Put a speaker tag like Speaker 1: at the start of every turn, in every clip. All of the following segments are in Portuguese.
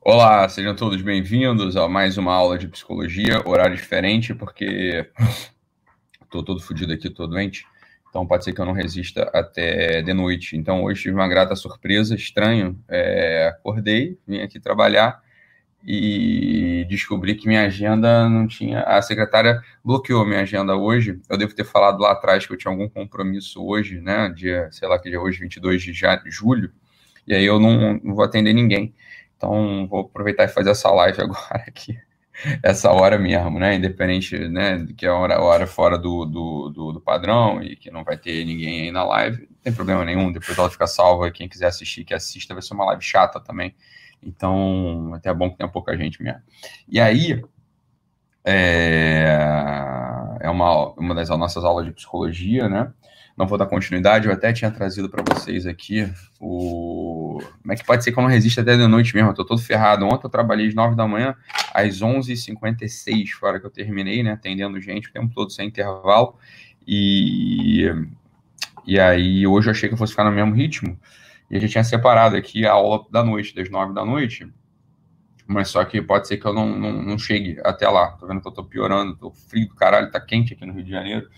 Speaker 1: Olá, sejam todos bem-vindos a mais uma aula de psicologia, horário diferente, porque estou todo fodido aqui, tô doente, então pode ser que eu não resista até de noite. Então hoje tive uma grata surpresa, estranho, é, acordei, vim aqui trabalhar e descobri que minha agenda não tinha. A secretária bloqueou minha agenda hoje. Eu devo ter falado lá atrás que eu tinha algum compromisso hoje, né? Dia, sei lá que dia hoje, 22 de julho, e aí eu não, não vou atender ninguém. Então, vou aproveitar e fazer essa live agora aqui, essa hora mesmo, né? Independente, né, que é hora, hora fora do, do, do, do, padrão e que não vai ter ninguém aí na live, não tem problema nenhum. Depois ela fica salva. Quem quiser assistir, que assista, vai ser uma live chata também. Então, até é bom que tenha pouca gente mesmo. E aí, é, é uma, uma das nossas aulas de psicologia, né? Não vou dar continuidade, eu até tinha trazido para vocês aqui o. Como é que pode ser que eu não resista até de noite mesmo? Eu tô todo ferrado. Ontem eu trabalhei às 9 da manhã, às 11h56, fora que eu terminei, né? Atendendo gente o tempo todo sem intervalo. E. E aí, hoje eu achei que eu fosse ficar no mesmo ritmo. E a gente tinha separado aqui a aula da noite, das 9 da noite. Mas só que pode ser que eu não, não, não chegue até lá. Tô vendo que eu tô piorando, tô frio do caralho, tá quente aqui no Rio de Janeiro.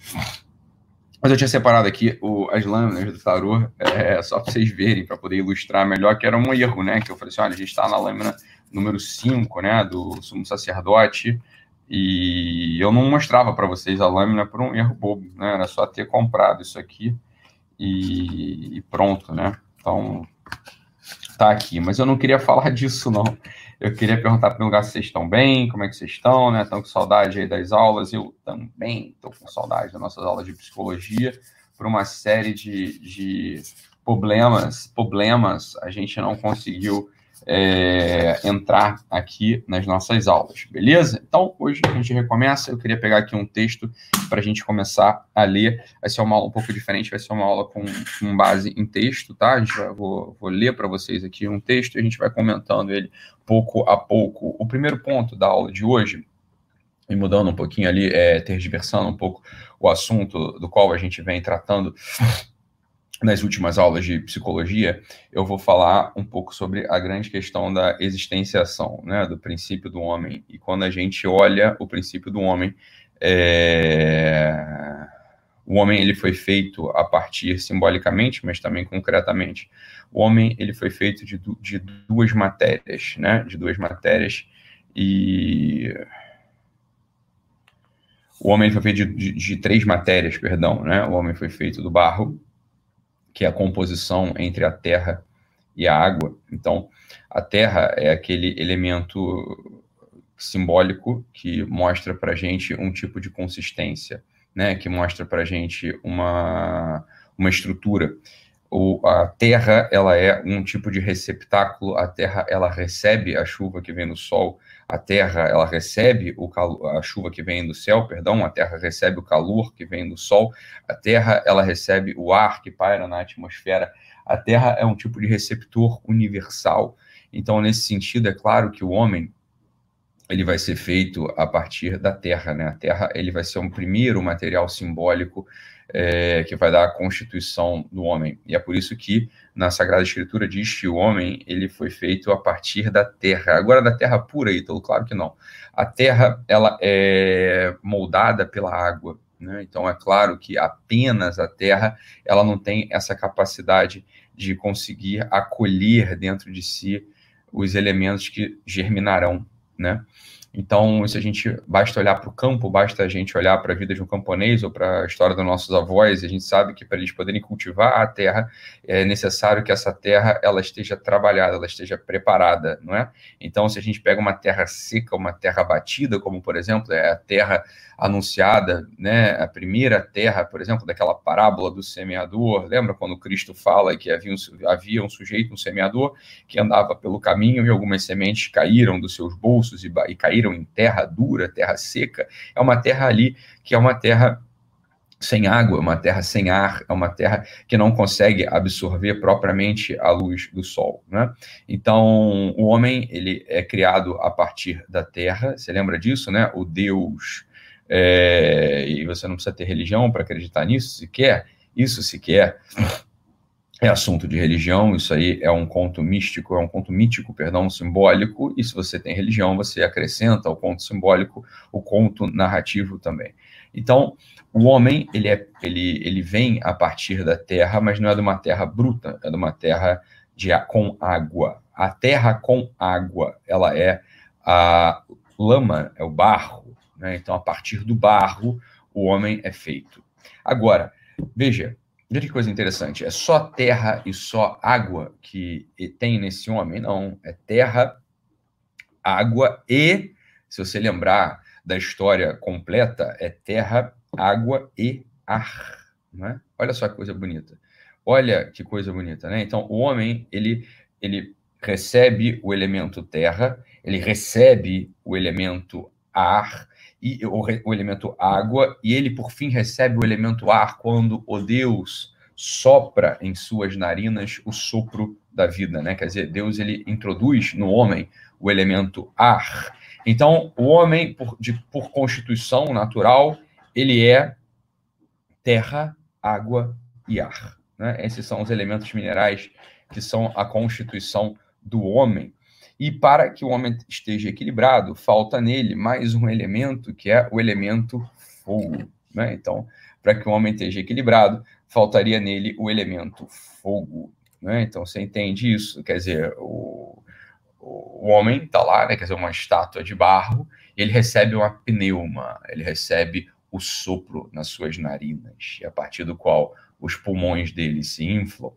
Speaker 1: Mas eu tinha separado aqui o, as lâminas do tarô, é, só para vocês verem, para poder ilustrar melhor, que era um erro, né? Que eu falei assim: olha, a gente está na lâmina número 5, né? Do sumo sacerdote, e eu não mostrava para vocês a lâmina por um erro bobo, né? Era só ter comprado isso aqui e, e pronto, né? Então, tá aqui. Mas eu não queria falar disso, não. Eu queria perguntar para lugar se vocês estão bem, como é que vocês estão, né? Estão com saudade aí das aulas? Eu também estou com saudade das nossas aulas de psicologia, por uma série de, de problemas, problemas, a gente não conseguiu é, entrar aqui nas nossas aulas, beleza? Então, hoje a gente recomeça. Eu queria pegar aqui um texto para a gente começar a ler. Vai ser uma aula um pouco diferente, vai ser uma aula com, com base em texto, tá? A gente vai, vou, vou ler para vocês aqui um texto e a gente vai comentando ele pouco a pouco. O primeiro ponto da aula de hoje, e mudando um pouquinho ali, é, tergiversando um pouco o assunto do qual a gente vem tratando nas últimas aulas de psicologia, eu vou falar um pouco sobre a grande questão da existenciação, né, do princípio do homem. E quando a gente olha o princípio do homem, é... o homem ele foi feito a partir simbolicamente, mas também concretamente. O homem ele foi feito de, de duas matérias, né, de duas matérias e o homem foi feito de, de, de três matérias, perdão, né? O homem foi feito do barro, que é a composição entre a terra e a água. Então, a terra é aquele elemento simbólico que mostra para gente um tipo de consistência, né? Que mostra para gente uma, uma estrutura. O, a terra ela é um tipo de receptáculo. A terra ela recebe a chuva que vem do sol a Terra ela recebe o calor, a chuva que vem do céu, perdão, a Terra recebe o calor que vem do Sol, a Terra ela recebe o ar que paira na atmosfera. A Terra é um tipo de receptor universal. Então, nesse sentido, é claro que o homem ele vai ser feito a partir da Terra, né? A Terra ele vai ser um primeiro material simbólico é, que vai dar a constituição do homem. E é por isso que na Sagrada Escritura diz que o homem ele foi feito a partir da terra. Agora da terra pura, Ítalo, claro que não. A terra ela é moldada pela água. Né? Então é claro que apenas a terra ela não tem essa capacidade de conseguir acolher dentro de si os elementos que germinarão, né? Então, se a gente basta olhar para o campo, basta a gente olhar para a vida de um camponês ou para a história dos nossos avós, a gente sabe que para eles poderem cultivar a terra, é necessário que essa terra ela esteja trabalhada, ela esteja preparada, não é? Então, se a gente pega uma terra seca, uma terra batida, como por exemplo é a terra anunciada, né, a primeira terra, por exemplo, daquela parábola do semeador, lembra quando Cristo fala que havia um, havia um sujeito, um semeador, que andava pelo caminho e algumas sementes caíram dos seus bolsos e, e caíram em terra dura, terra seca, é uma terra ali que é uma terra sem água, é uma terra sem ar, é uma terra que não consegue absorver propriamente a luz do sol, né? Então, o homem, ele é criado a partir da terra, você lembra disso, né? O Deus é, e você não precisa ter religião para acreditar nisso, se quer, isso se quer. é assunto de religião, isso aí é um conto místico, é um conto mítico, perdão, simbólico, e se você tem religião, você acrescenta ao conto simbólico o conto narrativo também. Então, o homem, ele, é, ele, ele vem a partir da terra, mas não é de uma terra bruta, é de uma terra de, com água. A terra com água, ela é a lama, é o barro, né? Então, a partir do barro, o homem é feito. Agora, veja, Veja que coisa interessante. É só terra e só água que tem nesse homem? Não. É terra, água e, se você lembrar da história completa, é terra, água e ar. Não é? Olha só que coisa bonita. Olha que coisa bonita, né? Então, o homem, ele, ele recebe o elemento terra, ele recebe o elemento ar, e o, o, elemento água, e ele por fim recebe o elemento ar quando o Deus sopra em suas narinas o sopro da vida, né? Quer dizer, Deus ele introduz no homem o elemento ar. Então, o homem por, de, por constituição natural, ele é terra, água e ar. Né? Esses são os elementos minerais que são a constituição do homem. E para que o homem esteja equilibrado, falta nele mais um elemento, que é o elemento fogo. Né? Então, para que o homem esteja equilibrado, faltaria nele o elemento fogo. Né? Então, você entende isso? Quer dizer, o, o homem está lá, né? quer dizer, uma estátua de barro, ele recebe uma pneuma, ele recebe o sopro nas suas narinas, a partir do qual os pulmões dele se inflam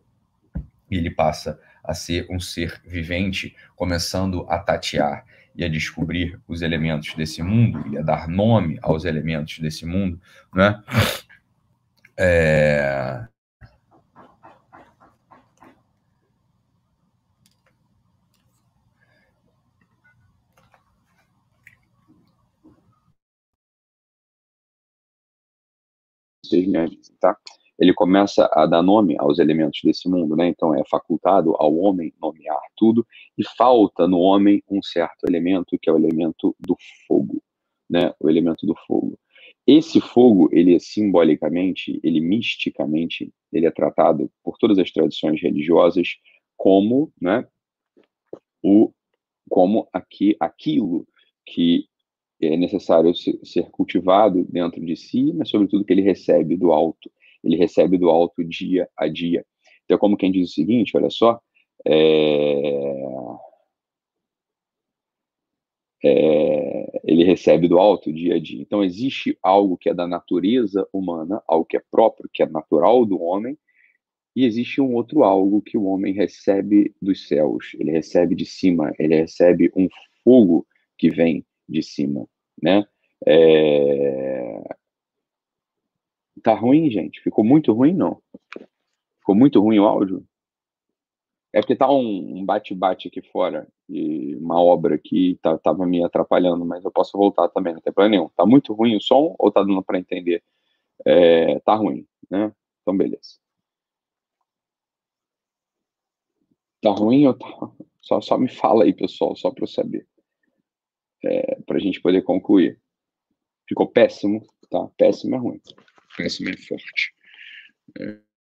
Speaker 1: e ele passa a ser um ser vivente, começando a tatear e a descobrir os elementos desse mundo e a dar nome aos elementos desse mundo, né? É... Tá? Ele começa a dar nome aos elementos desse mundo, né? Então é facultado ao homem nomear tudo e falta no homem um certo elemento que é o elemento do fogo, né? O elemento do fogo. Esse fogo, ele é simbolicamente, ele misticamente, ele é tratado por todas as tradições religiosas como, né? O como aqui aquilo que é necessário ser cultivado dentro de si, mas sobretudo que ele recebe do alto ele recebe do alto dia a dia. Então, como quem diz o seguinte, olha só, é... É... ele recebe do alto dia a dia. Então, existe algo que é da natureza humana, algo que é próprio, que é natural do homem, e existe um outro algo que o homem recebe dos céus, ele recebe de cima, ele recebe um fogo que vem de cima, né? É... Tá ruim, gente? Ficou muito ruim, não? Ficou muito ruim o áudio? É porque tá um bate-bate aqui fora e uma obra que tá, tava me atrapalhando, mas eu posso voltar também, não tem problema nenhum. Tá muito ruim o som ou tá dando para entender? É, tá ruim, né? Então, beleza. Tá ruim ou tá... Só, só me fala aí, pessoal, só para eu saber. É, para a gente poder concluir. Ficou péssimo? Tá, péssimo é ruim conhecimento forte. É.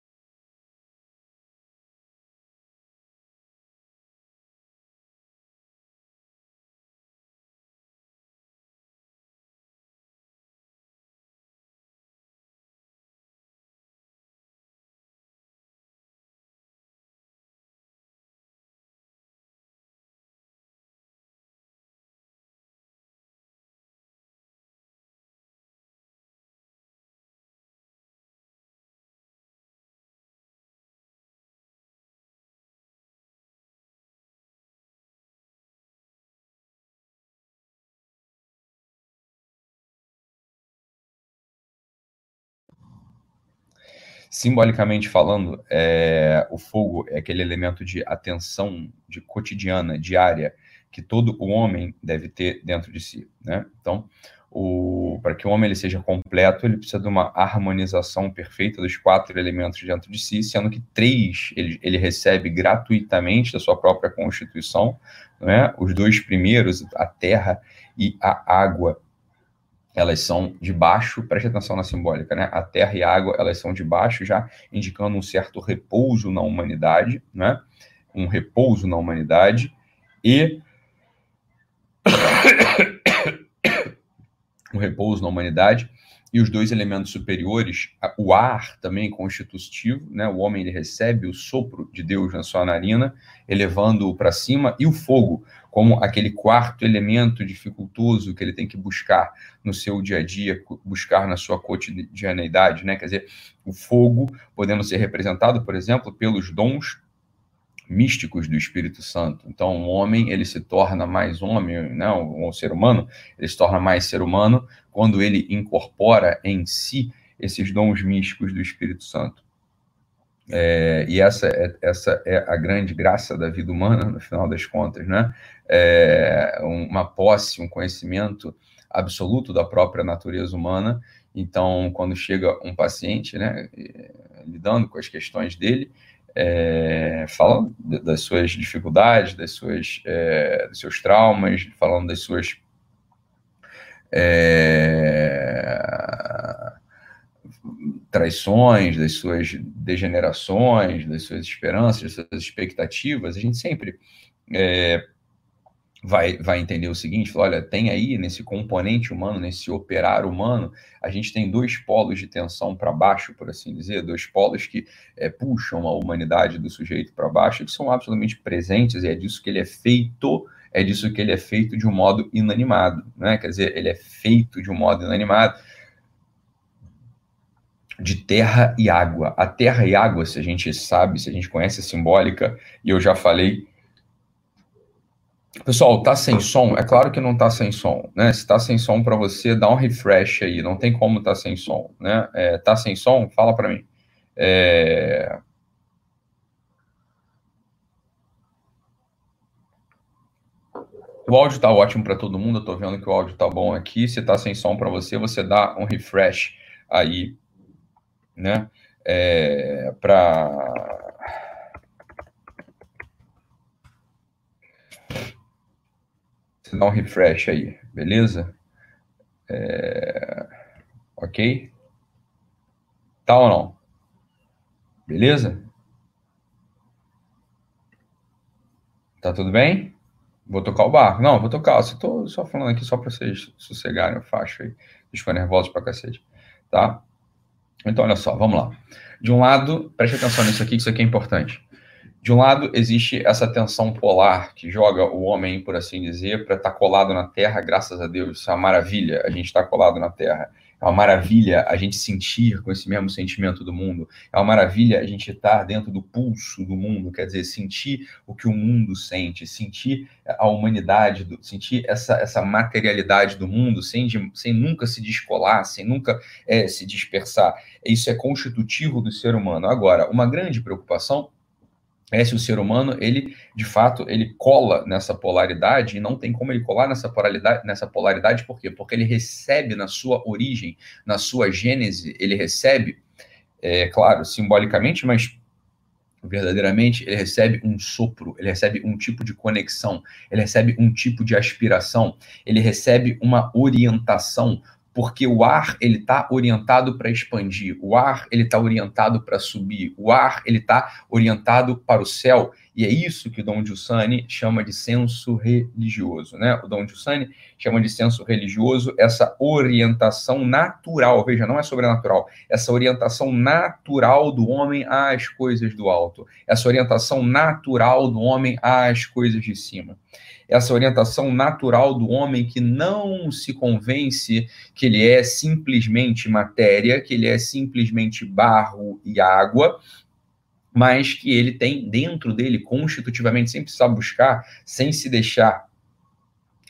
Speaker 1: Simbolicamente falando, é, o fogo é aquele elemento de atenção de cotidiana, diária, que todo o homem deve ter dentro de si. Né? Então, para que o homem ele seja completo, ele precisa de uma harmonização perfeita dos quatro elementos dentro de si, sendo que três ele, ele recebe gratuitamente da sua própria constituição, né? os dois primeiros, a terra e a água. Elas são de baixo, preste atenção na simbólica, né? A terra e a água, elas são de baixo, já indicando um certo repouso na humanidade, né? Um repouso na humanidade e um repouso na humanidade e os dois elementos superiores, o ar também constitutivo, né? O homem ele recebe o sopro de Deus na sua narina, elevando-o para cima, e o fogo, como aquele quarto elemento dificultoso que ele tem que buscar no seu dia a dia, buscar na sua cotidianeidade, né? Quer dizer, o fogo podendo ser representado, por exemplo, pelos dons místicos do Espírito Santo. Então, um homem, ele se torna mais homem, né? um, um ser humano, ele se torna mais ser humano quando ele incorpora em si esses dons místicos do Espírito Santo. É, e essa é, essa é a grande graça da vida humana, no final das contas, né? É uma posse, um conhecimento absoluto da própria natureza humana. Então, quando chega um paciente, né, lidando com as questões dele, é, falando das suas dificuldades, das suas, é, dos seus traumas, falando das suas é, traições, das suas degenerações, das suas esperanças, das suas expectativas, a gente sempre é, vai, vai entender o seguinte: olha, tem aí nesse componente humano, nesse operar humano, a gente tem dois polos de tensão para baixo, por assim dizer, dois polos que é, puxam a humanidade do sujeito para baixo, que são absolutamente presentes, e é disso que ele é feito é disso que ele é feito de um modo inanimado, né? Quer dizer, ele é feito de um modo inanimado de terra e água. A terra e água, se a gente sabe, se a gente conhece a simbólica, e eu já falei. Pessoal, tá sem som? É claro que não tá sem som, né? Se tá sem som para você, dá um refresh aí. Não tem como tá sem som, né? É, tá sem som? Fala para mim. É... O áudio está ótimo para todo mundo, eu estou vendo que o áudio está bom aqui. Se está sem som para você, você dá um refresh aí, né? É, para dá um refresh aí, beleza? É, ok? Tá ou não? Beleza? Tá tudo bem? Vou tocar o barco. Não, vou tocar. Só tô só falando aqui só para vocês sossegarem o facho aí. Vocês ficam nervosos pra cacete. Tá? Então, olha só, vamos lá. De um lado, preste atenção nisso aqui, que isso aqui é importante. De um lado, existe essa tensão polar que joga o homem, por assim dizer, para estar tá colado na Terra, graças a Deus. Isso é uma maravilha, a gente está colado na Terra. É uma maravilha a gente sentir com esse mesmo sentimento do mundo. É uma maravilha a gente estar dentro do pulso do mundo, quer dizer, sentir o que o mundo sente, sentir a humanidade, sentir essa, essa materialidade do mundo sem, sem nunca se descolar, sem nunca é, se dispersar. Isso é constitutivo do ser humano. Agora, uma grande preocupação é se o ser humano, ele, de fato, ele cola nessa polaridade e não tem como ele colar nessa polaridade, nessa polaridade, por quê? Porque ele recebe na sua origem, na sua gênese, ele recebe, é claro, simbolicamente, mas verdadeiramente, ele recebe um sopro, ele recebe um tipo de conexão, ele recebe um tipo de aspiração, ele recebe uma orientação, porque o ar ele está orientado para expandir, o ar ele está orientado para subir, o ar ele está orientado para o céu, e é isso que o Dom Giussani chama de senso religioso, né? O Dom Giussani chama de senso religioso essa orientação natural, veja, não é sobrenatural, essa orientação natural do homem às coisas do alto, essa orientação natural do homem às coisas de cima. Essa orientação natural do homem que não se convence que ele é simplesmente matéria, que ele é simplesmente barro e água, mas que ele tem dentro dele, constitutivamente, sem precisar buscar, sem se deixar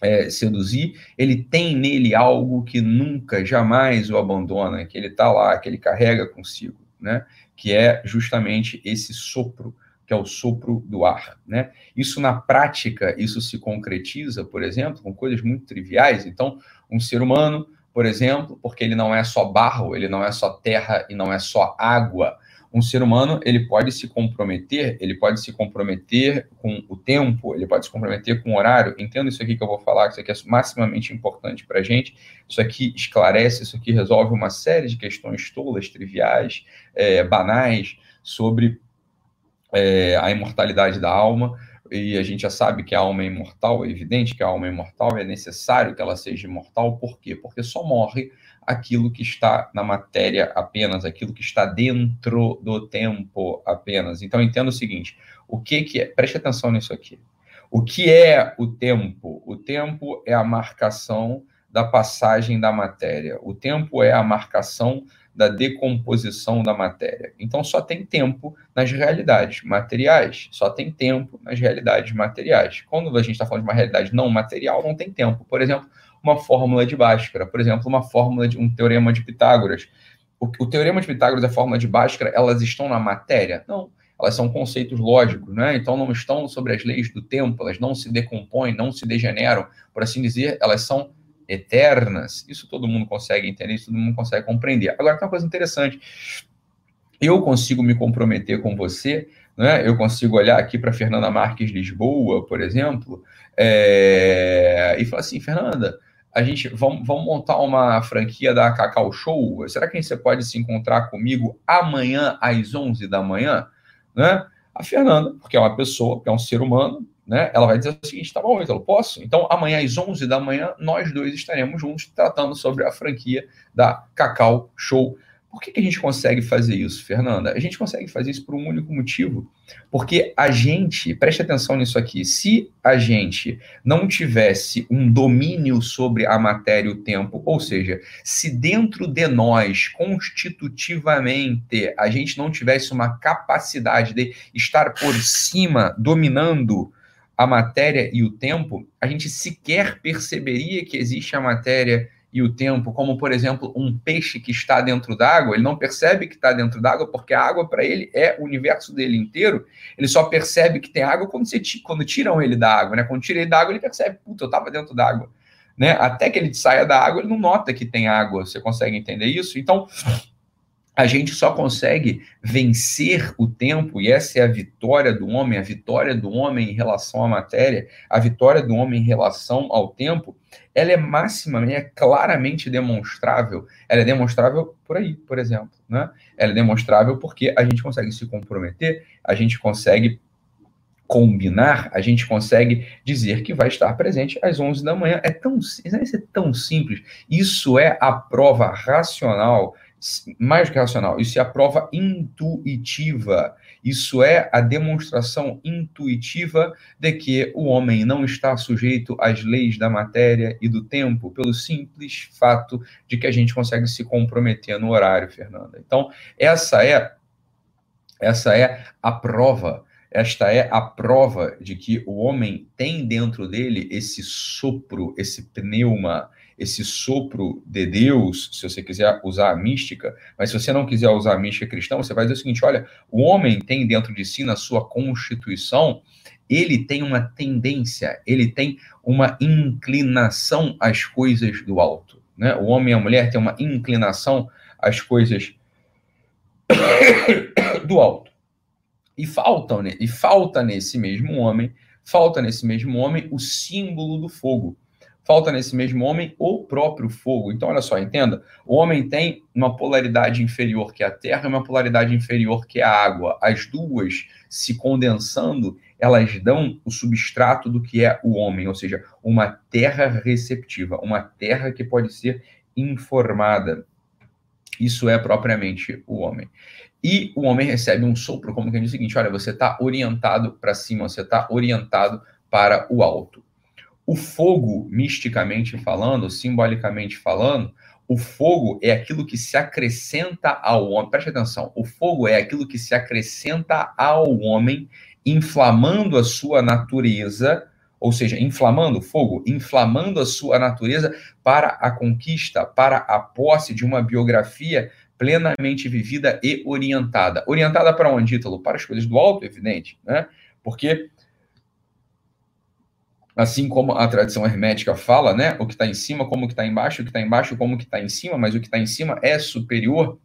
Speaker 1: é, seduzir, ele tem nele algo que nunca, jamais o abandona, que ele está lá, que ele carrega consigo, né? que é justamente esse sopro que é o sopro do ar, né? Isso na prática, isso se concretiza, por exemplo, com coisas muito triviais. Então, um ser humano, por exemplo, porque ele não é só barro, ele não é só terra e não é só água. Um ser humano ele pode se comprometer, ele pode se comprometer com o tempo, ele pode se comprometer com o horário. Entendo isso aqui que eu vou falar, isso aqui é maximamente importante para a gente. Isso aqui esclarece, isso aqui resolve uma série de questões tolas, triviais, é, banais sobre é, a imortalidade da alma. E a gente já sabe que a alma é imortal, é evidente que a alma é imortal, é necessário que ela seja imortal. Por quê? Porque só morre aquilo que está na matéria apenas, aquilo que está dentro do tempo apenas. Então entenda o seguinte: o que que é? Preste atenção nisso aqui. O que é o tempo? O tempo é a marcação da passagem da matéria. O tempo é a marcação da decomposição da matéria. Então só tem tempo nas realidades materiais, só tem tempo nas realidades materiais. Quando a gente está falando de uma realidade não material, não tem tempo. Por exemplo, uma fórmula de Bhaskara, por exemplo, uma fórmula de um teorema de Pitágoras. O, o teorema de Pitágoras e a fórmula de Bhaskara, elas estão na matéria? Não, elas são conceitos lógicos, né? Então não estão sobre as leis do tempo, elas não se decompõem, não se degeneram, por assim dizer, elas são eternas. Isso todo mundo consegue entender, isso todo mundo consegue compreender. Agora tem uma coisa interessante. Eu consigo me comprometer com você, né? Eu consigo olhar aqui para Fernanda Marques Lisboa, por exemplo, é... e falar assim, Fernanda, a gente vamos, vamos montar uma franquia da Cacau Show. Será que você pode se encontrar comigo amanhã às 11 da manhã? Né? A Fernanda, porque é uma pessoa, que é um ser humano, né? Ela vai dizer o seguinte: tá bom, eu posso? Então, amanhã às 11 da manhã, nós dois estaremos juntos tratando sobre a franquia da Cacau Show. Por que, que a gente consegue fazer isso, Fernanda? A gente consegue fazer isso por um único motivo. Porque a gente, preste atenção nisso aqui, se a gente não tivesse um domínio sobre a matéria e o tempo, ou seja, se dentro de nós, constitutivamente, a gente não tivesse uma capacidade de estar por cima, dominando a matéria e o tempo, a gente sequer perceberia que existe a matéria e o tempo, como por exemplo um peixe que está dentro d'água, ele não percebe que está dentro d'água porque a água para ele é o universo dele inteiro. Ele só percebe que tem água quando, você, quando tiram ele da água, né? Quando tira ele da água, ele percebe, puta, eu estava dentro d'água. Né? Até que ele saia da água, ele não nota que tem água. Você consegue entender isso? Então, a gente só consegue vencer o tempo, e essa é a vitória do homem, a vitória do homem em relação à matéria, a vitória do homem em relação ao tempo, ela é máxima, é claramente demonstrável. Ela é demonstrável por aí, por exemplo. Né? Ela é demonstrável porque a gente consegue se comprometer, a gente consegue combinar, a gente consegue dizer que vai estar presente às 11 da manhã. É tão, isso é tão simples. Isso é a prova racional mais que racional, isso é a prova intuitiva. Isso é a demonstração intuitiva de que o homem não está sujeito às leis da matéria e do tempo, pelo simples fato de que a gente consegue se comprometer no horário, Fernanda. Então, essa é essa é a prova esta é a prova de que o homem tem dentro dele esse sopro, esse pneuma, esse sopro de Deus, se você quiser usar a mística, mas se você não quiser usar a mística cristã, você vai dizer o seguinte: olha, o homem tem dentro de si, na sua constituição, ele tem uma tendência, ele tem uma inclinação às coisas do alto. Né? O homem e a mulher têm uma inclinação às coisas do alto. E faltam, e falta nesse mesmo homem, falta nesse mesmo homem o símbolo do fogo falta nesse mesmo homem o próprio fogo. Então, olha só, entenda: o homem tem uma polaridade inferior que é a terra e uma polaridade inferior que é a água. As duas se condensando, elas dão o substrato do que é o homem, ou seja, uma terra receptiva, uma terra que pode ser informada. Isso é propriamente o homem. E o homem recebe um sopro, como que diz o seguinte: olha, você está orientado para cima, você está orientado para o alto. O fogo, misticamente falando, simbolicamente falando, o fogo é aquilo que se acrescenta ao homem. Preste atenção. O fogo é aquilo que se acrescenta ao homem, inflamando a sua natureza, ou seja, inflamando o fogo, inflamando a sua natureza para a conquista, para a posse de uma biografia plenamente vivida e orientada. Orientada para onde, Ítalo? Para as coisas do alto, evidente, né? Porque assim como a tradição hermética fala, né? O que está em cima, como o que está embaixo, o que está embaixo, como o que está em cima, mas o que está em cima é superior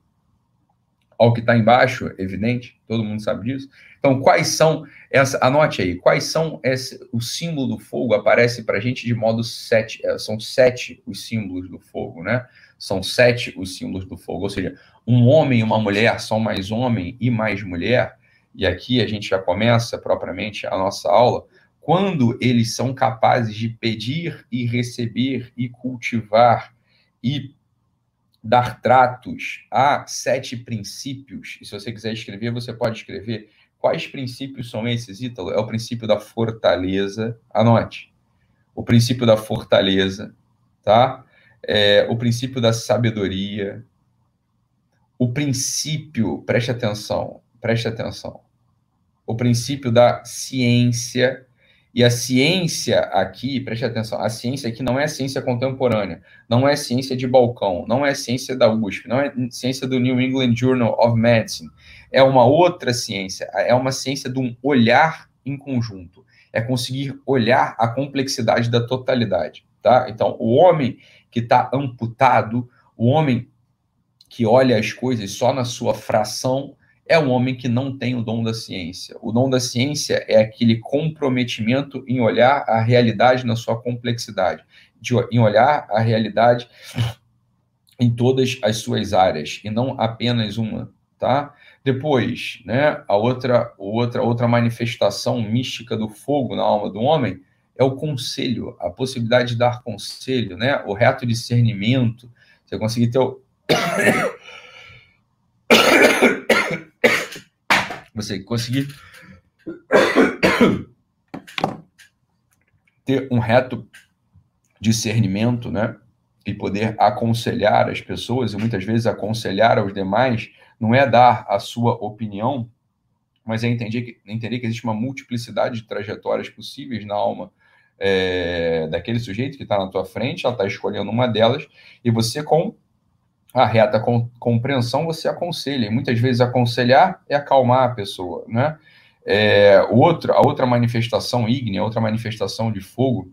Speaker 1: ao que está embaixo, evidente, todo mundo sabe disso. Então, quais são, essa, anote aí, quais são esse, o símbolo do fogo aparece para a gente de modo sete, é, são sete os símbolos do fogo, né? São sete os símbolos do fogo, ou seja, um homem e uma mulher são mais homem e mais mulher, e aqui a gente já começa propriamente a nossa aula, quando eles são capazes de pedir e receber e cultivar e dar tratos a sete princípios, e se você quiser escrever, você pode escrever. Quais princípios são esses, Ítalo? É o princípio da fortaleza, anote, o princípio da fortaleza, tá? É, o princípio da sabedoria, o princípio, preste atenção, preste atenção, o princípio da ciência, e a ciência aqui, preste atenção, a ciência aqui não é ciência contemporânea, não é ciência de balcão, não é ciência da USP, não é ciência do New England Journal of Medicine. É uma outra ciência, é uma ciência de um olhar em conjunto. É conseguir olhar a complexidade da totalidade, tá? Então, o homem que está amputado, o homem que olha as coisas só na sua fração, é um homem que não tem o dom da ciência. O dom da ciência é aquele comprometimento em olhar a realidade na sua complexidade, de, em olhar a realidade em todas as suas áreas e não apenas uma, tá? Depois, né, a outra, outra, outra manifestação mística do fogo na alma do homem é o conselho, a possibilidade de dar conselho, né, o reto discernimento, você conseguir ter o você conseguir ter um reto discernimento, né? E poder aconselhar as pessoas, e muitas vezes aconselhar aos demais, não é dar a sua opinião, mas é entender que, entender que existe uma multiplicidade de trajetórias possíveis na alma é, daquele sujeito que está na tua frente, ela está escolhendo uma delas, e você, com a reta com, compreensão você aconselha, e muitas vezes aconselhar é acalmar a pessoa, né? É, outro, a outra manifestação ígnea, outra manifestação de fogo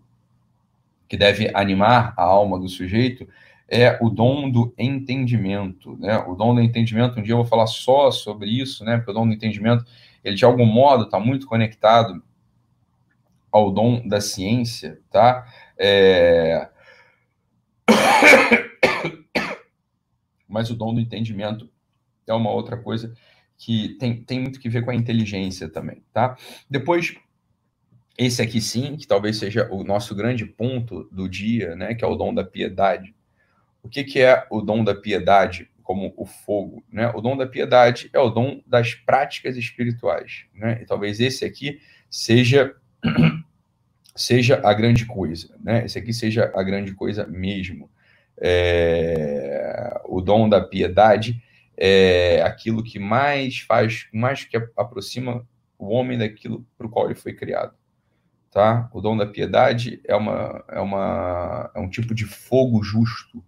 Speaker 1: que deve animar a alma do sujeito é o dom do entendimento, né? O dom do entendimento, um dia eu vou falar só sobre isso, né? Porque o dom do entendimento, ele de algum modo está muito conectado ao dom da ciência, tá? É... mas o dom do entendimento é uma outra coisa que tem, tem muito que ver com a inteligência também, tá? Depois, esse aqui sim, que talvez seja o nosso grande ponto do dia, né, que é o dom da piedade. O que, que é o dom da piedade como o fogo, né? O dom da piedade é o dom das práticas espirituais, né? E talvez esse aqui seja seja a grande coisa, né? Esse aqui seja a grande coisa mesmo é, o dom da piedade é aquilo que mais faz, mais que aproxima o homem daquilo para o qual ele foi criado. Tá? O dom da piedade é, uma, é, uma, é um tipo de fogo justo.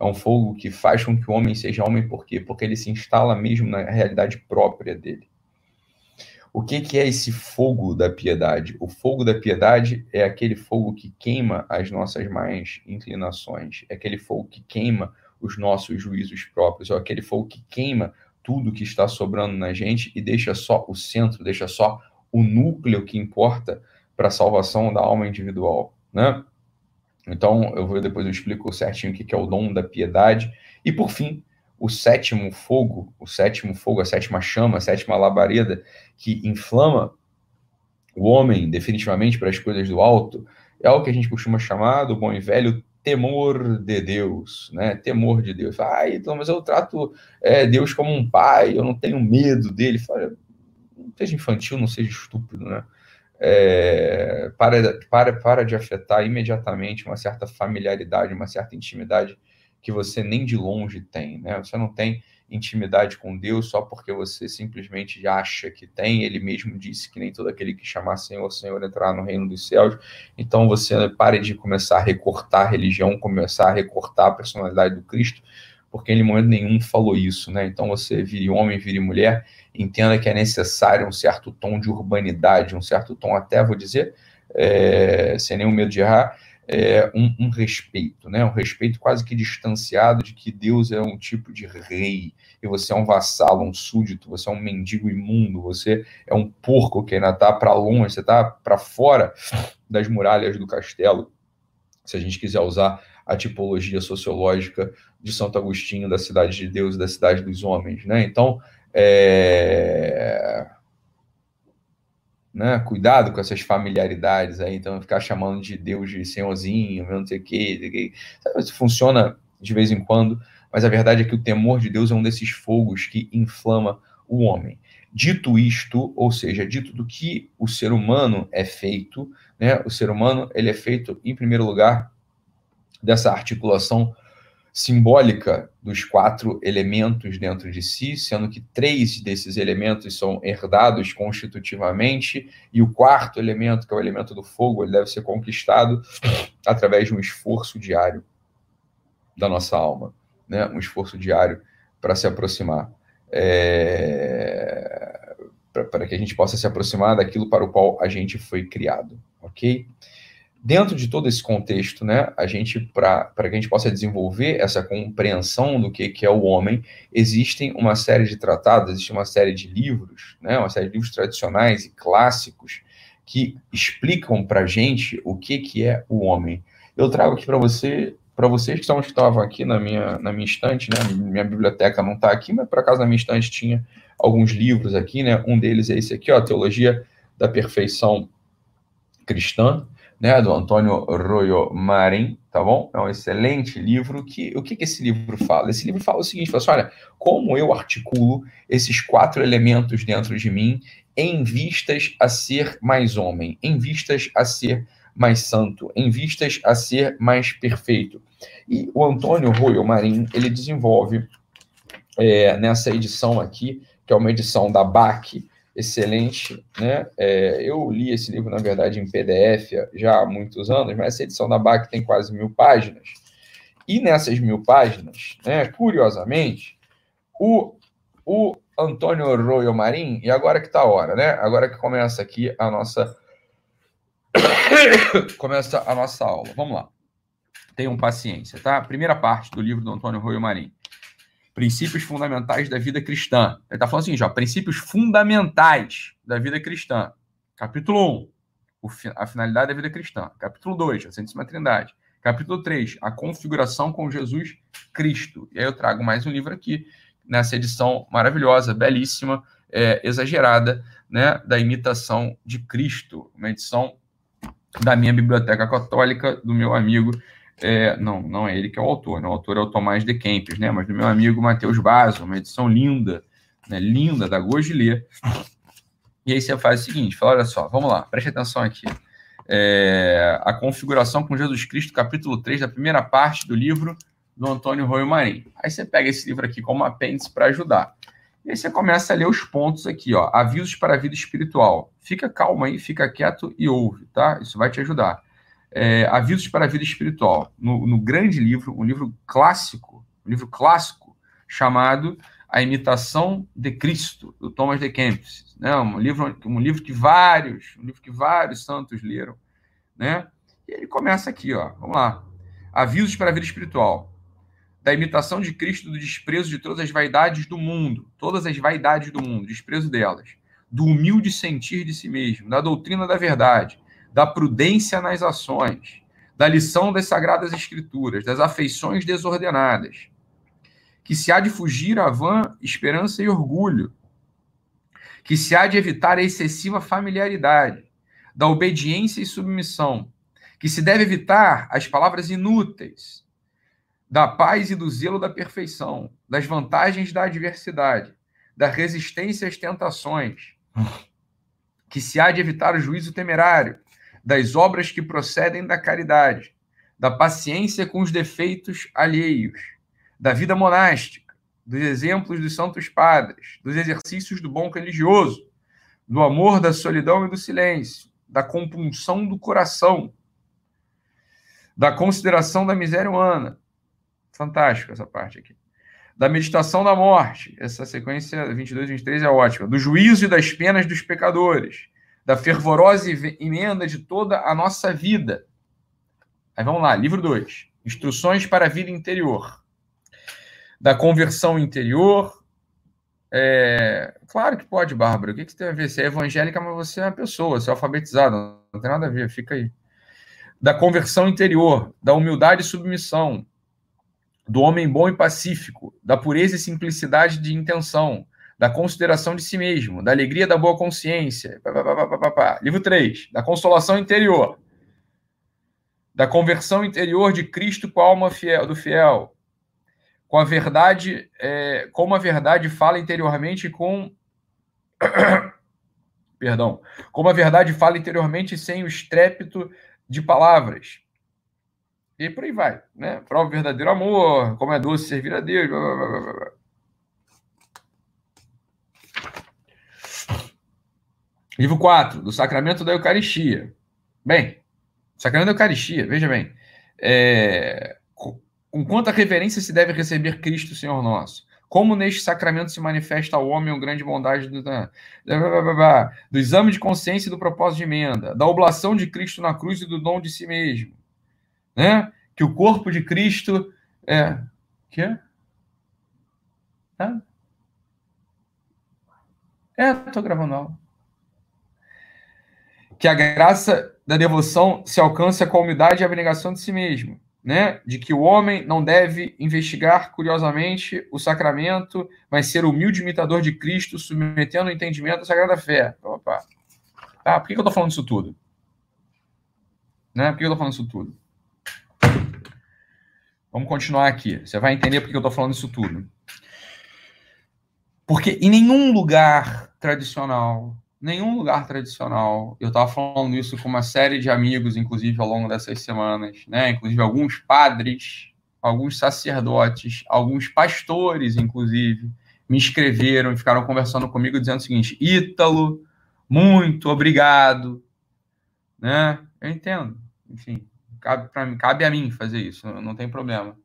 Speaker 1: É um fogo que faz com que o homem seja homem, por quê? Porque ele se instala mesmo na realidade própria dele. O que, que é esse fogo da piedade? O fogo da piedade é aquele fogo que queima as nossas mais inclinações, é aquele fogo que queima os nossos juízos próprios, é aquele fogo que queima tudo que está sobrando na gente e deixa só o centro, deixa só o núcleo que importa para a salvação da alma individual, né? Então, eu vou depois eu explico certinho o que é o dom da piedade. E por fim, o sétimo fogo, o sétimo fogo, a sétima chama, a sétima labareda que inflama o homem definitivamente para as coisas do alto, é o que a gente costuma chamar do bom e velho temor de Deus, né? Temor de Deus. Ah, então, mas eu trato é, Deus como um pai, eu não tenho medo dele. Fala, não seja infantil, não seja estúpido, né? É, para, para, para de afetar imediatamente uma certa familiaridade, uma certa intimidade que você nem de longe tem, né? Você não tem intimidade com Deus só porque você simplesmente acha que tem. Ele mesmo disse que nem todo aquele que chamar Senhor, Senhor entrar no reino dos céus. Então você pare de começar a recortar a religião, começar a recortar a personalidade do Cristo, porque ele em momento nenhum falou isso, né? Então você vire homem, vire mulher, entenda que é necessário um certo tom de urbanidade, um certo tom até, vou dizer, é, sem nenhum medo de errar, é, um, um, respeito, né? Um respeito quase que distanciado de que Deus é um tipo de rei e você é um vassalo, um súdito, você é um mendigo imundo, você é um porco que ainda está para longe, você está para fora das muralhas do castelo. Se a gente quiser usar a tipologia sociológica de Santo Agostinho, da cidade de Deus e da cidade dos homens, né? Então, é né? Cuidado com essas familiaridades aí, então ficar chamando de Deus de senhorzinho, não sei o quê, Isso funciona de vez em quando, mas a verdade é que o temor de Deus é um desses fogos que inflama o homem. Dito isto, ou seja, dito do que o ser humano é feito, né? O ser humano ele é feito em primeiro lugar dessa articulação simbólica dos quatro elementos dentro de si, sendo que três desses elementos são herdados constitutivamente, e o quarto elemento, que é o elemento do fogo, ele deve ser conquistado através de um esforço diário da nossa alma, né? um esforço diário para se aproximar, é... para que a gente possa se aproximar daquilo para o qual a gente foi criado, ok? Dentro de todo esse contexto, né, a gente, para que a gente possa desenvolver essa compreensão do que, que é o homem, existem uma série de tratados, existe uma série de livros, né, uma série de livros tradicionais e clássicos que explicam para gente o que, que é o homem. Eu trago aqui para você, para vocês que estavam aqui na minha, na minha estante, né, minha biblioteca não está aqui, mas por acaso na minha estante tinha alguns livros aqui, né, um deles é esse aqui, ó, Teologia da Perfeição Cristã, né, do Antônio Royo Marin, tá bom? É um excelente livro. Que, o que, que esse livro fala? Esse livro fala o seguinte: fala assim, olha, como eu articulo esses quatro elementos dentro de mim em vistas a ser mais homem, em vistas a ser mais santo, em vistas a ser mais perfeito. E o Antônio Royo Marin, ele desenvolve é, nessa edição aqui, que é uma edição da BAC, excelente, né? É, eu li esse livro, na verdade, em PDF já há muitos anos, mas essa edição da BAC tem quase mil páginas. E nessas mil páginas, né, curiosamente, o, o Antônio Royo Marim, e agora que está a hora, né? Agora que começa aqui a nossa começa a nossa aula. Vamos lá. Tenham paciência, tá? Primeira parte do livro do Antônio Royo Marim princípios fundamentais da vida cristã. Ele está falando assim, já, princípios fundamentais da vida cristã. Capítulo 1, a finalidade da vida cristã. Capítulo 2, a Santíssima Trindade. Capítulo 3, a configuração com Jesus Cristo. E aí eu trago mais um livro aqui, nessa edição maravilhosa, belíssima, é, exagerada, né, da imitação de Cristo. Uma edição da minha biblioteca católica, do meu amigo é, não, não é ele que é o autor, né? o autor é o Tomás de Kempis, né? mas do meu amigo Matheus Basso, uma edição linda, né? linda, da ler. E aí você faz o seguinte, fala, olha só, vamos lá, preste atenção aqui. É, a configuração com Jesus Cristo, capítulo 3, da primeira parte do livro do Antônio Royo Marim. Aí você pega esse livro aqui como apêndice para ajudar. E aí você começa a ler os pontos aqui, ó. Avisos para a vida espiritual. Fica calmo aí, fica quieto e ouve, tá? Isso vai te ajudar é, Avisos para a Vida Espiritual, no, no, grande livro, um livro clássico, um livro clássico, chamado A Imitação de Cristo, do Thomas de Kempis. Né? Um, livro, um livro que vários, um livro que vários santos leram. Né? E ele começa aqui, ó. Vamos lá. Avisos para a vida espiritual. Da imitação de Cristo, do desprezo de todas as vaidades do mundo, todas as vaidades do mundo, desprezo delas, do humilde sentir de si mesmo, da doutrina da verdade, da prudência nas ações, da lição das sagradas escrituras, das afeições desordenadas, que se há de fugir a vã esperança e orgulho, que se há de evitar a excessiva familiaridade, da obediência e submissão, que se deve evitar as palavras inúteis, da paz e do zelo da perfeição, das vantagens da adversidade, da resistência às tentações, que se há de evitar o juízo temerário, das obras que procedem da caridade, da paciência com os defeitos alheios, da vida monástica, dos exemplos dos santos padres, dos exercícios do bom religioso, do amor, da solidão e do silêncio, da compunção do coração, da consideração da miséria humana. Fantástico essa parte aqui. Da meditação da morte, essa sequência 22 e 23 é ótima. Do juízo e das penas dos pecadores, da fervorosa emenda de toda a nossa vida, Aí vamos lá, livro 2. Instruções para a vida interior. Da conversão interior. É... Claro que pode, Bárbara. O que, que tem a ver? Você é evangélica, mas você é uma pessoa, você é alfabetizada. Não tem nada a ver, fica aí. Da conversão interior, da humildade e submissão, do homem bom e pacífico, da pureza e simplicidade de intenção, da consideração de si mesmo, da alegria da boa consciência. Pá, pá, pá, Livro 3, da consolação interior, da conversão interior de Cristo com a alma fiel, do fiel, com a verdade, é, como a verdade fala interiormente com. Perdão. Como a verdade fala interiormente sem o estrépito de palavras. E por aí vai, né? Prova verdadeiro amor, como é doce servir a Deus. Blá, blá, blá, Livro 4, do Sacramento da Eucaristia. Bem, Sacramento da Eucaristia, veja bem. É, com quanta reverência se deve receber Cristo, Senhor nosso? Como neste sacramento se manifesta ao homem a grande bondade do, do exame de consciência e do propósito de emenda, da oblação de Cristo na cruz e do dom de si mesmo. Né? Que o corpo de Cristo é. Que? É, estou gravando aula que a graça da devoção se alcança com a humildade e abnegação de si mesmo, né? De que o homem não deve investigar curiosamente o sacramento, mas ser humilde imitador de Cristo, submetendo o entendimento à sagrada fé. Opa. Tá, por que eu estou falando isso tudo? Né? Por que eu estou falando isso tudo? Vamos continuar aqui. Você vai entender por que eu estou falando isso tudo. Porque em nenhum lugar tradicional, nenhum lugar tradicional. Eu estava falando isso com uma série de amigos, inclusive ao longo dessas semanas, né? Inclusive alguns padres, alguns sacerdotes, alguns pastores, inclusive, me escreveram e ficaram conversando comigo dizendo o seguinte: Ítalo, muito obrigado, né? Eu entendo, enfim, cabe para mim, cabe a mim fazer isso, não, não tem problema.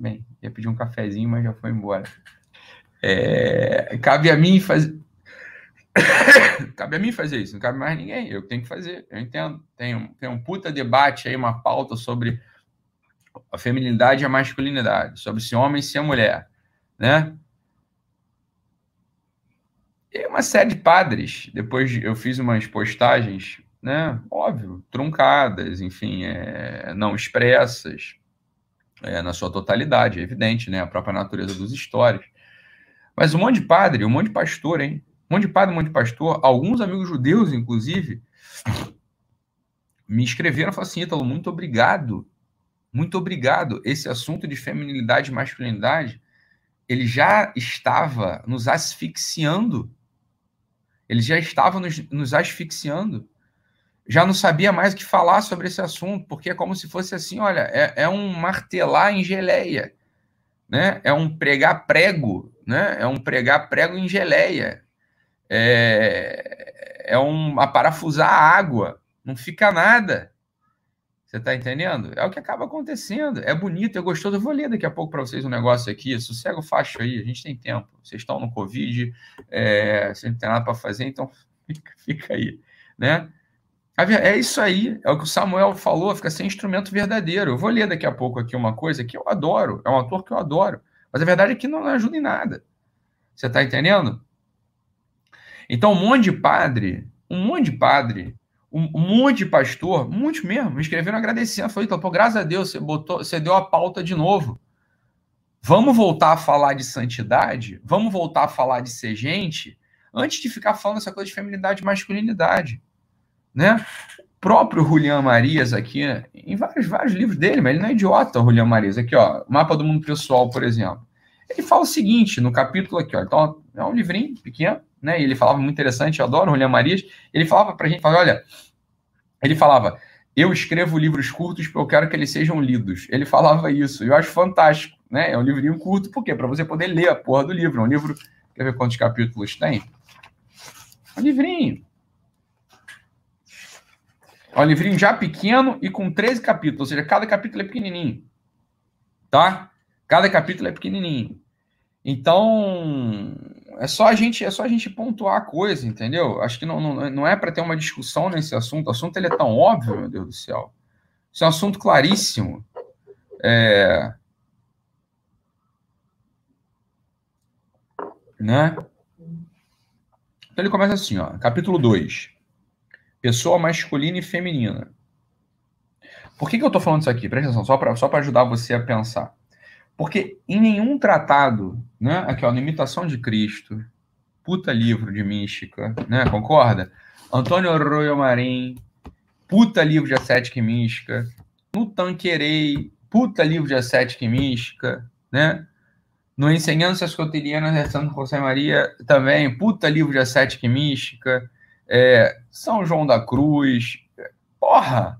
Speaker 1: Bem, ia pedir um cafezinho, mas já foi embora. É, cabe a mim fazer cabe a mim fazer isso, não cabe mais ninguém, eu tenho que fazer, eu entendo. Tem um, tem um puta debate aí, uma pauta sobre a feminilidade e a masculinidade, sobre se homem e se é mulher, né? E uma série de padres, depois eu fiz umas postagens, né? Óbvio, truncadas, enfim, é, não expressas é, na sua totalidade, é evidente, né? A própria natureza dos histórias. Mas um monte de padre, um monte de pastor, hein? Monte de padre, um monte de pastor, alguns amigos judeus, inclusive, me escreveram e falaram assim: Ítalo, muito obrigado. Muito obrigado. Esse assunto de feminilidade e masculinidade, ele já estava nos asfixiando. Ele já estava nos, nos asfixiando. Já não sabia mais o que falar sobre esse assunto, porque é como se fosse assim: olha, é, é um martelar em geleia, né? é um pregar prego, né? é um pregar prego em geleia é, é um, parafusar a água, não fica nada. Você está entendendo? É o que acaba acontecendo. É bonito, é gostoso. Eu vou ler daqui a pouco para vocês um negócio aqui. Sossega o facho aí, a gente tem tempo. Vocês estão no Covid, é, você não tem nada para fazer, então fica, fica aí. Né? É isso aí, é o que o Samuel falou, fica sem instrumento verdadeiro. Eu vou ler daqui a pouco aqui uma coisa que eu adoro, é um ator que eu adoro, mas a verdade é que não ajuda em nada. Você está entendendo? Então, um monte de padre, um monte de padre, um, monte de pastor, muitos mesmo, me escreveram agradecendo. Falei, então, pô, graças a Deus, você, botou, você deu a pauta de novo. Vamos voltar a falar de santidade? Vamos voltar a falar de ser gente? Antes de ficar falando essa coisa de feminilidade e masculinidade. Né? O próprio Julian Marias aqui, em vários, vários livros dele, mas ele não é idiota, o Julian Marias. Aqui, ó, Mapa do Mundo Pessoal, por exemplo. Ele fala o seguinte, no capítulo aqui, ó, então, é um livrinho pequeno, né? E ele falava muito interessante, eu adoro o Julian Marias. Ele falava para a gente, falava, olha, ele falava, eu escrevo livros curtos porque eu quero que eles sejam lidos. Ele falava isso, eu acho fantástico, né? É um livrinho curto, por quê? Para você poder ler a porra do livro. É um livro, quer ver quantos capítulos tem? É um livrinho. É um livrinho já pequeno e com 13 capítulos, ou seja, cada capítulo é pequenininho. Tá? Cada capítulo é pequenininho. Então, é só a gente é só a gente pontuar a coisa, entendeu? Acho que não, não, não é para ter uma discussão nesse assunto. O assunto ele é tão óbvio, meu Deus do céu. Isso é um assunto claríssimo. É... Né? Então ele começa assim, ó, capítulo 2. Pessoa masculina e feminina. Por que, que eu estou falando isso aqui? Presta atenção, só para só ajudar você a pensar. Porque em nenhum tratado, né, aqui ó, na Imitação de Cristo, puta livro de mística, né, concorda? Antônio Arroyo Marim, puta livro de ascética e mística. No Tanquerei, puta livro de ascética e mística, né? No Enseñanças Cotidianas de Santo José Maria, também, puta livro de ascética e mística. É, São João da Cruz. Porra!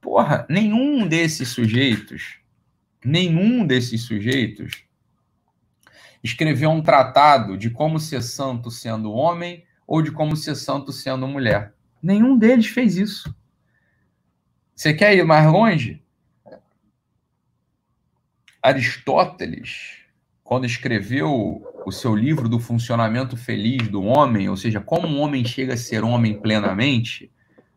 Speaker 1: Porra, nenhum desses sujeitos, nenhum desses sujeitos escreveu um tratado de como ser santo sendo homem ou de como ser santo sendo mulher. Nenhum deles fez isso. Você quer ir mais longe? Aristóteles, quando escreveu o seu livro do funcionamento feliz do homem, ou seja, como um homem chega a ser homem plenamente,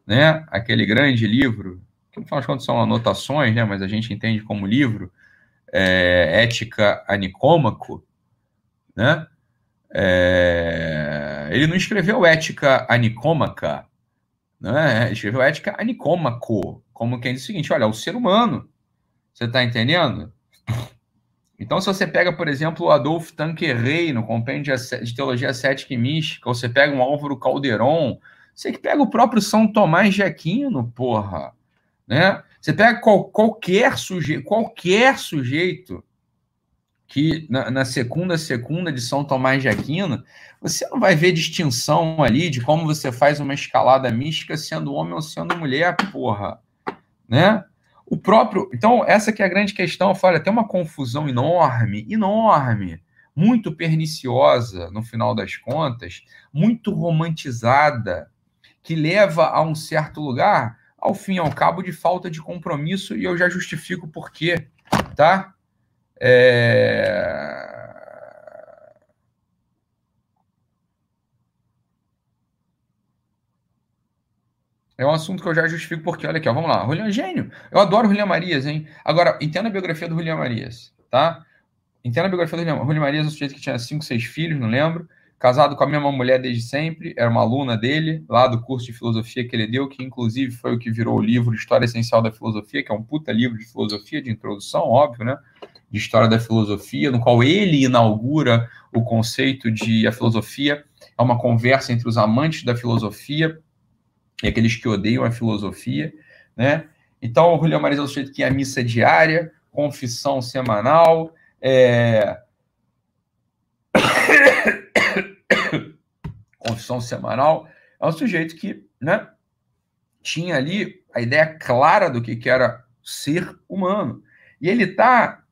Speaker 1: né? Aquele grande livro que no final de contas são anotações, né, mas a gente entende como livro, é, Ética a Nicômaco, né? É, ele não escreveu Ética a Nicômaca, né? Ele escreveu Ética a Nicômaco, como quem diz o seguinte, olha, o ser humano, você está entendendo? Então, se você pega, por exemplo, o Adolfo Tanqueray no Compêndio de Teologia Cética e Mística, ou você pega um Álvaro Calderon, você que pega o próprio São Tomás de Aquino, porra. Né? Você pega qual, qualquer, sujeito, qualquer sujeito que na, na segunda segunda de São Tomás de Aquino, você não vai ver distinção ali de como você faz uma escalada mística sendo homem ou sendo mulher, porra. Né? O próprio. Então, essa que é a grande questão. Eu falo, tem uma confusão enorme, enorme, muito perniciosa no final das contas, muito romantizada, que leva a um certo lugar ao fim e ao cabo de falta de compromisso, e eu já justifico por quê, tá? É... É um assunto que eu já justifico porque, olha aqui, ó, vamos lá. Julian gênio. Eu adoro Julian Marias, hein? Agora, entenda a biografia do Julian Marias, tá? Entenda a biografia do Julian Marias, é um sujeito que tinha cinco, seis filhos, não lembro casado com a mesma mulher desde sempre, era uma aluna dele, lá do curso de filosofia que ele deu, que inclusive foi o que virou o livro História Essencial da Filosofia, que é um puta livro de filosofia, de introdução, óbvio, né? De história da filosofia, no qual ele inaugura o conceito de a filosofia é uma conversa entre os amantes da filosofia e aqueles que odeiam a filosofia, né? Então, o Julião Maris é o sujeito que é a missa diária, confissão semanal, é... confissão semanal, é um sujeito que né, tinha ali a ideia clara do que, que era ser humano. E ele está,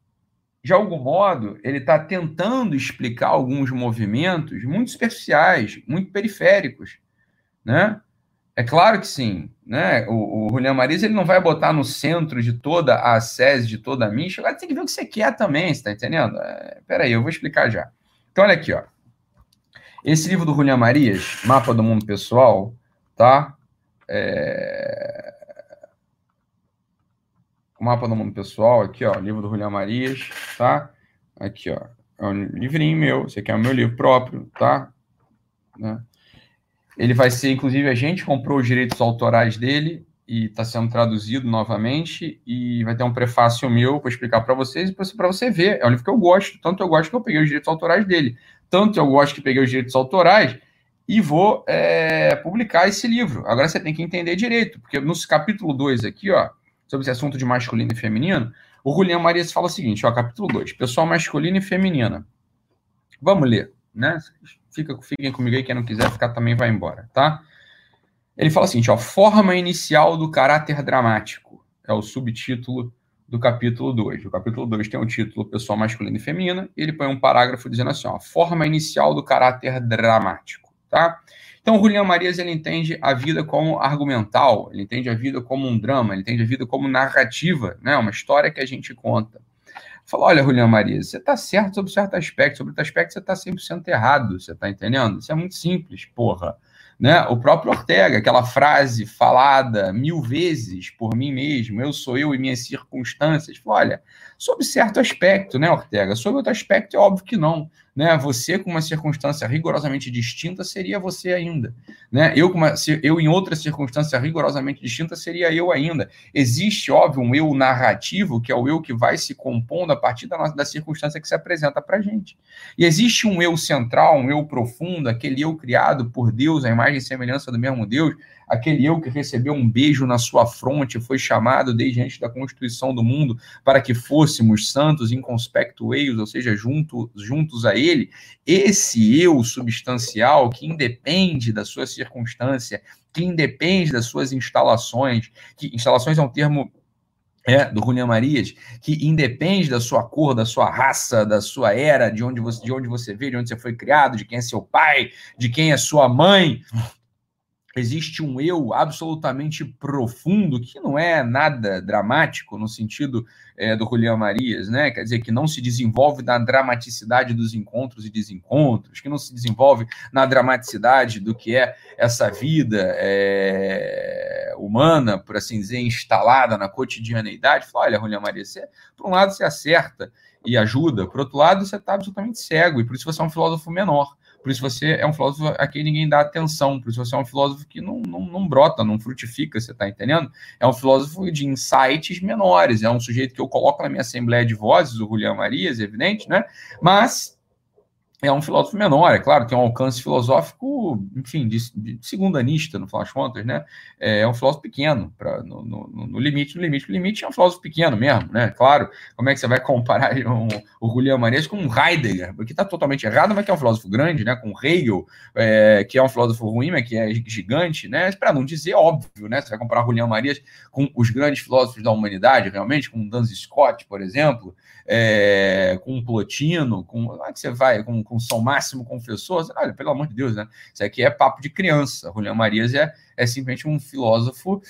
Speaker 1: de algum modo, ele está tentando explicar alguns movimentos muito superficiais, muito periféricos, né? É claro que sim, né? O, o Julian ele não vai botar no centro de toda a sese, de toda a mística. Agora tem que ver o que você quer também, você está entendendo? É, peraí, eu vou explicar já. Então, olha aqui, ó. Esse livro do Julian Marias, Mapa do Mundo Pessoal, tá? É... O Mapa do Mundo Pessoal, aqui, ó, livro do Julian Marias, tá? Aqui, ó, é um livrinho meu, esse aqui é o meu livro próprio, tá? Né? Ele vai ser, inclusive, a gente comprou os direitos autorais dele e está sendo traduzido novamente e vai ter um prefácio meu para explicar para vocês e para você ver. É um livro que eu gosto, tanto eu gosto que eu peguei os direitos autorais dele. Tanto eu gosto que peguei os direitos autorais e vou é, publicar esse livro. Agora você tem que entender direito, porque no capítulo 2 aqui, ó, sobre esse assunto de masculino e feminino, o Julião Marias fala o seguinte, ó, capítulo 2, pessoal masculino e feminina. Vamos ler, né? Fica, fiquem comigo aí, quem não quiser ficar também vai embora, tá? Ele fala o seguinte, ó, forma inicial do caráter dramático, é o subtítulo do capítulo 2. O capítulo 2 tem o título Pessoa Masculina e Feminina, e ele põe um parágrafo dizendo assim, ó, forma inicial do caráter dramático, tá? Então, o Julian Marias, ele entende a vida como argumental, ele entende a vida como um drama, ele entende a vida como narrativa, né? Uma história que a gente conta. Fala, olha, Julian Marias, você está certo sobre certo aspecto, sobre outro aspecto você está 100% errado, você está entendendo? Isso é muito simples, porra. Né? O próprio Ortega, aquela frase falada mil vezes por mim mesmo, eu sou eu e minhas circunstâncias. Olha, sob certo aspecto, né, Ortega? Sob outro aspecto, é óbvio que não. Né? Você com uma circunstância rigorosamente distinta seria você ainda. Né? Eu, com uma, eu em outra circunstância rigorosamente distinta seria eu ainda. Existe, óbvio, um eu narrativo, que é o eu que vai se compondo a partir da, da circunstância que se apresenta para gente. E existe um eu central, um eu profundo, aquele eu criado por Deus, a imagem e semelhança do mesmo Deus, aquele eu que recebeu um beijo na sua fronte, foi chamado desde antes da constituição do mundo para que fôssemos santos, inconspecto eios, ou seja, junto, juntos a ele, esse eu substancial que independe da sua circunstância, que independe das suas instalações, que instalações é um termo é, do Julian Marias, que independe da sua cor, da sua raça, da sua era, de onde você, de onde você veio, de onde você foi criado, de quem é seu pai, de quem é sua mãe, existe um eu absolutamente profundo, que não é nada dramático no sentido é, do Julián Marias, né? Quer dizer, que não se desenvolve na dramaticidade dos encontros e desencontros, que não se desenvolve na dramaticidade do que é essa vida é, humana, por assim dizer, instalada na cotidianeidade. Fala, olha, Julián Marias, você, por um lado você acerta e ajuda, por outro lado você está absolutamente cego, e por isso você é um filósofo menor. Por isso você é um filósofo a quem ninguém dá atenção. Por isso você é um filósofo que não, não, não brota, não frutifica, você está entendendo? É um filósofo de insights menores. É um sujeito que eu coloco na minha assembleia de vozes, o Julião Marias, evidente, né? Mas é um filósofo menor, é claro, tem um alcance filosófico, enfim, de, de segundanista, no final das contas, né? É, é um filósofo pequeno, pra, no, no, no, limite, no limite, no limite é um filósofo pequeno mesmo, né? Claro, como é que você vai comparar um, o Julião Marias com um Heidegger, porque está totalmente errado, mas que é um filósofo grande, né? Com Hegel, é, que é um filósofo ruim, mas que é gigante, né? Para não dizer óbvio, né? Você vai comparar o Julião Marias com os grandes filósofos da humanidade, realmente, com Duns Scott, por exemplo, é, com Plotino, com. Onde é que você vai? Com, com São Máximo Confessor? Olha, pelo amor de Deus, né? Isso aqui é papo de criança. Julião Marias é, é simplesmente um filósofo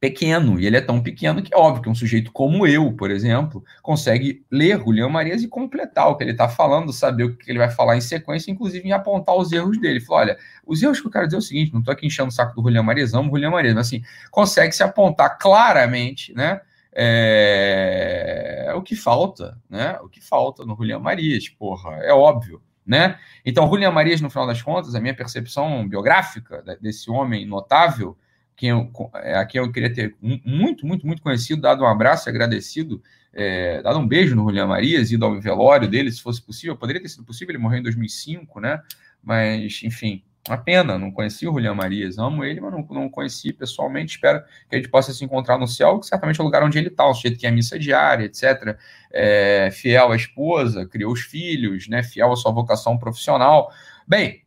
Speaker 1: pequeno, e ele é tão pequeno que óbvio que um sujeito como eu, por exemplo, consegue ler Julião Marias e completar o que ele está falando, saber o que ele vai falar em sequência, inclusive em apontar os erros dele. Falou, olha, os erros que eu quero dizer é o seguinte, não estou aqui enchendo o saco do Julião Marias, amo Julião Marias, mas assim, consegue se apontar claramente, né, é, o que falta, né? O que falta no Julião Marias, porra, é óbvio, né? Então, Julião Marias, no final das contas, a minha percepção biográfica desse homem notável, quem eu, é, a quem eu queria ter muito, muito, muito conhecido, dado um abraço e agradecido, é, dado um beijo no Julião Marias, ido ao velório dele, se fosse possível, poderia ter sido possível, ele morreu em 2005, né? Mas, enfim, uma pena, não conheci o Julião Marias, amo ele, mas não, não conheci pessoalmente. Espero que a gente possa se encontrar no céu, que certamente é o lugar onde ele está, o jeito que é missa diária, etc. É, fiel à esposa, criou os filhos, né, fiel à sua vocação profissional. Bem,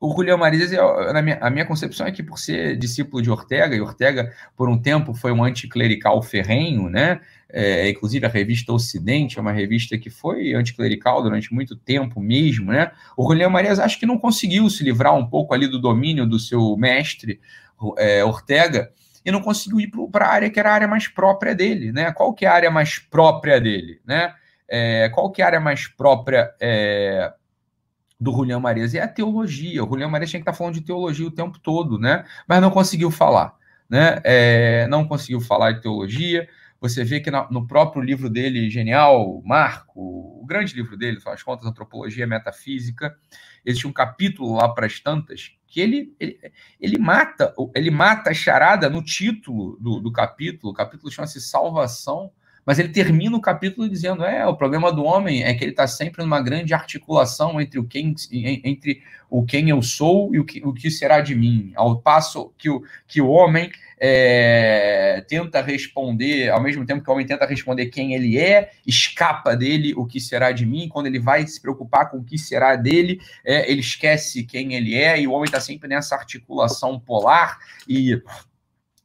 Speaker 1: o Julião Marias, minha, a minha concepção é que por ser discípulo de Ortega, e Ortega por um tempo foi um anticlerical ferrenho, né? É, inclusive a revista Ocidente é uma revista que foi anticlerical durante muito tempo mesmo, né? O Julião Marias acho que não conseguiu se livrar um pouco ali do domínio do seu mestre é, Ortega e não conseguiu ir para a área que era a área mais própria dele, né? Qual que é a área mais própria dele, né? É, qual que é a área mais própria é, do Julião Marias? É a teologia. O Julião Marias tinha que estar falando de teologia o tempo todo, né? Mas não conseguiu falar, né? É, não conseguiu falar de teologia. Você vê que no próprio livro dele, genial, Marco, o grande livro dele, as contas, Antropologia Metafísica, existe um capítulo lá para as tantas que ele, ele, ele mata ele mata a charada no título do, do capítulo. O capítulo chama-se Salvação mas ele termina o capítulo dizendo: é, o problema do homem é que ele está sempre numa grande articulação entre o quem, entre o quem eu sou e o que, o que será de mim. Ao passo que o, que o homem é, tenta responder, ao mesmo tempo que o homem tenta responder quem ele é, escapa dele o que será de mim. Quando ele vai se preocupar com o que será dele, é, ele esquece quem ele é, e o homem está sempre nessa articulação polar, e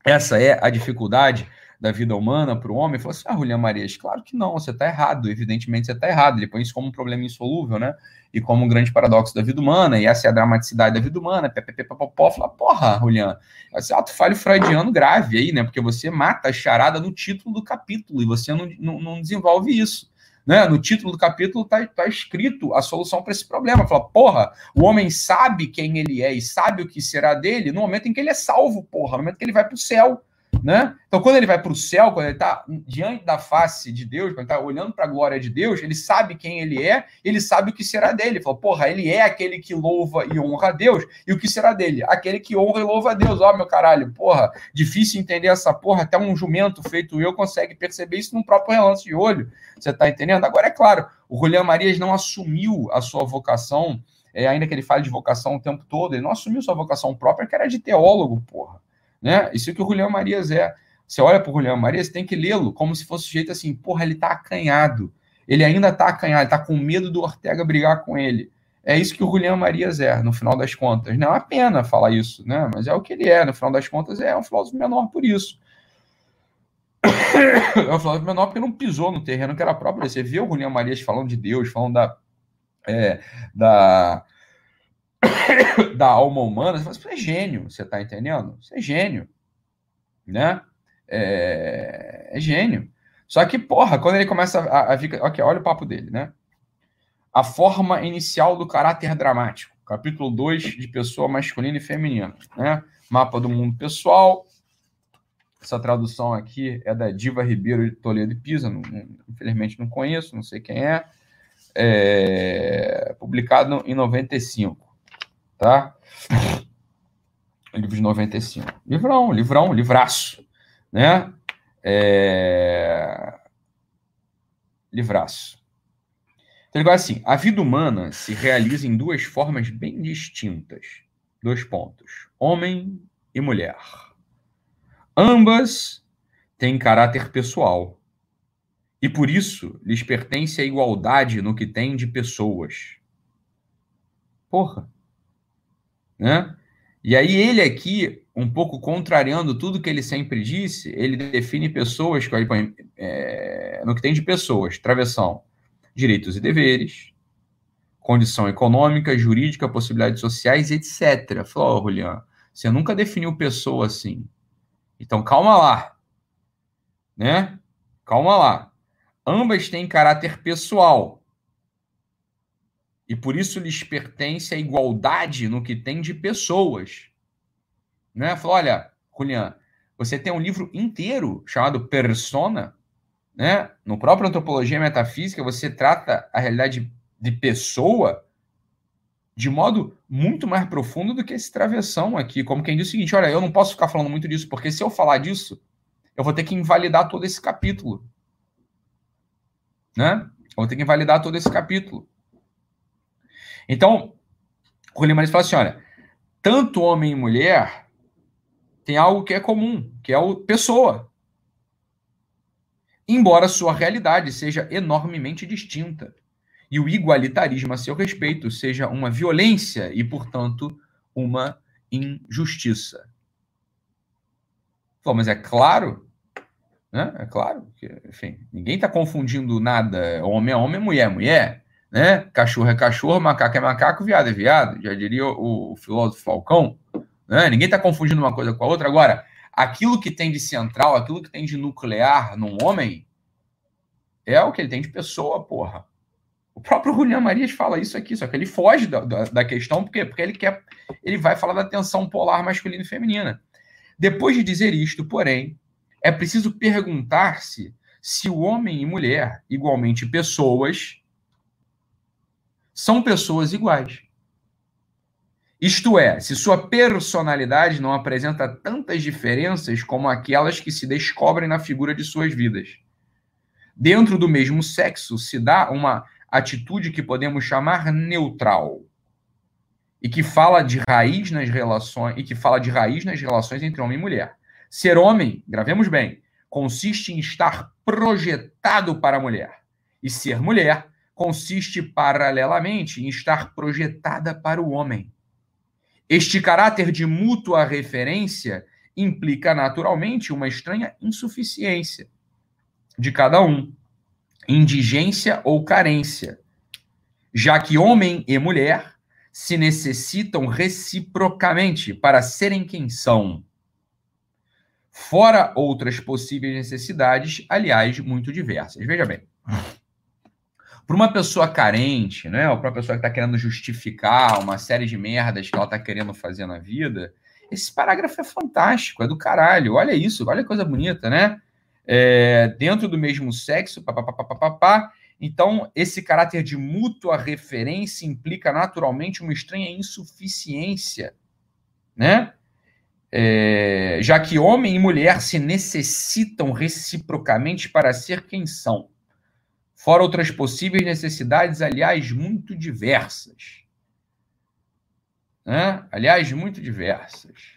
Speaker 1: essa é a dificuldade da vida humana para o homem, falou assim: Ah, Julián Marias, claro que não, você está errado, evidentemente você está errado. Ele põe isso como um problema insolúvel, né? E como um grande paradoxo da vida humana, e essa é a dramaticidade da vida humana, ppp, fala, porra, Julián, esse ato falho freudiano grave aí, né? Porque você mata a charada no título do capítulo e você não, não, não desenvolve isso. Né? No título do capítulo está tá escrito a solução para esse problema. Fala, porra, o homem sabe quem ele é e sabe o que será dele no momento em que ele é salvo, porra, no momento que ele vai para o céu. Né? Então, quando ele vai para o céu, quando ele está diante da face de Deus, quando ele está olhando para a glória de Deus, ele sabe quem ele é, ele sabe o que será dele. Ele fala, porra, ele é aquele que louva e honra a Deus, e o que será dele? Aquele que honra e louva a Deus. Ó, oh, meu caralho, porra, difícil entender essa porra, até um jumento feito eu consegue perceber isso num próprio relance de olho. Você está entendendo? Agora, é claro, o Julián Marias não assumiu a sua vocação, é, ainda que ele fale de vocação o tempo todo, ele não assumiu sua vocação própria, que era de teólogo, porra. Né? Isso que o Julião Marias é. Você olha para o Julião Marias, tem que lê-lo como se fosse jeito assim, porra, ele está acanhado. Ele ainda está acanhado, está com medo do Ortega brigar com ele. É isso que o Julião Marias é, no final das contas. Não é uma pena falar isso, né? Mas é o que ele é, no final das contas, é um filósofo menor por isso. é um filósofo menor porque não pisou no terreno que era próprio. Você vê o Julião Marias falando de Deus, falando da, é, da, da alma humana, você fala, é gênio, você está entendendo? Isso é gênio, né? É, é, gênio. Só que, porra, quando ele começa a, a ficar. Olha o papo dele, né? A forma inicial do caráter dramático. Capítulo 2 de pessoa masculina e feminina, né? Mapa do mundo pessoal. Essa tradução aqui é da Diva Ribeiro de Toledo e Pisa. Não, infelizmente não conheço, não sei quem é. é publicado em 95 tá? Livro de 95. Livrão, livrão, livraço, né? É... Livraço. Então, ele assim, a vida humana se realiza em duas formas bem distintas. Dois pontos. Homem e mulher. Ambas têm caráter pessoal. E por isso lhes pertence a igualdade no que tem de pessoas. Porra. Né? E aí ele aqui, um pouco contrariando tudo que ele sempre disse, ele define pessoas, é, no que tem de pessoas, travessão, direitos e deveres, condição econômica, jurídica, possibilidades sociais, etc. Falou, oh, Julian, você nunca definiu pessoa assim. Então calma lá, né? Calma lá. Ambas têm caráter pessoal, e por isso lhes pertence a igualdade no que tem de pessoas. Né? Falou, olha, Julian, você tem um livro inteiro chamado Persona, né? No próprio Antropologia Metafísica, você trata a realidade de pessoa de modo muito mais profundo do que esse travessão aqui. Como quem diz o seguinte: olha, eu não posso ficar falando muito disso, porque se eu falar disso, eu vou ter que invalidar todo esse capítulo. Né? Eu vou ter que invalidar todo esse capítulo. Então, o Limanes fala assim: olha, tanto homem e mulher tem algo que é comum, que é o pessoa. Embora sua realidade seja enormemente distinta e o igualitarismo a seu respeito seja uma violência e, portanto, uma injustiça. Bom, mas é claro, né? É claro que, enfim, ninguém está confundindo nada. Homem é homem, mulher é mulher né? Cachorro é cachorro, macaco é macaco, viado é viado, já diria o, o filósofo Falcão. Né? Ninguém está confundindo uma coisa com a outra. Agora, aquilo que tem de central, aquilo que tem de nuclear num homem, é o que ele tem de pessoa, porra. O próprio Julián Marias fala isso aqui, só que ele foge da, da, da questão, por quê? Porque ele quer. Ele vai falar da tensão polar masculina e feminina. Depois de dizer isto, porém, é preciso perguntar-se se o homem e mulher, igualmente pessoas, são pessoas iguais. Isto é, se sua personalidade não apresenta tantas diferenças como aquelas que se descobrem na figura de suas vidas. Dentro do mesmo sexo se dá uma atitude que podemos chamar neutral e que fala de raiz nas relações e que fala de raiz nas relações entre homem e mulher. Ser homem, gravemos bem, consiste em estar projetado para a mulher e ser mulher consiste paralelamente em estar projetada para o homem. Este caráter de mútua referência implica naturalmente uma estranha insuficiência de cada um, indigência ou carência, já que homem e mulher se necessitam reciprocamente para serem quem são. Fora outras possíveis necessidades, aliás, muito diversas. Veja bem. Para uma pessoa carente, né? Ou para uma pessoa que está querendo justificar uma série de merdas que ela está querendo fazer na vida, esse parágrafo é fantástico, é do caralho. Olha isso, olha que coisa bonita, né? É, dentro do mesmo sexo, papapá. Então, esse caráter de mútua referência implica naturalmente uma estranha insuficiência, né? É, já que homem e mulher se necessitam reciprocamente para ser quem são, fora outras possíveis necessidades, aliás, muito diversas né? aliás, muito diversas.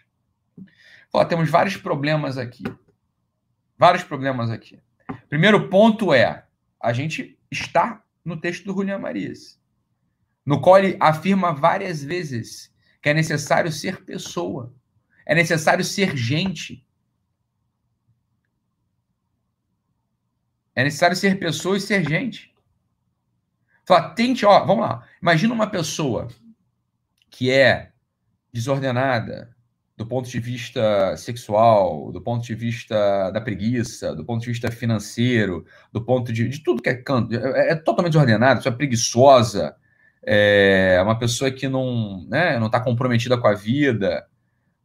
Speaker 1: Temos vários problemas aqui. Vários problemas aqui. Primeiro ponto é: a gente está no texto do Julian Marias, no qual ele afirma várias vezes que é necessário ser pessoa, é necessário ser gente. É necessário ser pessoa e ser gente. Fala, tente, ó, vamos lá. Imagina uma pessoa que é desordenada do ponto de vista sexual, do ponto de vista da preguiça, do ponto de vista financeiro, do ponto de, de tudo que é canto, é, é totalmente desordenada, pessoa preguiçosa, é uma pessoa que não né, não está comprometida com a vida,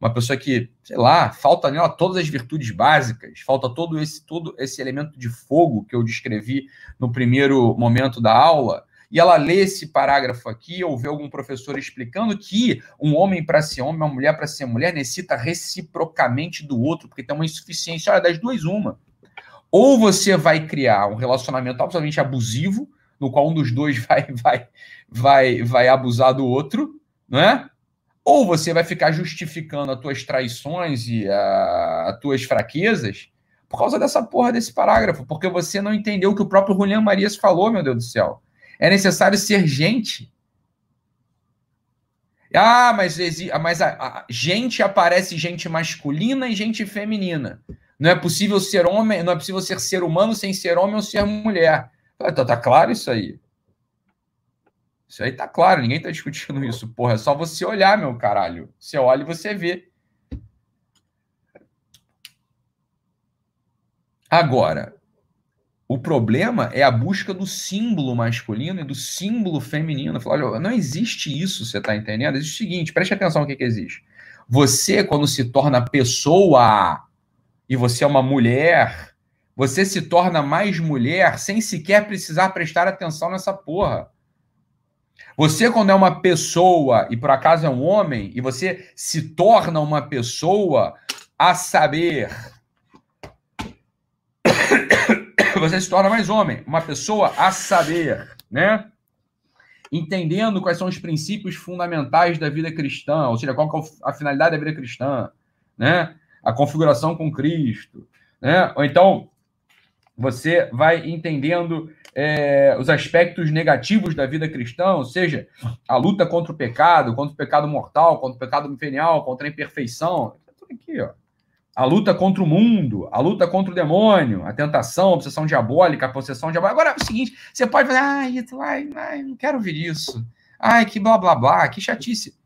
Speaker 1: uma pessoa que, sei lá, falta nela todas as virtudes básicas, falta todo esse todo esse elemento de fogo que eu descrevi no primeiro momento da aula, e ela lê esse parágrafo aqui, ou vê algum professor explicando que um homem para ser homem, uma mulher para ser mulher, necessita reciprocamente do outro, porque tem uma insuficiência. Olha, das duas, uma. Ou você vai criar um relacionamento absolutamente abusivo, no qual um dos dois vai, vai, vai, vai abusar do outro, não é? Ou você vai ficar justificando as tuas traições e as tuas fraquezas por causa dessa porra desse parágrafo, porque você não entendeu o que o próprio Julian Marias falou, meu Deus do céu. É necessário ser gente. Ah, mas, mas a, a, gente aparece gente masculina e gente feminina. Não é possível ser homem, não é possível ser ser humano sem ser homem ou ser mulher. Tá, tá claro isso aí. Isso aí tá claro, ninguém tá discutindo isso. Porra, é só você olhar, meu caralho. Você olha e você vê. Agora, o problema é a busca do símbolo masculino e do símbolo feminino. Fala, olha, não existe isso, você está entendendo? Existe o seguinte, preste atenção no que, que existe. Você, quando se torna pessoa e você é uma mulher, você se torna mais mulher sem sequer precisar prestar atenção nessa porra. Você, quando é uma pessoa e por acaso é um homem, e você se torna uma pessoa a saber você se torna mais homem, uma pessoa a saber, né? Entendendo quais são os princípios fundamentais da vida cristã, ou seja, qual é a finalidade da vida cristã, né? A configuração com Cristo, né? Ou então você vai entendendo é, os aspectos negativos da vida cristã, ou seja, a luta contra o pecado, contra o pecado mortal, contra o pecado venial, contra a imperfeição. Aqui, ó a luta contra o mundo, a luta contra o demônio, a tentação, a obsessão diabólica, a possessão diabólica. Agora é o seguinte: você pode fazer, ai, ai, ai, não quero ouvir isso. Ai, que blá blá blá, que chatice.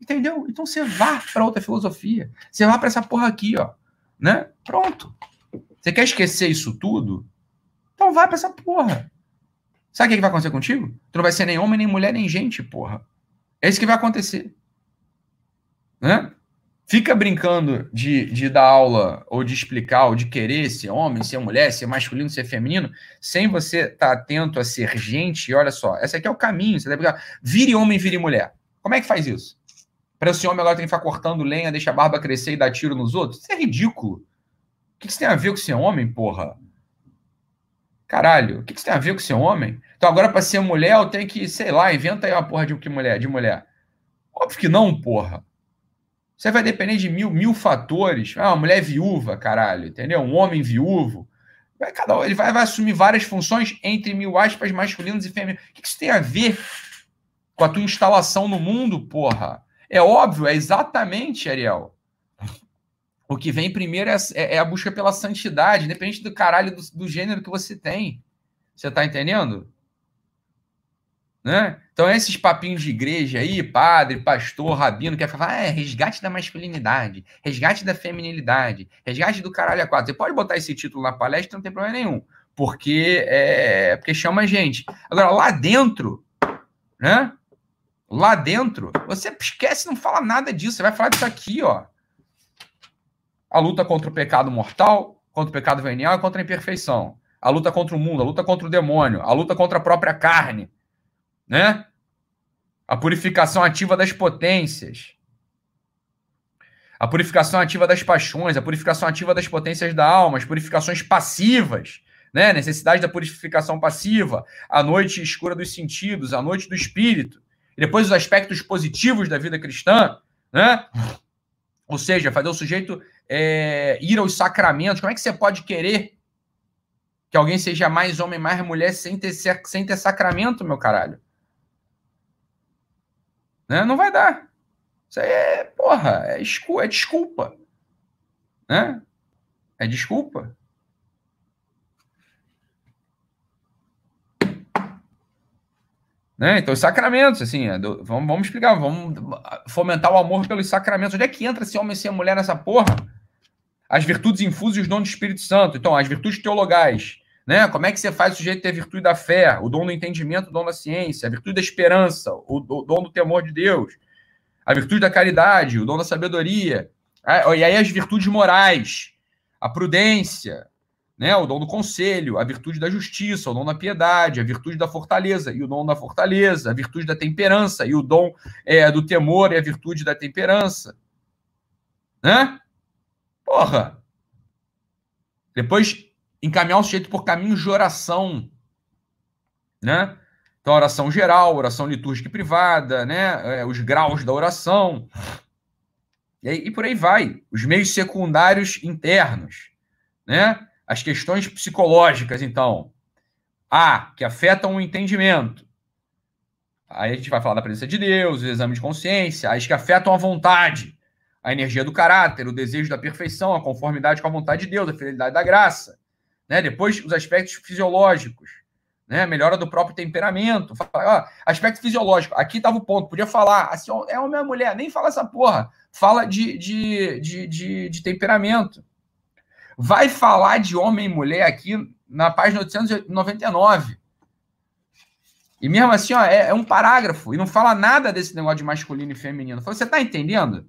Speaker 1: Entendeu? Então você vá para outra filosofia. Você vá para essa porra aqui, ó. Né? Pronto. Você quer esquecer isso tudo? Então vai para essa porra. Sabe o que vai acontecer contigo? Tu não vai ser nem homem, nem mulher, nem gente, porra. É isso que vai acontecer. Né? fica brincando de, de dar aula ou de explicar ou de querer ser homem, ser mulher, ser masculino, ser feminino, sem você estar tá atento a ser gente, e olha só, esse aqui é o caminho, você deve ficar, vire homem, vire mulher. Como é que faz isso? Para esse homem agora tem que ficar cortando lenha, deixa a barba crescer e dar tiro nos outros? Isso é ridículo. O que isso tem a ver com ser homem, porra? Caralho, o que isso tem a ver com ser homem? Então agora para ser mulher eu tenho que, sei lá, inventa aí uma porra de que mulher, de mulher. Óbvio que não, porra. Você vai depender de mil, mil fatores. Ah, uma mulher viúva, caralho, entendeu? Um homem viúvo. Vai, cada, ele vai, vai assumir várias funções entre mil aspas masculinos e femininos. O que isso tem a ver com a tua instalação no mundo, porra? É óbvio, é exatamente, Ariel. O que vem primeiro é, é, é a busca pela santidade, independente do caralho do, do gênero que você tem. Você tá entendendo? Né? Então, esses papinhos de igreja aí, padre, pastor, rabino, que falar, ah, é resgate da masculinidade, resgate da feminilidade, resgate do caralho a quatro. Você pode botar esse título na palestra, não tem problema nenhum. porque é porque chama a gente. Agora lá dentro, né? Lá dentro, você esquece, não fala nada disso. Você vai falar disso aqui, ó. A luta contra o pecado mortal, contra o pecado venial e contra a imperfeição. A luta contra o mundo, a luta contra o demônio, a luta contra a própria carne, né? A purificação ativa das potências. A purificação ativa das paixões, a purificação ativa das potências da alma, as purificações passivas, né? Necessidade da purificação passiva, a noite escura dos sentidos, a noite do espírito. E depois os aspectos positivos da vida cristã, né? Ou seja, fazer o sujeito é, ir aos sacramentos. Como é que você pode querer que alguém seja mais homem, mais mulher, sem ter, sem ter sacramento, meu caralho? Né? Não vai dar. Isso aí é, porra, é, é desculpa. Né? É desculpa. Né? Então, os sacramentos, assim, é do, vamos, vamos explicar, vamos fomentar o amor pelos sacramentos. Onde é que entra esse homem e essa mulher nessa porra? As virtudes infusas e os dons do Espírito Santo. Então, as virtudes teologais. Né? Como é que você faz o sujeito ter a virtude da fé, o dom do entendimento, o dom da ciência, a virtude da esperança, o, dom do temor de Deus, a virtude da caridade, o dom da sabedoria, e aí as virtudes morais, a prudência, né? O dom do conselho, a virtude da justiça, o dom da piedade, a virtude da fortaleza e o dom da fortaleza, a virtude da temperança e o dom é, do temor e a virtude da temperança. Né? Porra! Depois, encaminhar o sujeito por caminhos de oração. Né? Então, oração geral, oração litúrgica e privada, né? É, os graus da oração. E, aí, e por aí vai. Os meios secundários internos. Né? As questões psicológicas, então. A, que afetam o entendimento. Aí a gente vai falar da presença de Deus, o exame de consciência, as que afetam a vontade, a energia do caráter, o desejo da perfeição, a conformidade com a vontade de Deus, a fidelidade da graça. Né? Depois, os aspectos fisiológicos, né? melhora do próprio temperamento. Ó, aspecto fisiológico, aqui estava o ponto, podia falar, assim, é homem ou mulher, nem fala essa porra, fala de, de, de, de, de temperamento vai falar de homem e mulher aqui na página 899. E mesmo assim, ó, é, é, um parágrafo e não fala nada desse negócio de masculino e feminino. Você está entendendo?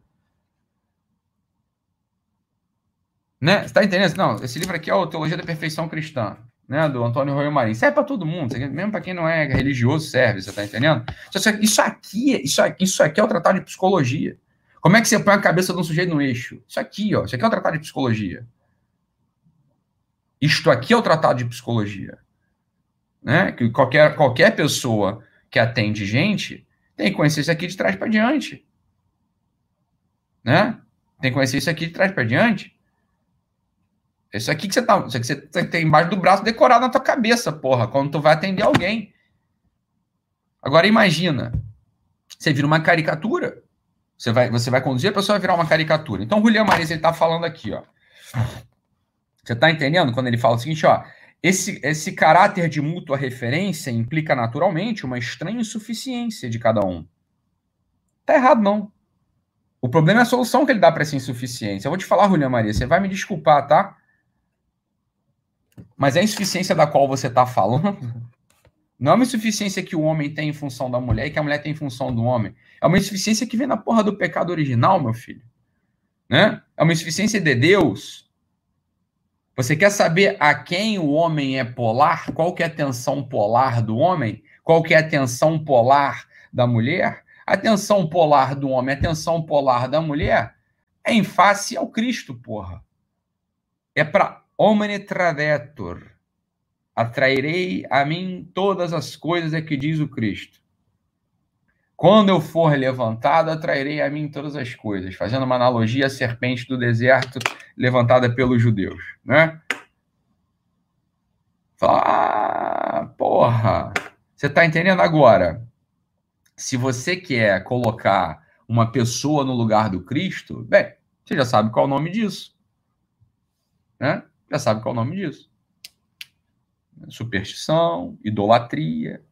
Speaker 1: Né? Você está entendendo? Não, esse livro aqui é o Teologia da Perfeição Cristã, né? Do Antônio Royo Marinho. Serve para todo mundo, mesmo para quem não é religioso, serve, você está entendendo? Isso aqui, isso aqui, isso aqui é o tratado de psicologia. Como é que você põe a cabeça de um sujeito no eixo? Isso aqui, ó, isso aqui é o tratado de psicologia. Isto aqui é o tratado de psicologia. Né? Que qualquer, qualquer pessoa que atende gente tem que conhecer isso aqui de trás para diante. Né? Tem que conhecer isso aqui de trás para diante. Isso aqui que você tá, isso aqui você tem embaixo do braço decorado na tua cabeça, porra, quando tu vai atender alguém. Agora imagina, você vira uma caricatura. Você vai, você vai conduzir a pessoa a virar uma caricatura. Então, Julian Maris, ele tá falando aqui, ó. Você está entendendo quando ele fala o seguinte, ó, esse, esse caráter de mútua referência implica naturalmente uma estranha insuficiência de cada um. Tá errado, não. O problema é a solução que ele dá para essa insuficiência. Eu vou te falar, Juliana Maria, você vai me desculpar, tá? Mas a insuficiência da qual você está falando não é uma insuficiência que o homem tem em função da mulher e que a mulher tem em função do homem. É uma insuficiência que vem na porra do pecado original, meu filho. Né? É uma insuficiência de Deus você quer saber a quem o homem é polar? Qual que é a tensão polar do homem? Qual que é a tensão polar da mulher? A tensão polar do homem, a tensão polar da mulher é em face ao Cristo, porra. É para homem tradetur. Atrairei a mim todas as coisas é que diz o Cristo. Quando eu for levantado, atrairei a mim todas as coisas, fazendo uma analogia à serpente do deserto levantada pelos judeus, né? Ah, porra! Você está entendendo agora? Se você quer colocar uma pessoa no lugar do Cristo, bem, você já sabe qual é o nome disso. Né? Já sabe qual é o nome disso. Superstição, idolatria,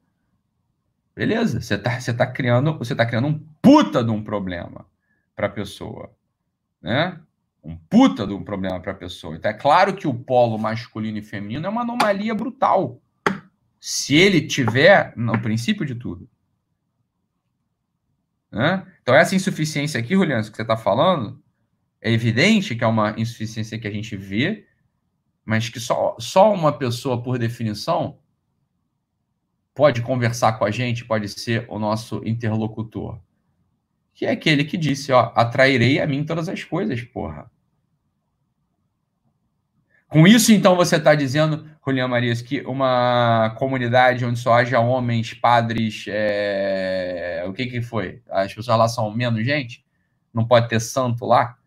Speaker 1: Beleza, você está você tá criando, você tá criando um puta de um problema para a pessoa, né? um puta de um problema para a pessoa. Então é claro que o polo masculino e feminino é uma anomalia brutal. Se ele tiver no princípio de tudo. Né? Então essa insuficiência aqui, Juliano, que você está falando, é evidente que é uma insuficiência que a gente vê, mas que só, só uma pessoa, por definição, pode conversar com a gente, pode ser o nosso interlocutor. Que é aquele que disse, ó, atrairei a mim todas as coisas, porra. Com isso, então, você está dizendo, Juliana Marias, que uma comunidade onde só haja homens, padres, é... o que que foi? As pessoas lá são menos gente? Não pode ter santo lá?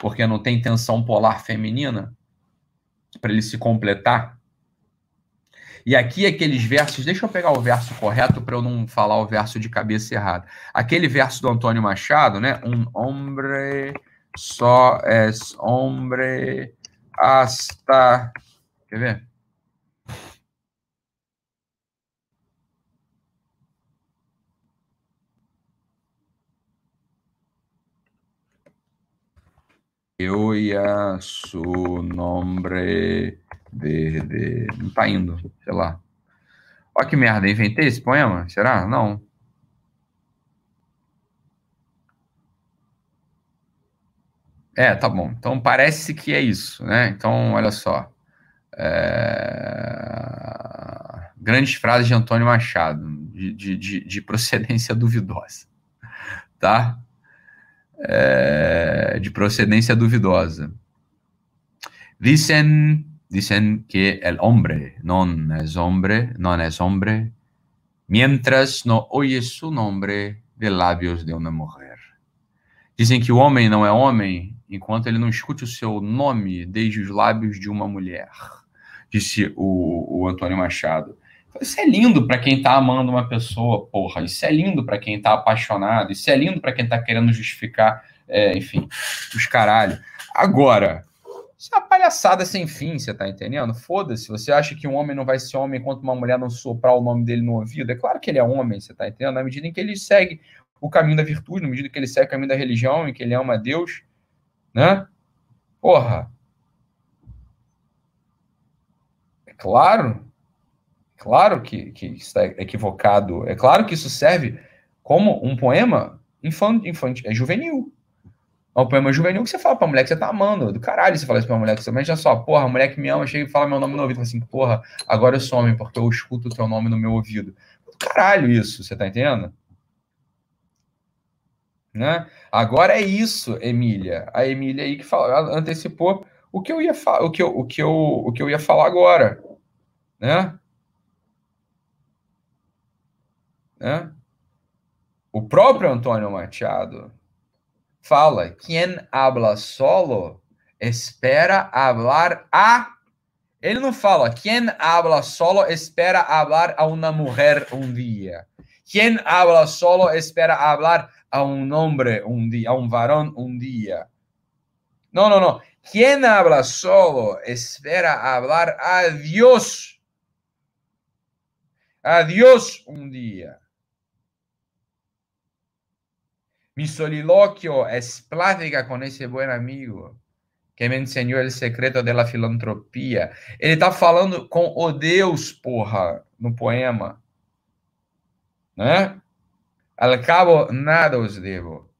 Speaker 1: Porque não tem tensão polar feminina? Para ele se completar? E aqui aqueles versos, deixa eu pegar o verso correto para eu não falar o verso de cabeça errada. Aquele verso do Antônio Machado, né? Um hombre só é hombre hasta. Quer ver? Eu ia su nombre de. Não tá indo, sei lá. Olha que merda, inventei esse poema? Será? Não. É, tá bom. Então parece que é isso, né? Então, olha só. É... Grandes frases de Antônio Machado, de, de, de, de procedência duvidosa, tá? É... De procedência duvidosa. Dicen, dicen que el hombre non es hombre, non es hombre, mientras no oye su nombre de labios de una mujer. Dizem que o homem não é homem enquanto ele não escute o seu nome desde os lábios de uma mulher, disse o, o Antônio Machado. Isso é lindo para quem está amando uma pessoa, porra. Isso é lindo para quem está apaixonado. Isso é lindo para quem está querendo justificar, é, enfim, os caralho. Agora, isso é uma palhaçada sem fim, você tá entendendo? Foda-se. Você acha que um homem não vai ser homem enquanto uma mulher não soprar o nome dele no ouvido? É claro que ele é homem, você tá entendendo? Na medida em que ele segue o caminho da virtude, na medida que ele segue o caminho da religião, em que ele ama a Deus, né? Porra. É claro, claro que, que está equivocado. É claro que isso serve como um poema infantil, é juvenil. É um poema juvenil que você fala pra mulher que você tá amando. Do caralho você fala isso pra mulher que você Imagina só, porra, a mulher que me ama chega e fala meu nome no ouvido. Assim, porra, agora eu sou homem porque eu escuto o teu nome no meu ouvido. Do caralho isso, você tá entendendo? Né? Agora é isso, Emília. A Emília aí que fala, antecipou o que eu ia falar, o que eu, o que eu, o que eu ia falar agora, né? Né? O próprio Antônio Machado fala: quem habla solo espera hablar a. Ele não fala: quem habla solo espera hablar a uma mulher um dia. Quem habla solo espera hablar a un hombre un día, a un varón un día. No, no, no. Quien habla solo espera hablar a Dios. A Dios un día. Mi soliloquio es plática con ese buen amigo que me ensinou o secreto da filantropia. Ele está falando com o Deus, porra, no poema. Né? Al cabo, nada os debo.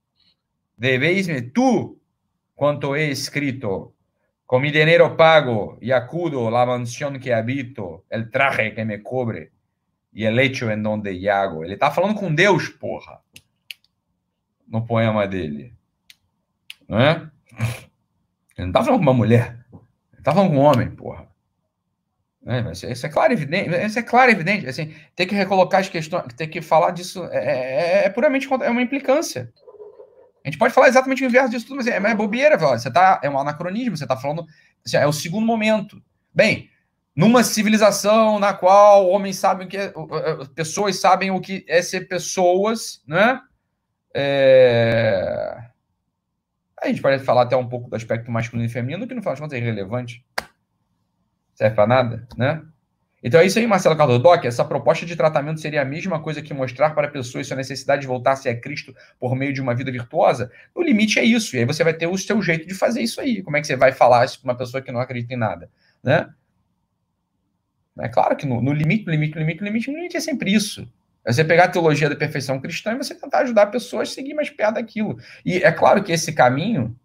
Speaker 1: Debéisme tú cuanto he escrito. Con mi dinero pago y acudo la mansión que habito, el traje que me cobre e el lecho en donde yago. Ele está falando com Deus, porra, no poema dele. Não é? Ele não está falando com uma mulher. Ele está falando com um homem, porra. Né? Isso é claro evidente, isso é claro evidente. Assim, ter que recolocar as questões, ter que falar disso é, é, é puramente é uma implicância. A gente pode falar exatamente o inverso disso tudo, mas é, é bobeira, você tá, é um anacronismo, você está falando, assim, é o segundo momento. Bem, numa civilização na qual homens sabem o que é, pessoas sabem o que é ser pessoas, né? É... A gente pode falar até um pouco do aspecto masculino e feminino, que no final de contas é irrelevante serve para nada, né? Então é isso aí, Marcelo Cardoso. Doc, essa proposta de tratamento seria a mesma coisa que mostrar para pessoas sua necessidade de voltar-se a Cristo por meio de uma vida virtuosa? No limite é isso. E aí você vai ter o seu jeito de fazer isso aí. Como é que você vai falar isso para uma pessoa que não acredita em nada? Né? É claro que no, no limite, no limite, no limite, no limite, no limite é sempre isso. É você pegar a teologia da perfeição cristã e você tentar ajudar pessoas a seguir mais perto daquilo. E é claro que esse caminho.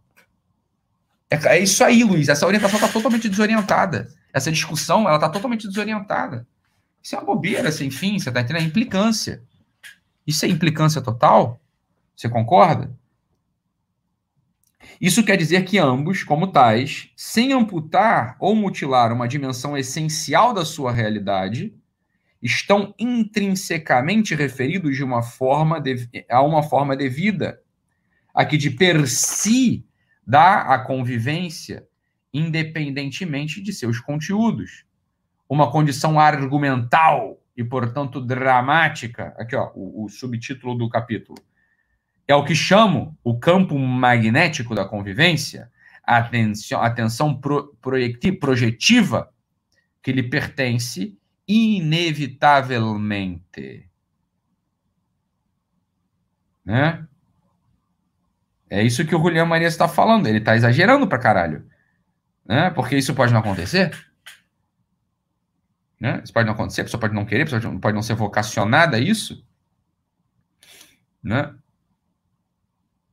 Speaker 1: É, é isso aí, Luiz. Essa orientação está totalmente desorientada. Essa discussão ela está totalmente desorientada. Isso é uma bobeira sem fim, você está entendendo? É implicância. Isso é implicância total? Você concorda? Isso quer dizer que ambos, como tais, sem amputar ou mutilar uma dimensão essencial da sua realidade, estão intrinsecamente referidos de uma forma de, a uma forma devida, a que de per si dá a convivência, independentemente de seus conteúdos. Uma condição argumental e, portanto, dramática. Aqui, ó, o, o subtítulo do capítulo. É o que chamo o campo magnético da convivência, a atenção, atenção pro, projetiva que lhe pertence inevitavelmente. Né? É isso que o Julião Maria está falando. Ele está exagerando para caralho. Né? Porque isso pode não acontecer. Né? Isso pode não acontecer, a pessoa pode não querer, a pessoa pode não ser vocacionada a isso. Né?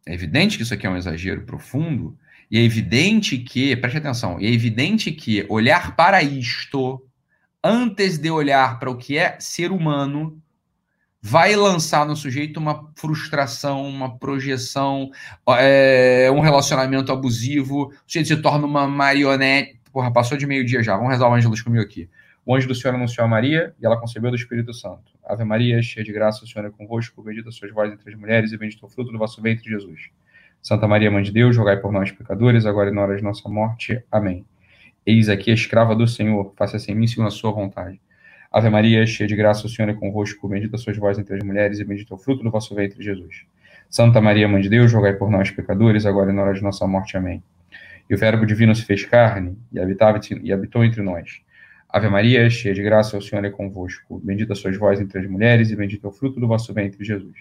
Speaker 1: É evidente que isso aqui é um exagero profundo. E é evidente que, preste atenção, é evidente que olhar para isto antes de olhar para o que é ser humano, vai lançar no sujeito uma frustração, uma projeção, é, um relacionamento abusivo, o sujeito se torna uma marionete. Porra, passou de meio-dia já, vamos rezar o Ângelus comigo aqui. O anjo do Senhor anunciou a Maria e ela concebeu do Espírito Santo. Ave Maria, cheia de graça, o Senhor é convosco, bendita sois vós entre as mulheres e bendito é o fruto do vosso ventre, Jesus. Santa Maria, Mãe de Deus, rogai por nós, pecadores, agora e na hora de nossa morte. Amém. Eis aqui a escrava do Senhor, faça-se em mim segundo a sua vontade. Ave Maria, cheia de graça, o Senhor é convosco, bendita sois vós entre as mulheres e bendito é o fruto do vosso ventre, Jesus. Santa Maria, Mãe de Deus, rogai por nós, pecadores, agora e na hora de nossa morte. Amém. E o Verbo divino se fez carne e, habitava, e habitou entre nós. Ave Maria, cheia de graça, o Senhor é convosco. Bendita sois vós entre as mulheres e bendito é o fruto do vosso ventre, Jesus.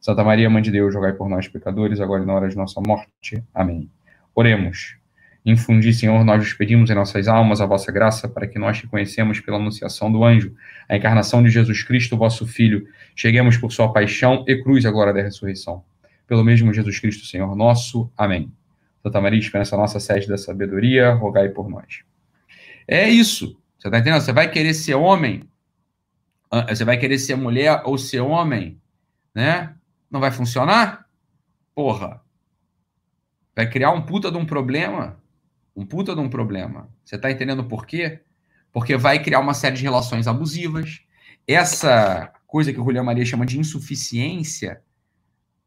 Speaker 1: Santa Maria, Mãe de Deus, rogai por nós, pecadores, agora e na hora de nossa morte. Amém. Oremos. Infundi, Senhor, nós vos pedimos em nossas almas a vossa graça, para que nós te conhecemos pela anunciação do anjo, a encarnação de Jesus Cristo, vosso Filho, cheguemos por sua paixão e cruz a glória da ressurreição. Pelo mesmo Jesus Cristo, Senhor nosso. Amém. Santa Maria, esperança nossa sede da sabedoria, rogai por nós. É isso. Você está entendendo? Você vai querer ser homem, você vai querer ser mulher ou ser homem, né? Não vai funcionar? Porra. Vai criar um puta de um problema um puta de um problema. Você está entendendo por quê? Porque vai criar uma série de relações abusivas. Essa coisa que o Julião Maria chama de insuficiência,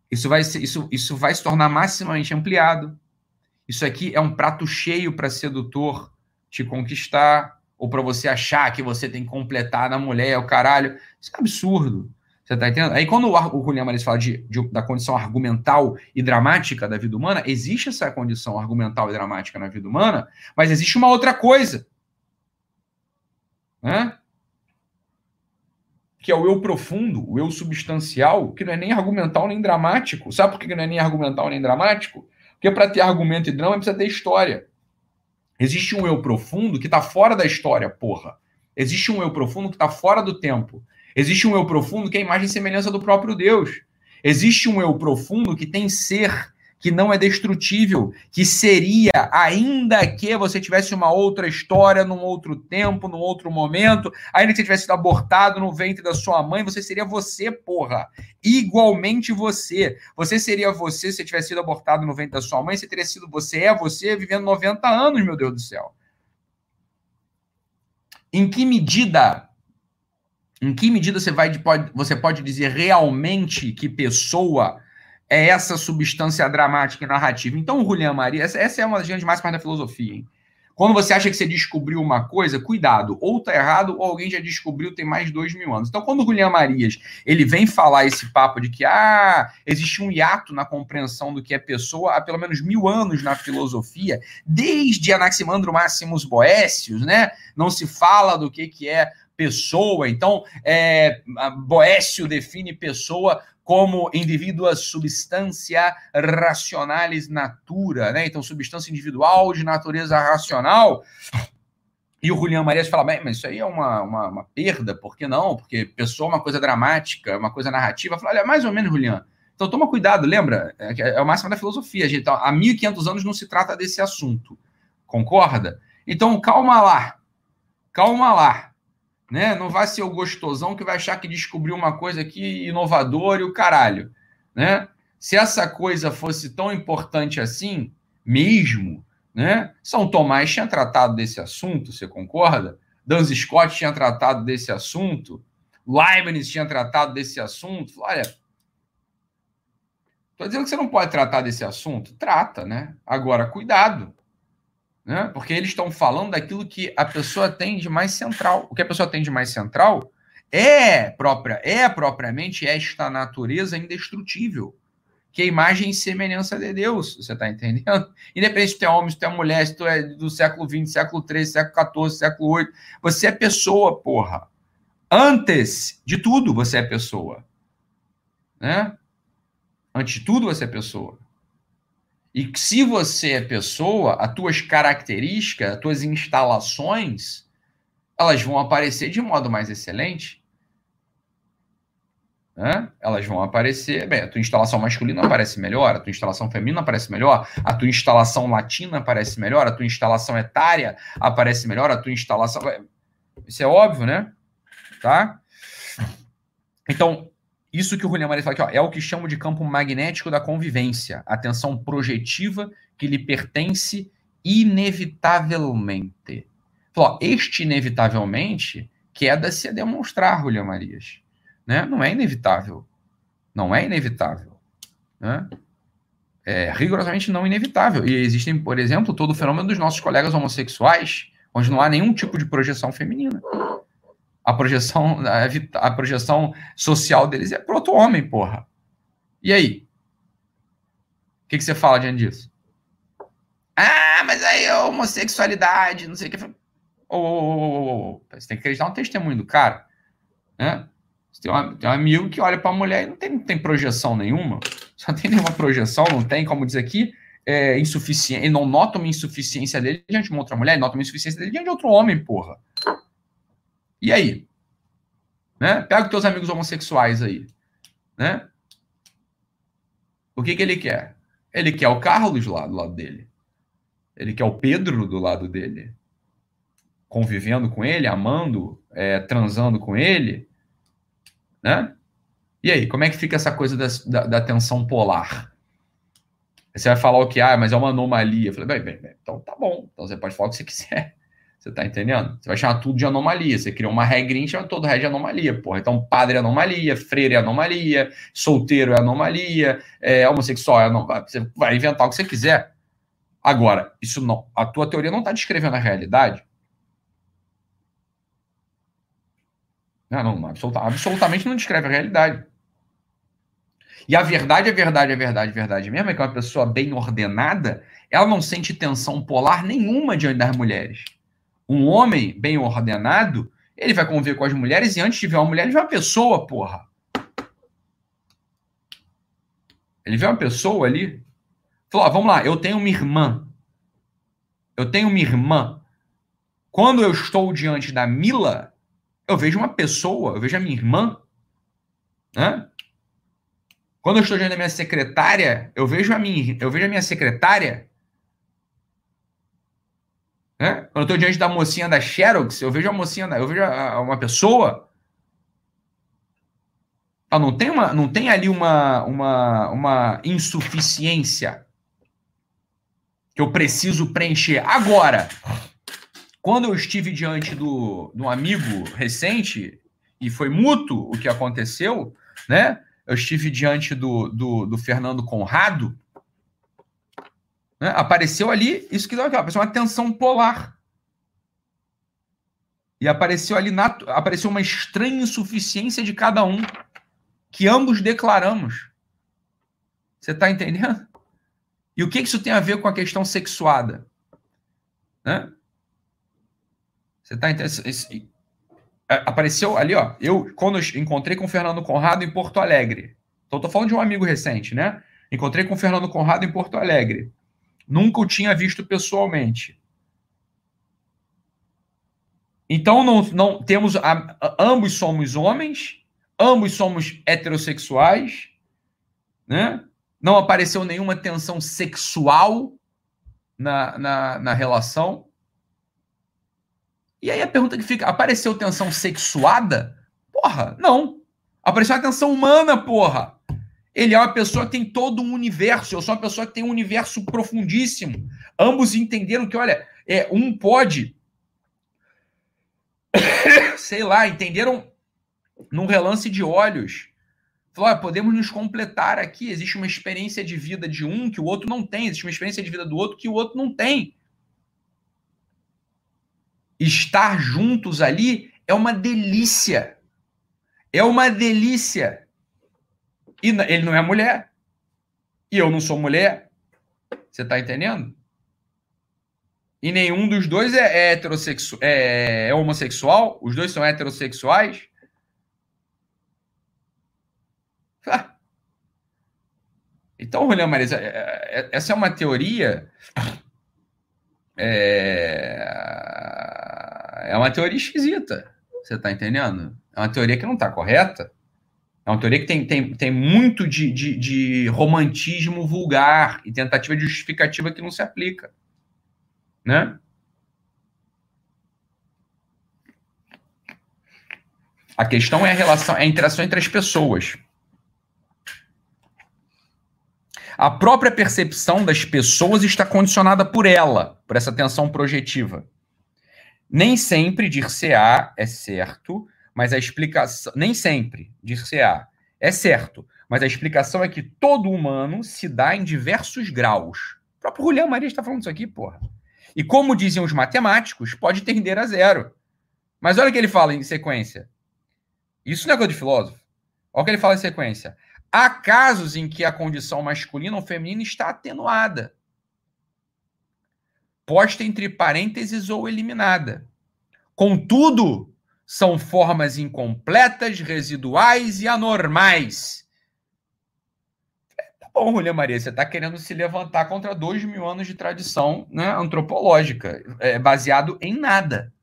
Speaker 1: isso vai, isso, isso vai se tornar maximamente ampliado. Isso aqui é um prato cheio para sedutor te conquistar, ou para você achar que você tem que completar na mulher, o caralho. Isso é absurdo. Você tá entendendo? Aí quando o, Julian Maris fala de, de, da condição argumental e dramática da vida humana, existe essa condição argumental e dramática na vida humana, mas existe uma outra coisa. Né? Que é o eu profundo, o eu substancial, que não é nem argumental nem dramático. Sabe por que não é nem argumental nem dramático? Porque para ter argumento e drama precisa ter história. Existe um eu profundo que está fora da história, porra. Existe um eu profundo que está fora do tempo. Existe um eu profundo que é a imagem e semelhança do próprio Deus. Existe um eu profundo que tem ser, que não é destrutível, que seria, ainda que você tivesse uma outra história, num outro tempo, num outro momento, ainda que você tivesse sido abortado no ventre da sua mãe, você seria você, porra. Igualmente você. Você seria você se tivesse sido abortado no ventre da sua mãe, você teria sido você, é você, vivendo 90 anos, meu Deus do céu. Em que medida em que medida você, vai, pode, você pode dizer realmente que pessoa é essa substância dramática e narrativa? Então, Julian Maria, essa, essa é uma das grandes máximas da filosofia. Hein? Quando você acha que você descobriu uma coisa, cuidado, ou está errado, ou alguém já descobriu tem mais de dois mil anos. Então, quando o Julian Marias ele vem falar esse papo de que ah, existe um hiato na compreensão do que é pessoa há pelo menos mil anos na filosofia, desde Anaximandro Máximos Boécios, né? Não se fala do que, que é pessoa. Então, é, Boécio define pessoa como indivíduos substância racionalis natura, né? Então, substância individual de natureza racional. E o Julian Marias fala, bem, mas isso aí é uma, uma, uma, perda, por que não? Porque pessoa é uma coisa dramática, uma coisa narrativa. Fala, olha, mais ou menos, Julian. Então toma cuidado, lembra? É, é o máximo da filosofia, gente. Então, há 1500 anos não se trata desse assunto. Concorda? Então, calma lá. Calma lá. Né? Não vai ser o gostosão que vai achar que descobriu uma coisa aqui inovadora e o caralho. Né? Se essa coisa fosse tão importante assim, mesmo, né? São Tomás tinha tratado desse assunto, você concorda? Duns Scott tinha tratado desse assunto, Leibniz tinha tratado desse assunto. Olha, estou dizendo que você não pode tratar desse assunto? Trata, né? Agora, cuidado, né? Porque eles estão falando daquilo que a pessoa tem de mais central. O que a pessoa tem de mais central é própria, é propriamente esta natureza indestrutível que é imagem e semelhança de Deus, você está entendendo? Independente se tu é homem, se tu é mulher, se tu é do século XX, século XIII, século XIV, século VIII, você é pessoa, porra. Antes de tudo, você é pessoa. Né? Antes de tudo, você é pessoa. E se você é pessoa, as tuas características, as tuas instalações, elas vão aparecer de modo mais excelente né? elas vão aparecer. Bem, a tua instalação masculina aparece melhor, a tua instalação feminina aparece melhor, a tua instalação latina aparece melhor, a tua instalação etária aparece melhor, a tua instalação. Isso é óbvio, né? Tá? Então, isso que o Julián Maria fala aqui, ó, é o que chamo de campo magnético da convivência, a tensão projetiva que lhe pertence inevitavelmente. Falou, este inevitavelmente queda-se a demonstrar, Julián Marias né? Não é inevitável. Não é inevitável. Né? É rigorosamente não inevitável. E existem, por exemplo, todo o fenômeno dos nossos colegas homossexuais, onde não há nenhum tipo de projeção feminina. A projeção, a, projeção social deles é para outro homem, porra. E aí? O que, que você fala diante disso? Ah, mas aí é homossexualidade, não sei o que. Oh, oh, oh, Você tem que acreditar no testemunho do cara. Né? tem, uma, tem um amigo que olha para a mulher e não tem, não tem projeção nenhuma. Só tem nenhuma projeção, não tem, como diz aqui, é, insuficiente. Ele não nota uma insuficiência dele diante de uma outra mulher, ele nota uma insuficiência dele diante de outro homem, porra. E aí? Né? Pega os teus amigos homossexuais aí. Né? O que, que ele quer? Ele quer o Carlos lá do lado dele. Ele quer o Pedro do lado dele. Convivendo com ele, amando, é, transando com ele né? E aí, como é que fica essa coisa da, da, da tensão polar? Você vai falar o que? Ah, mas é uma anomalia. Eu falei, bem, bem, bem, então tá bom. Então você pode falar o que você quiser. Você tá entendendo? Você vai chamar tudo de anomalia. Você criou uma regrinha e chama todo resto de anomalia, porra. Então, padre é anomalia, freire é anomalia, solteiro é anomalia, é, homossexual é anomalia. Você vai inventar o que você quiser. Agora, isso não. A tua teoria não está descrevendo a realidade. Não, não absoluta, absolutamente não descreve a realidade. E a verdade, a verdade, a verdade, a verdade mesmo é que uma pessoa bem ordenada, ela não sente tensão polar nenhuma diante das mulheres. Um homem bem ordenado, ele vai conviver com as mulheres e antes de ver uma mulher, ele vê uma pessoa, porra. Ele vê uma pessoa ali. Falou: vamos lá, eu tenho uma irmã. Eu tenho uma irmã. Quando eu estou diante da Mila, eu vejo uma pessoa, eu vejo a minha irmã? Quando eu estou diante da minha secretária, eu vejo a minha, eu vejo a minha secretária. Né? Quando eu estou diante da mocinha da Xerox, eu vejo a mocinha, eu vejo a, a, uma pessoa. Ah, não tem uma, não tem ali uma, uma, uma insuficiência que eu preciso preencher agora. Quando eu estive diante do, do amigo recente, e foi mútuo o que aconteceu, né? Eu estive diante do, do, do Fernando Conrado, né? apareceu ali isso que apareceu uma tensão polar. E apareceu ali apareceu uma estranha insuficiência de cada um, que ambos declaramos. Você está entendendo? E o que isso tem a ver com a questão sexuada? Né? Você tá entendendo? Apareceu ali, ó. Eu, quando eu encontrei com o Fernando Conrado em Porto Alegre. Então, tô falando de um amigo recente, né? Encontrei com o Fernando Conrado em Porto Alegre. Nunca o tinha visto pessoalmente. Então, não, não temos. A, a, ambos somos homens, ambos somos heterossexuais, né? Não apareceu nenhuma tensão sexual na, na, na relação. E aí a pergunta que fica: apareceu tensão sexuada? Porra, não. Apareceu a tensão humana, porra. Ele é uma pessoa que tem todo um universo. Eu sou uma pessoa que tem um universo profundíssimo. Ambos entenderam que, olha, é, um pode. sei lá, entenderam num relance de olhos. Falou, ah, podemos nos completar aqui. Existe uma experiência de vida de um que o outro não tem. Existe uma experiência de vida do outro que o outro não tem. Estar juntos ali é uma delícia. É uma delícia. E ele não é mulher. E eu não sou mulher. Você tá entendendo? E nenhum dos dois é, heterossexual, é, é homossexual. Os dois são heterossexuais. Então, Julião Marisa, é, é, essa é uma teoria. É, é uma teoria esquisita. Você está entendendo? É uma teoria que não está correta. É uma teoria que tem, tem, tem muito de, de, de romantismo vulgar e tentativa de justificativa que não se aplica. Né? A questão é a relação, é a interação entre as pessoas. A própria percepção das pessoas está condicionada por ela, por essa tensão projetiva. Nem sempre dir-se-á é certo, mas a explicação. Nem sempre dir-se-á é certo, mas a explicação é que todo humano se dá em diversos graus. O próprio Julião Maria está falando isso aqui, porra. E como diziam os matemáticos, pode tender a zero. Mas olha o que ele fala em sequência. Isso não é coisa de filósofo. Olha o que ele fala em sequência. Há casos em que a condição masculina ou feminina está atenuada, posta entre parênteses ou eliminada. Contudo, são formas incompletas, residuais e anormais. Tá bom, Julia Maria, você está querendo se levantar contra dois mil anos de tradição né, antropológica, é, baseado em nada.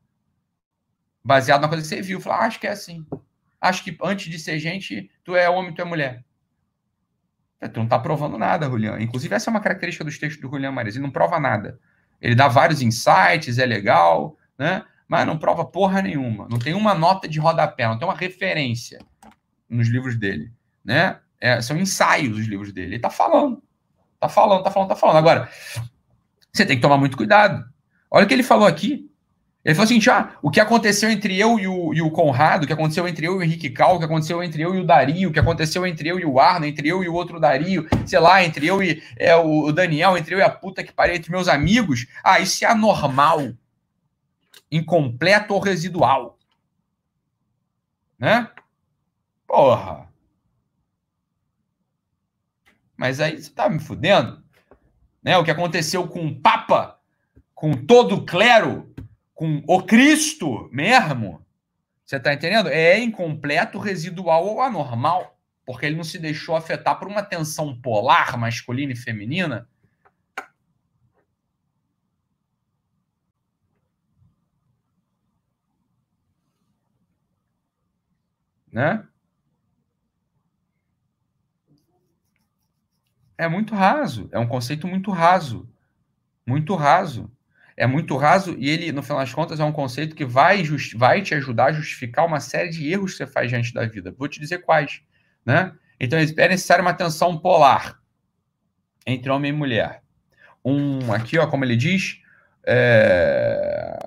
Speaker 1: Baseado na coisa que você viu. Falar, ah, acho que é assim. Acho que antes de ser gente, tu é homem, tu é mulher. Tu não está provando nada, Julião. Inclusive, essa é uma característica dos textos do Julião Mares. Ele não prova nada. Ele dá vários insights, é legal, né? Mas não prova porra nenhuma. Não tem uma nota de rodapé, não tem uma referência nos livros dele, né? É, são ensaios os livros dele. Ele está falando. Está falando, está falando, está falando. Agora, você tem que tomar muito cuidado. Olha o que ele falou aqui. Ele falou assim: ah, o que aconteceu entre eu e o, e o Conrado, o que aconteceu entre eu e o Henrique Cal, o que aconteceu entre eu e o Dario, o que aconteceu entre eu e o Arno, entre eu e o outro Dario, sei lá, entre eu e é, o Daniel, entre eu e a puta que parei, entre meus amigos. Ah, isso é anormal, incompleto ou residual. Né? Porra. Mas aí você tá me fudendo? Né? O que aconteceu com o Papa, com todo o clero com o Cristo mesmo, você está entendendo? É incompleto, residual ou anormal, porque ele não se deixou afetar por uma tensão polar masculina e feminina. Né? É muito raso, é um conceito muito raso, muito raso é muito raso e ele, no final das contas, é um conceito que vai, just, vai te ajudar a justificar uma série de erros que você faz diante da vida. Vou te dizer quais. Né? Então, é necessário uma tensão polar entre homem e mulher. Um, aqui, ó, como ele diz, é...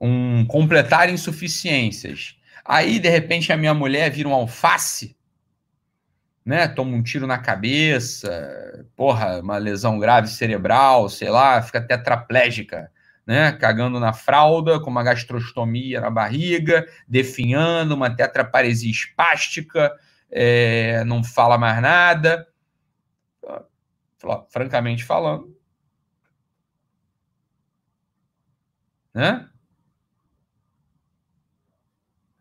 Speaker 1: um completar insuficiências. Aí, de repente, a minha mulher vira um alface né, toma um tiro na cabeça, porra, uma lesão grave cerebral, sei lá, fica tetraplégica, né, cagando na fralda, com uma gastrostomia na barriga, definhando, uma tetraparesia espástica, é, não fala mais nada. Francamente falando. Né?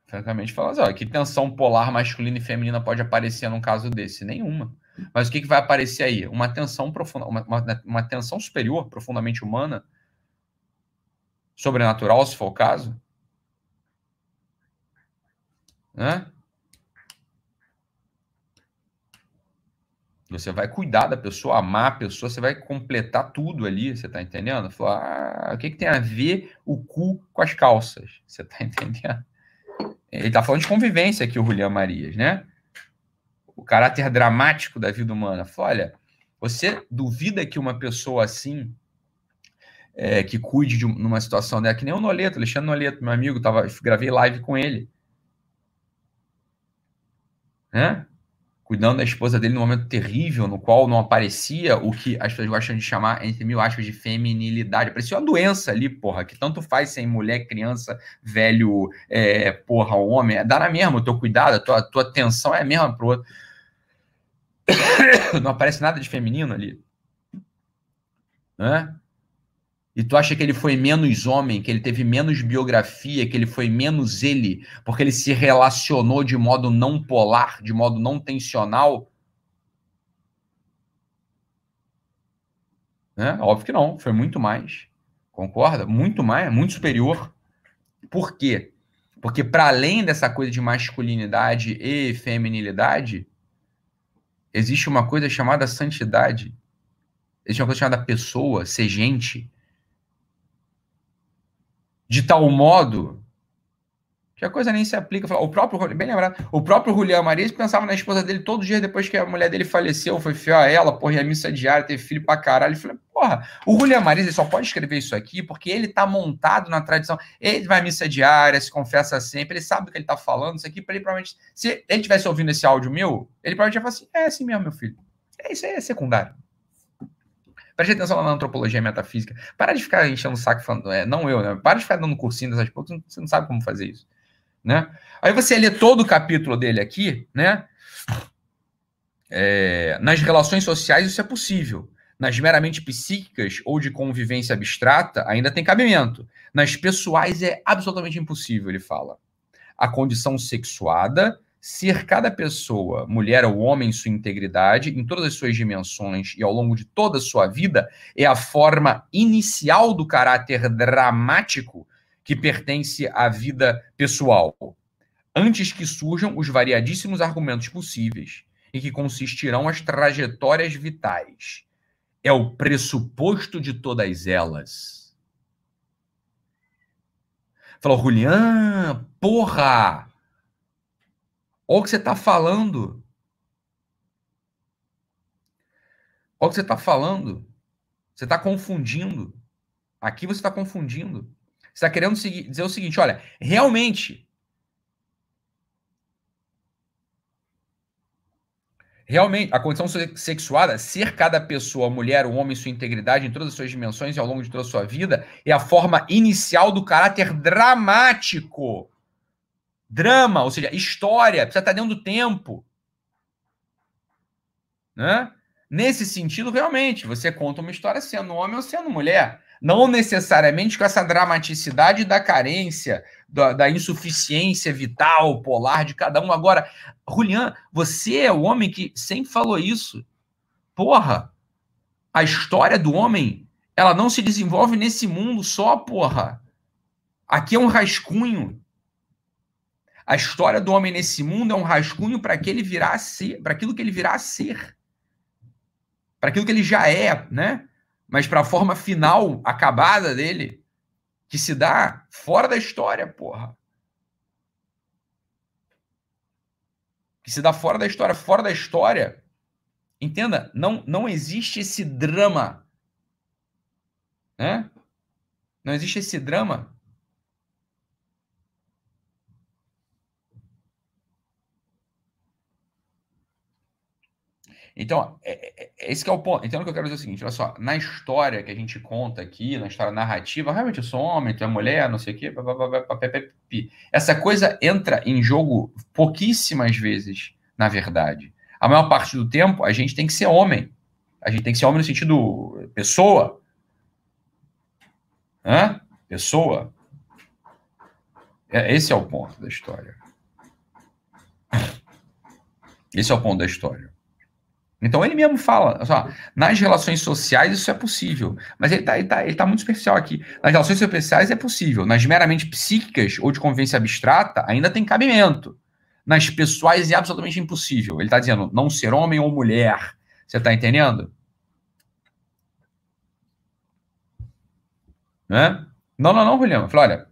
Speaker 1: Francamente, fala assim, ó, que tensão polar masculina e feminina pode aparecer num caso desse? Nenhuma. Mas o que, que vai aparecer aí? Uma tensão profunda, uma, uma, uma tensão superior, profundamente humana, sobrenatural, se for o caso. Né? Você vai cuidar da pessoa, amar a pessoa, você vai completar tudo ali, você tá entendendo? Falar, ah, o que, que tem a ver o cu com as calças? Você tá entendendo? Ele tá falando de convivência aqui, o Julián Marias, né? O caráter dramático da vida humana. Fala, olha, você duvida que uma pessoa assim, é, que cuide de uma situação dela, que nem o Noleto, Alexandre Noleto, meu amigo, tava, gravei live com ele. Né? Cuidando da esposa dele num momento terrível, no qual não aparecia o que as pessoas gostam de chamar, entre mil aspas, de feminilidade. Parecia uma doença ali, porra, que tanto faz sem mulher, criança, velho, é, porra, homem. Dá na mesma, o teu cuidado, a tua, tua atenção é a mesma pro outro. Não aparece nada de feminino ali. Né? E tu acha que ele foi menos homem, que ele teve menos biografia, que ele foi menos ele, porque ele se relacionou de modo não polar, de modo não tensional? Né? Óbvio que não, foi muito mais. Concorda? Muito mais, muito superior. Por quê? Porque para além dessa coisa de masculinidade e feminilidade, existe uma coisa chamada santidade. Existe uma coisa chamada pessoa, ser gente de tal modo que a coisa nem se aplica. O próprio, bem lembrado, o próprio Julián Marias pensava na esposa dele todo dia depois que a mulher dele faleceu, foi fiel a ela, porra, e a missa diária, teve filho pra caralho. Ele falou, porra, o Julián Marias só pode escrever isso aqui porque ele tá montado na tradição. Ele vai à missa diária, se confessa sempre, ele sabe o que ele tá falando. Isso aqui, pra ele provavelmente. Se ele tivesse ouvindo esse áudio meu, ele provavelmente ia falar assim: é assim mesmo, meu filho. É isso aí, é secundário. Preste atenção na antropologia metafísica. Para de ficar enchendo o saco falando, é, não eu, né? Para de ficar dando cursinho dessas coisas, você não sabe como fazer isso. Né? Aí você lê todo o capítulo dele aqui, né? É, nas relações sociais isso é possível. Nas meramente psíquicas ou de convivência abstrata, ainda tem cabimento. Nas pessoais é absolutamente impossível, ele fala. A condição sexuada ser cada pessoa, mulher ou homem, em sua integridade, em todas as suas dimensões e ao longo de toda a sua vida, é a forma inicial do caráter dramático que pertence à vida pessoal, antes que surjam os variadíssimos argumentos possíveis e que consistirão as trajetórias vitais. É o pressuposto de todas elas. Falou, Julian, porra! Olha o que você está falando. Olha o que você está falando. Você está confundindo. Aqui você está confundindo. Você está querendo dizer o seguinte: olha, realmente. Realmente, a condição sexuada, ser cada pessoa, mulher ou homem, sua integridade em todas as suas dimensões e ao longo de toda a sua vida, é a forma inicial do caráter dramático drama, ou seja, história, precisa estar dentro do tempo. Né? Nesse sentido, realmente, você conta uma história sendo homem ou sendo mulher. Não necessariamente com essa dramaticidade da carência, da, da insuficiência vital, polar de cada um. Agora, Julian, você é o homem que sempre falou isso. Porra, a história do homem, ela não se desenvolve nesse mundo só, porra. Aqui é um rascunho. A história do homem nesse mundo é um rascunho para que ele virá a ser, para aquilo que ele virá a ser. Para aquilo que ele já é, né? Mas para a forma final, acabada dele, que se dá fora da história, porra. Que se dá fora da história, fora da história. Entenda, não não existe esse drama, né? Não existe esse drama Então, é, é, é, esse é o ponto. Então, o que eu quero dizer é o seguinte: olha só, na história que a gente conta aqui, na história narrativa, realmente eu sou homem, tu é mulher, não sei o quê, essa coisa entra em jogo pouquíssimas vezes, na verdade. A maior parte do tempo, a gente tem que ser homem. A gente tem que ser homem no sentido pessoa. Hã? Pessoa. É, esse é o ponto da história. Esse é o ponto da história. Então ele mesmo fala, só, nas relações sociais isso é possível, mas ele está ele tá, ele tá muito superficial aqui. Nas relações sociais é possível, nas meramente psíquicas ou de convivência abstrata ainda tem cabimento. Nas pessoais é absolutamente impossível. Ele está dizendo não ser homem ou mulher. Você está entendendo? Né? Não, não, não, Juliano. Falei, olha,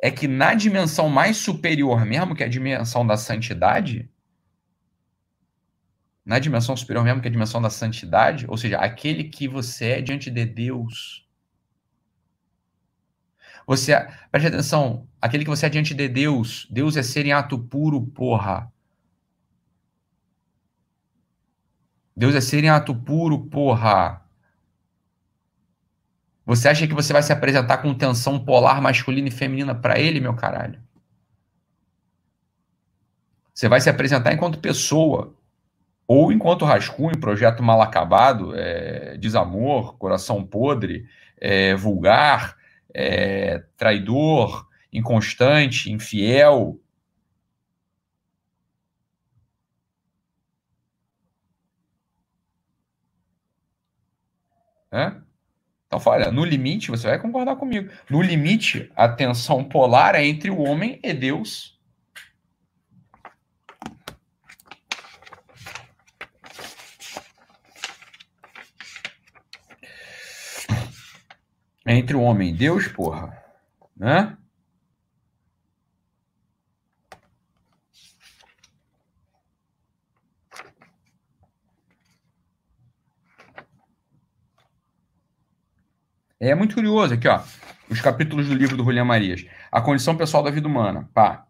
Speaker 1: é que na dimensão mais superior mesmo, que é a dimensão da santidade, na dimensão superior mesmo, que é a dimensão da santidade, ou seja, aquele que você é diante de Deus. Você, preste atenção, aquele que você é diante de Deus, Deus é ser em ato puro, porra. Deus é ser em ato puro, porra. Você acha que você vai se apresentar com tensão polar masculina e feminina para ele, meu caralho? Você vai se apresentar enquanto pessoa. Ou enquanto rascunho, projeto mal acabado, é, desamor, coração podre, é, vulgar, é, traidor, inconstante, infiel. Então, olha, no limite, você vai concordar comigo. No limite, a tensão polar é entre o homem e Deus. Entre o homem e Deus, porra, né? É muito curioso aqui, ó. Os capítulos do livro do Julián Marias. A condição pessoal da vida humana. Pá.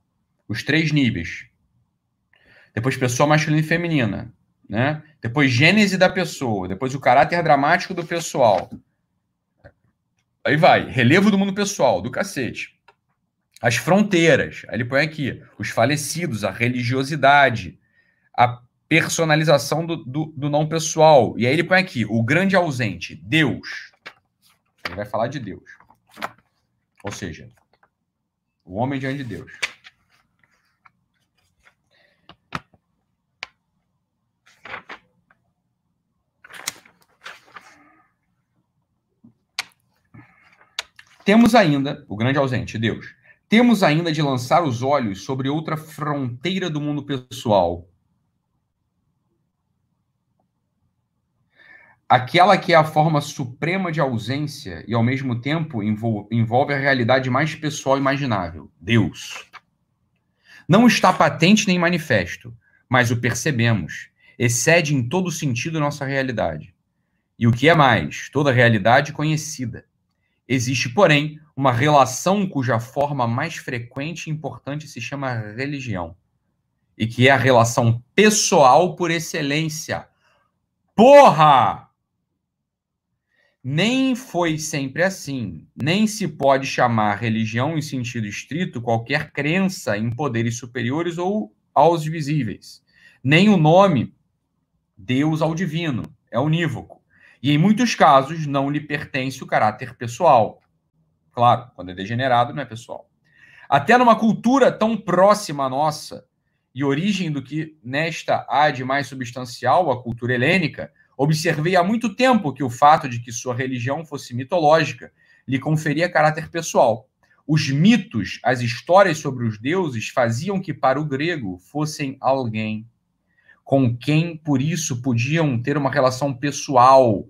Speaker 1: Os três níveis. Depois pessoa masculina e feminina. Né? Depois gênese da pessoa. Depois o caráter dramático do pessoal. Aí vai, relevo do mundo pessoal, do cacete. As fronteiras, aí ele põe aqui, os falecidos, a religiosidade, a personalização do, do, do, não pessoal. E aí ele põe aqui, o grande ausente, Deus. Ele vai falar de Deus. Ou seja, o homem diante de Deus. Temos ainda, o grande ausente, Deus, temos ainda de lançar os olhos sobre outra fronteira do mundo pessoal. Aquela que é a forma suprema de ausência e, ao mesmo tempo, envolve a realidade mais pessoal imaginável: Deus. Não está patente nem manifesto, mas o percebemos. Excede em todo sentido nossa realidade. E o que é mais, toda realidade conhecida Existe, porém, uma relação cuja forma mais frequente e importante se chama religião, e que é a relação pessoal por excelência. Porra! Nem foi sempre assim, nem se pode chamar religião em sentido estrito qualquer crença em poderes superiores ou aos visíveis. Nem o nome Deus ao divino, é unívoco e em muitos casos não lhe pertence o caráter pessoal. Claro, quando é degenerado, não é pessoal. Até numa cultura tão próxima à nossa e origem do que nesta há de mais substancial, a cultura helênica, observei há muito tempo que o fato de que sua religião fosse mitológica lhe conferia caráter pessoal. Os mitos, as histórias sobre os deuses faziam que para o grego fossem alguém com quem, por isso, podiam ter uma relação pessoal,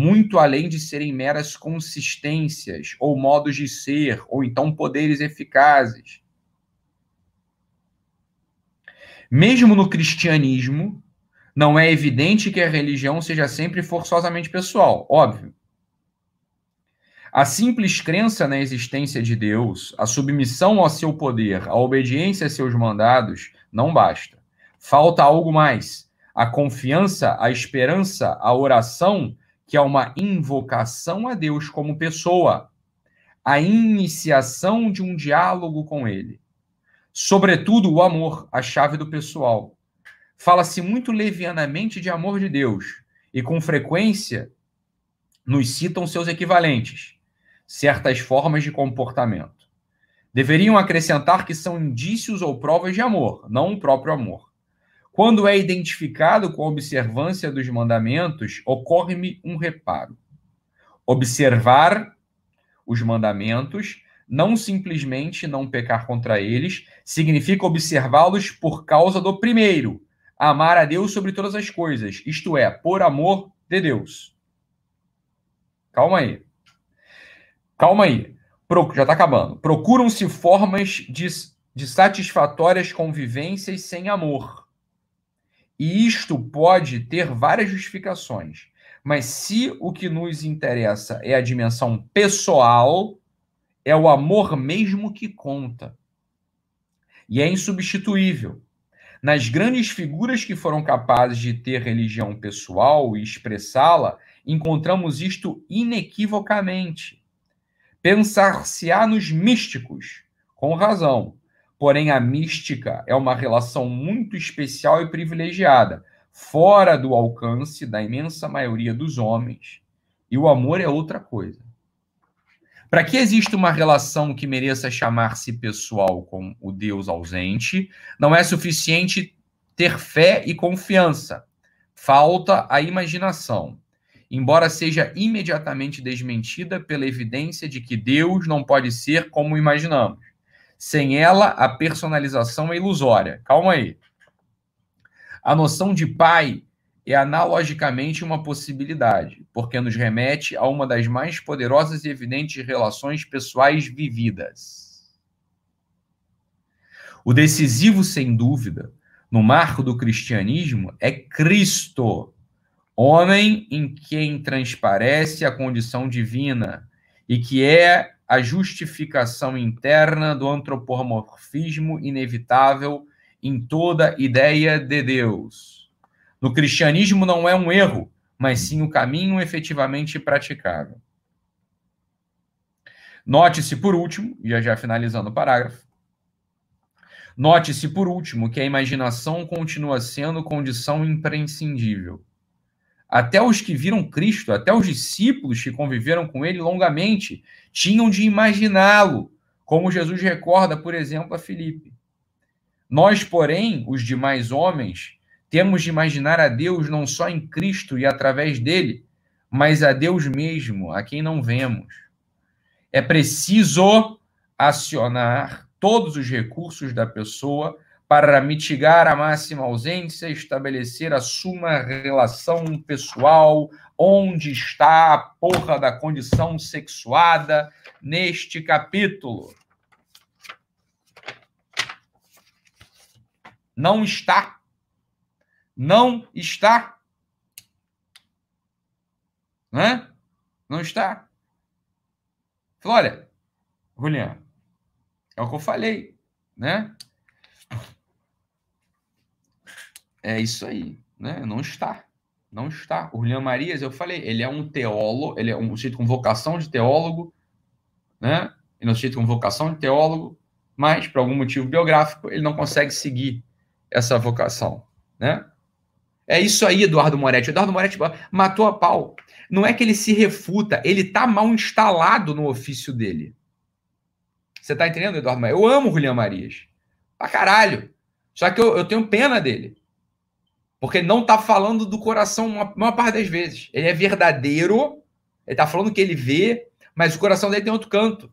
Speaker 1: muito além de serem meras consistências ou modos de ser, ou então poderes eficazes. Mesmo no cristianismo, não é evidente que a religião seja sempre forçosamente pessoal, óbvio. A simples crença na existência de Deus, a submissão ao seu poder, a obediência a seus mandados, não basta. Falta algo mais. A confiança, a esperança, a oração que é uma invocação a Deus como pessoa, a iniciação de um diálogo com Ele. Sobretudo, o amor, a chave do pessoal. Fala-se muito levianamente de amor de Deus e, com frequência, nos citam seus equivalentes, certas formas de comportamento. Deveriam acrescentar que são indícios ou provas de amor, não o próprio amor. Quando é identificado com a observância dos mandamentos, ocorre-me um reparo. Observar os mandamentos, não simplesmente não pecar contra eles, significa observá-los por causa do primeiro, amar a Deus sobre todas as coisas, isto é, por amor de Deus. Calma aí. Calma aí. Pro, já está acabando. Procuram-se formas de, de satisfatórias convivências sem amor. E isto pode ter várias justificações. Mas se o que nos interessa é a dimensão pessoal, é o amor mesmo que conta. E é insubstituível. Nas grandes figuras que foram capazes de ter religião pessoal e expressá-la, encontramos isto inequivocamente. Pensar-se-á nos místicos, com razão. Porém, a mística é uma relação muito especial e privilegiada, fora do alcance da imensa maioria dos homens. E o amor é outra coisa. Para que exista uma relação que mereça chamar-se pessoal com o Deus ausente, não é suficiente ter fé e confiança. Falta a imaginação, embora seja imediatamente desmentida pela evidência de que Deus não pode ser como imaginamos. Sem ela, a personalização é ilusória. Calma aí. A noção de pai é analogicamente uma possibilidade, porque nos remete a uma das mais poderosas e evidentes relações pessoais vividas. O decisivo, sem dúvida, no marco do cristianismo é Cristo, homem em quem transparece a condição divina e que é a justificação interna do antropomorfismo inevitável em toda ideia de Deus no cristianismo não é um erro, mas sim o caminho efetivamente praticável. Note-se, por último, e já finalizando o parágrafo, note-se, por último, que a imaginação continua sendo condição imprescindível. Até os que viram Cristo, até os discípulos que conviveram com ele longamente, tinham de imaginá-lo, como Jesus recorda, por exemplo, a Filipe. Nós, porém, os demais homens, temos de imaginar a Deus não só em Cristo e através dele, mas a Deus mesmo, a quem não vemos. É preciso acionar todos os recursos da pessoa para mitigar a máxima ausência, estabelecer a suma relação pessoal, onde está a porra da condição sexuada neste capítulo. Não está não está. Né? Não está. Falou, olha, Juliano, é o que eu falei, né? É isso aí, né? Não está. Não está. O Julian Marias, eu falei, ele é um teólogo, ele é um sujeito com vocação de teólogo, né? Ele é um sujeito com vocação de teólogo, mas por algum motivo biográfico ele não consegue seguir essa vocação, né? É isso aí, Eduardo Moretti. Eduardo Moretti matou a pau. Não é que ele se refuta, ele tá mal instalado no ofício dele. Você tá entendendo, Eduardo? Eu amo o Julian Marias. Pra caralho. Só que eu, eu tenho pena dele. Porque não tá falando do coração uma, uma parte das vezes. Ele é verdadeiro, ele tá falando o que ele vê, mas o coração dele tem outro canto.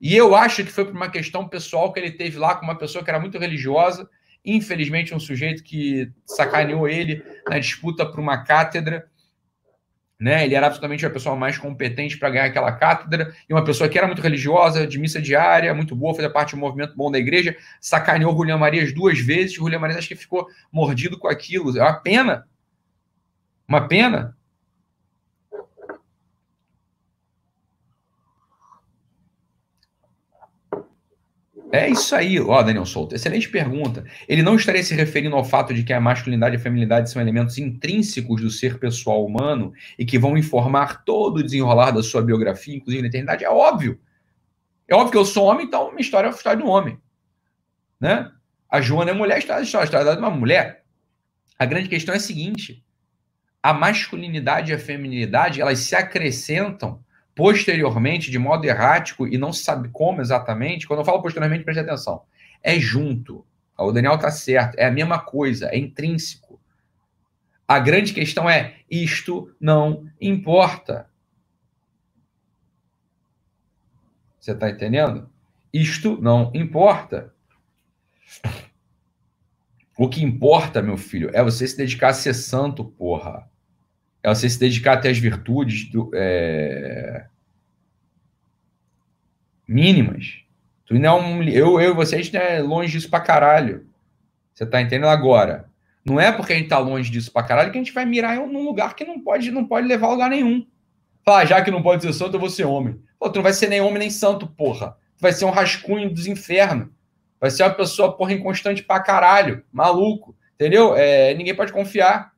Speaker 1: E eu acho que foi por uma questão pessoal que ele teve lá com uma pessoa que era muito religiosa Infelizmente, um sujeito que sacaneou ele na disputa por uma cátedra. Né? Ele era absolutamente a pessoa mais competente para ganhar aquela cátedra, e uma pessoa que era muito religiosa, de missa diária, muito boa, fazia parte do movimento bom da igreja, sacaneou Julian Marias duas vezes. Julian Marias acho que ficou mordido com aquilo. É uma pena. Uma pena. É isso aí, ó, Daniel Souto. Excelente pergunta. Ele não estaria se referindo ao fato de que a masculinidade e a feminilidade são elementos intrínsecos do ser pessoal humano e que vão informar todo o desenrolar da sua biografia, inclusive na eternidade? É óbvio. É óbvio que eu sou homem, então minha história é a história de um homem. Né? A Joana é mulher, a história, a história de uma mulher. A grande questão é a seguinte: a masculinidade e a feminilidade elas se acrescentam posteriormente, de modo errático, e não sabe como exatamente, quando eu falo posteriormente, preste atenção, é junto. O Daniel está certo, é a mesma coisa, é intrínseco. A grande questão é: isto não importa. Você está entendendo? Isto não importa. O que importa, meu filho, é você se dedicar a ser santo, porra. É você se dedicar até as virtudes do, é... mínimas. Tu não, eu, eu e vocês né, longe disso pra caralho. Você tá entendendo agora? Não é porque a gente tá longe disso pra caralho que a gente vai mirar em um lugar que não pode, não pode levar a lugar nenhum. Falar, já que não pode ser santo, eu vou ser homem. Pô, tu não vai ser nem homem nem santo, porra. Tu vai ser um rascunho dos infernos. Vai ser uma pessoa, porra, inconstante pra caralho. Maluco. Entendeu? É, ninguém pode confiar.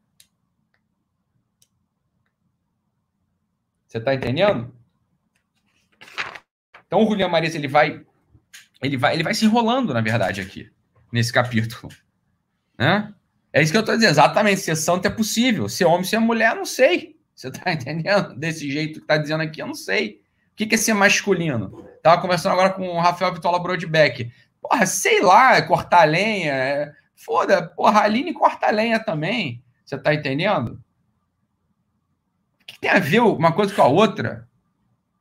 Speaker 1: Você tá entendendo? Então o Julian Marias, ele vai ele vai ele vai se enrolando, na verdade, aqui nesse capítulo, né? É isso que eu estou dizendo, exatamente, ser santo é possível, ser homem, ser mulher, não sei. Você está entendendo? Desse jeito que está dizendo aqui, eu não sei. O que é ser masculino? Tava conversando agora com o Rafael Vitola Brodbeck. Porra, sei lá, é cortar lenha. É... Foda, porra, Aline corta lenha também. Você tá entendendo? Que tem a ver uma coisa com a outra?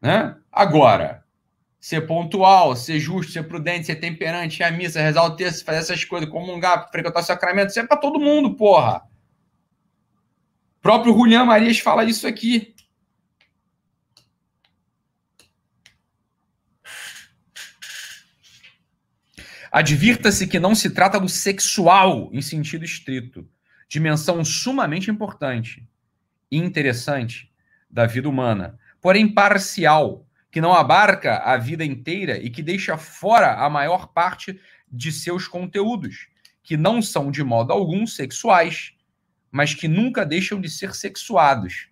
Speaker 1: Né? Agora, ser pontual, ser justo, ser prudente, ser temperante, ir à missa, rezar o texto, fazer essas coisas, comungar, frequentar o sacramento, isso é para todo mundo, porra. O próprio Julián Marias fala isso aqui. Advirta-se que não se trata do sexual em sentido estrito, dimensão sumamente importante interessante da vida humana, porém parcial, que não abarca a vida inteira e que deixa fora a maior parte de seus conteúdos, que não são de modo algum sexuais, mas que nunca deixam de ser sexuados,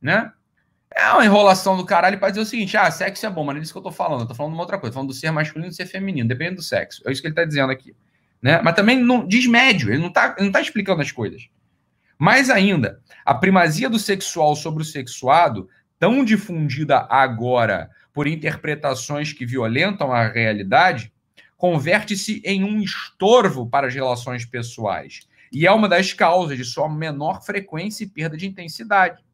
Speaker 1: né? É uma enrolação do caralho para dizer o seguinte: ah, sexo é bom, mas não é disso que eu tô falando. Eu tô falando de uma outra coisa, falando do ser masculino e do ser feminino, dependendo do sexo. É isso que ele tá dizendo aqui. Né? Mas também não diz médio, ele não tá, ele não tá explicando as coisas. Mais ainda, a primazia do sexual sobre o sexuado tão difundida agora por interpretações que violentam a realidade, converte-se em um estorvo para as relações pessoais e é uma das causas de sua menor frequência e perda de intensidade.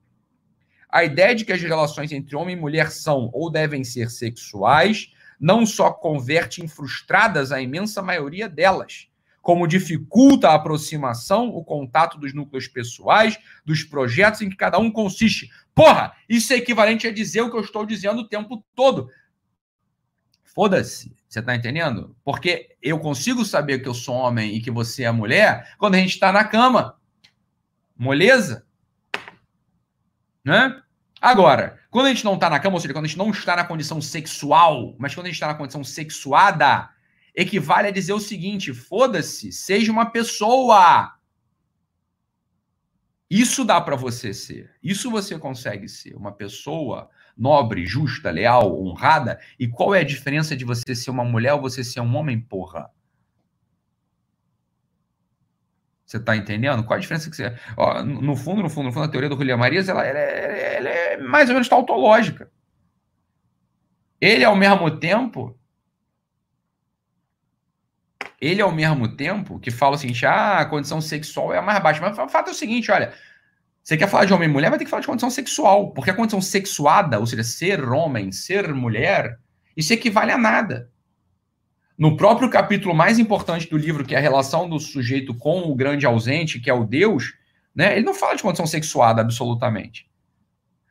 Speaker 1: A ideia de que as relações entre homem e mulher são ou devem ser sexuais não só converte em frustradas a imensa maioria delas, como dificulta a aproximação, o contato dos núcleos pessoais, dos projetos em que cada um consiste. Porra, isso é equivalente a dizer o que eu estou dizendo o tempo todo. Foda-se, você tá entendendo? Porque eu consigo saber que eu sou homem e que você é mulher quando a gente está na cama. Moleza? Né? Agora, quando a gente não está na cama, ou seja, quando a gente não está na condição sexual, mas quando a gente está na condição sexuada, equivale a dizer o seguinte: foda-se, seja uma pessoa. Isso dá para você ser. Isso você consegue ser. Uma pessoa nobre, justa, leal, honrada. E qual é a diferença de você ser uma mulher ou você ser um homem, porra? Você tá entendendo? Qual a diferença que você. Ó, no fundo, no fundo, no fundo, a teoria do Julián Marias ela, ela, é, ela é mais ou menos tautológica. Ele, ao mesmo tempo, ele, ao mesmo tempo, que fala o seguinte: ah, a condição sexual é a mais baixa. Mas o fato é o seguinte: olha, você quer falar de homem e mulher, vai ter que falar de condição sexual. Porque a condição sexuada, ou seja, ser homem, ser mulher, isso equivale a nada. No próprio capítulo mais importante do livro, que é a relação do sujeito com o grande ausente, que é o Deus, né, ele não fala de condição sexuada absolutamente.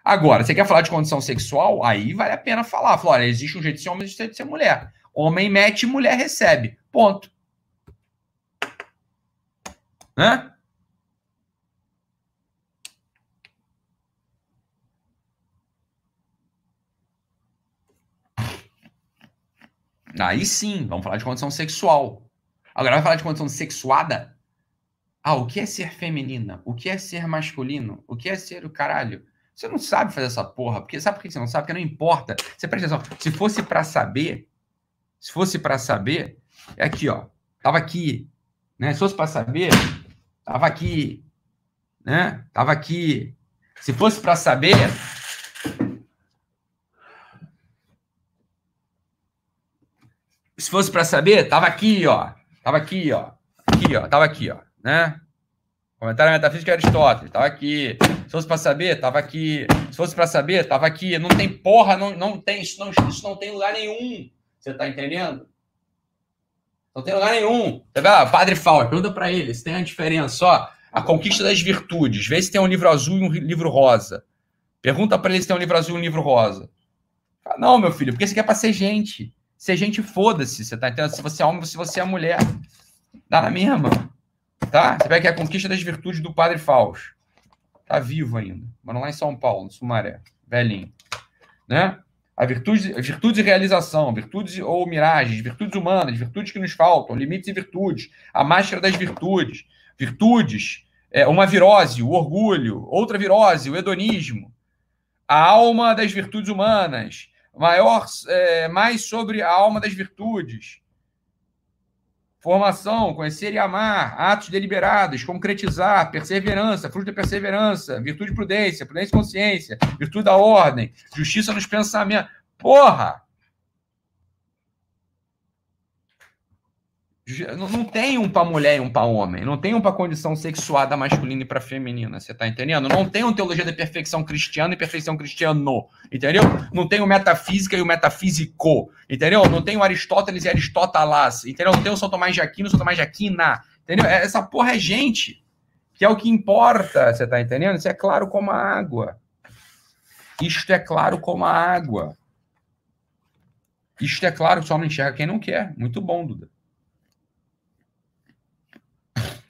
Speaker 1: Agora, você quer falar de condição sexual? Aí vale a pena falar. Falar, olha, existe um jeito de ser homem e um jeito de ser mulher. Homem mete, mulher recebe. Ponto. Né? Aí sim, vamos falar de condição sexual. Agora vai falar de condição sexuada? Ah, o que é ser feminina? O que é ser masculino? O que é ser o caralho? Você não sabe fazer essa porra, porque sabe por que você não sabe? Porque não importa. Você presta atenção. Se fosse para saber, se fosse para saber, é aqui, ó. Tava aqui, né? Se fosse para saber, Tava aqui, né? Tava aqui. Se fosse para saber, se fosse para saber, tava aqui, ó. Tava aqui, ó. Aqui, ó. Tava aqui, ó, né? Comentário metafísico de Aristóteles, tava aqui. Se fosse para saber, tava aqui. Se fosse para saber, tava aqui. Não tem porra, não, não tem, isso não, isso não tem lugar nenhum. Você tá entendendo? Não tem lugar nenhum. Tá vendo? Padre Fausto, pergunta para ele se tem a diferença, ó. A conquista das virtudes. Vê se tem um livro azul e um livro rosa. Pergunta para ele se tem um livro azul e um livro rosa. Não, meu filho, porque você quer para ser gente. Ser gente, foda-se. Você tá entendendo? Se você é homem, se você é mulher. Dá na mesma. Tá? Você pega aqui a conquista das virtudes do Padre Fausto. Tá vivo ainda. Mas lá em São Paulo, no Sumaré. Velhinho. Né? A virtude, virtudes e realização, virtudes ou miragens, virtudes humanas, virtudes que nos faltam, limites e virtudes, a máscara das virtudes, virtudes, é, uma virose, o orgulho, outra virose, o hedonismo, a alma das virtudes humanas, maior, é, mais sobre a alma das virtudes, Formação, conhecer e amar, atos deliberados, concretizar, perseverança, fruto da perseverança, virtude de prudência, prudência e consciência, virtude da ordem, justiça nos pensamentos. Porra! Não, não tem um para mulher e um para homem. Não tem um para condição sexuada masculina e para feminina. Você tá entendendo? Não tem um teologia da perfeição cristiana e perfeição cristiano. Entendeu? Não tem o metafísica e o metafísico. Entendeu? Não tem o Aristóteles e Aristótelas. Entendeu? Não tem o São Tomás de Aquino e São Tomás de Aquina. Entendeu? É, essa porra é gente. Que é o que importa. Você tá entendendo? Isso é claro como a água. Isto é claro como a água. Isto é claro, só não enxerga quem não quer. Muito bom, Duda.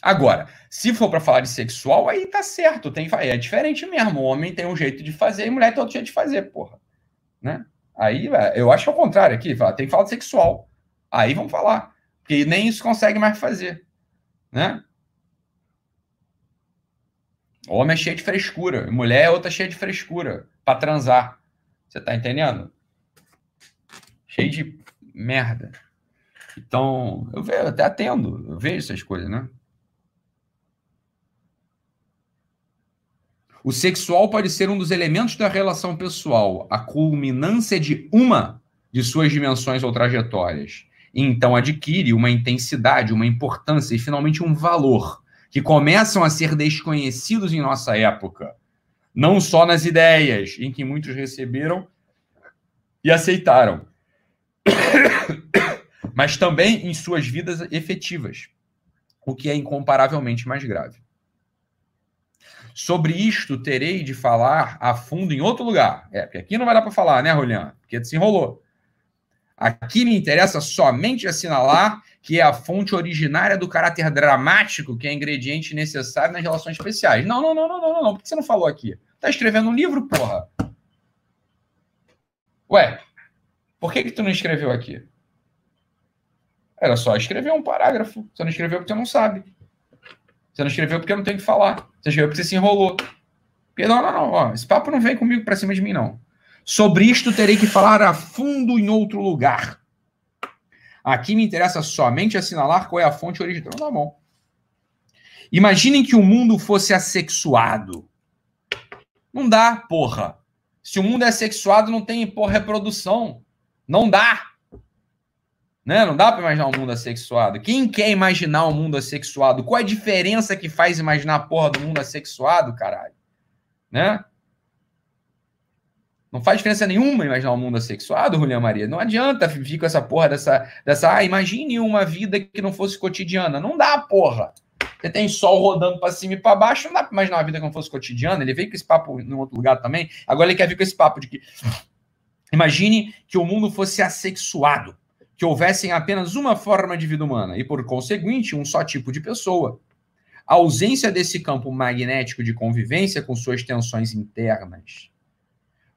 Speaker 1: Agora, se for para falar de sexual, aí tá certo, tem, é diferente mesmo. O homem tem um jeito de fazer e mulher tem outro jeito de fazer, porra. Né? Aí, é, eu acho que é o contrário aqui, tem que falar de sexual. Aí vamos falar. Porque nem isso consegue mais fazer. Né? O homem é cheio de frescura, mulher é outra cheia de frescura para transar. Você tá entendendo? Cheio de merda. Então, eu, vejo, até atendo, eu vejo essas coisas, né? O sexual pode ser um dos elementos da relação pessoal, a culminância de uma de suas dimensões ou trajetórias. E então adquire uma intensidade, uma importância e finalmente um valor que começam a ser desconhecidos em nossa época. Não só nas ideias, em que muitos receberam e aceitaram, mas também em suas vidas efetivas, o que é incomparavelmente mais grave. Sobre isto terei de falar a fundo em outro lugar. É, porque aqui não vai dar para falar, né, Julian? Porque se enrolou. Aqui me interessa somente assinalar que é a fonte originária do caráter dramático que é ingrediente necessário nas relações especiais. Não, não, não, não, não, não. Por que você não falou aqui? Tá escrevendo um livro, porra. Ué, por que, que tu não escreveu aqui? Era só escrever um parágrafo. Você não escreveu porque você não sabe. Você não escreveu porque não tenho que falar. Você escreveu porque você se enrolou. Porque, não, não, não. Ó, esse papo não vem comigo para cima de mim, não. Sobre isto terei que falar a fundo em outro lugar. Aqui me interessa somente assinalar qual é a fonte original. Tá bom. Imaginem que o mundo fosse assexuado. Não dá, porra. Se o mundo é sexuado, não tem, porra, reprodução. Não dá. Né? Não dá para imaginar um mundo assexuado. Quem quer imaginar um mundo assexuado? Qual é a diferença que faz imaginar a porra do mundo assexuado, caralho? Né? Não faz diferença nenhuma imaginar um mundo assexuado, Juliana Maria. Não adianta vir com essa porra dessa, dessa. Ah, imagine uma vida que não fosse cotidiana. Não dá, porra. Você tem sol rodando para cima e para baixo, não dá para imaginar uma vida que não fosse cotidiana. Ele veio com esse papo em outro lugar também. Agora ele quer vir com esse papo de que. Imagine que o mundo fosse assexuado que houvessem apenas uma forma de vida humana e, por conseguinte, um só tipo de pessoa. A ausência desse campo magnético de convivência com suas tensões internas.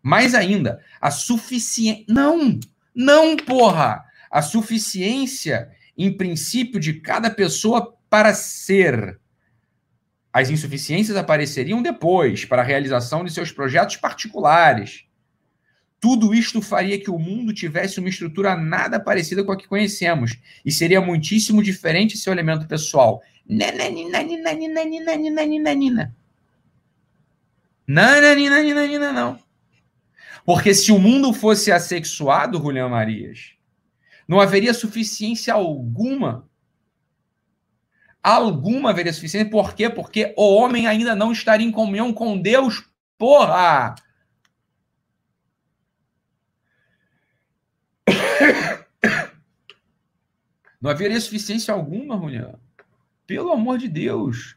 Speaker 1: Mais ainda, a suficiência. Não! Não, porra! A suficiência, em princípio, de cada pessoa para ser. As insuficiências apareceriam depois, para a realização de seus projetos particulares tudo isto faria que o mundo tivesse uma estrutura nada parecida com a que conhecemos e seria muitíssimo diferente seu elemento pessoal. Nananina, não. Porque se o mundo fosse assexuado, Julião Marias, Não haveria suficiência alguma. Alguma haveria suficiência. Por quê? Porque o homem ainda não estaria em comunhão com Deus. Porra! Não haveria suficiência alguma, Julian. Pelo amor de Deus.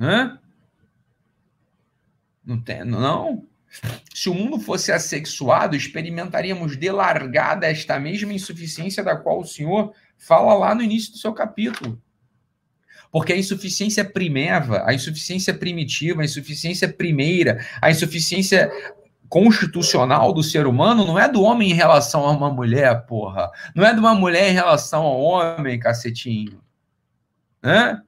Speaker 1: Hã? Não tem, não. Se o mundo fosse assexuado, experimentaríamos de largada esta mesma insuficiência da qual o Senhor fala lá no início do seu capítulo. Porque a insuficiência primeva, a insuficiência primitiva, a insuficiência primeira, a insuficiência constitucional do ser humano não é do homem em relação a uma mulher, porra. Não é de uma mulher em relação ao homem, cacetinho. Hã?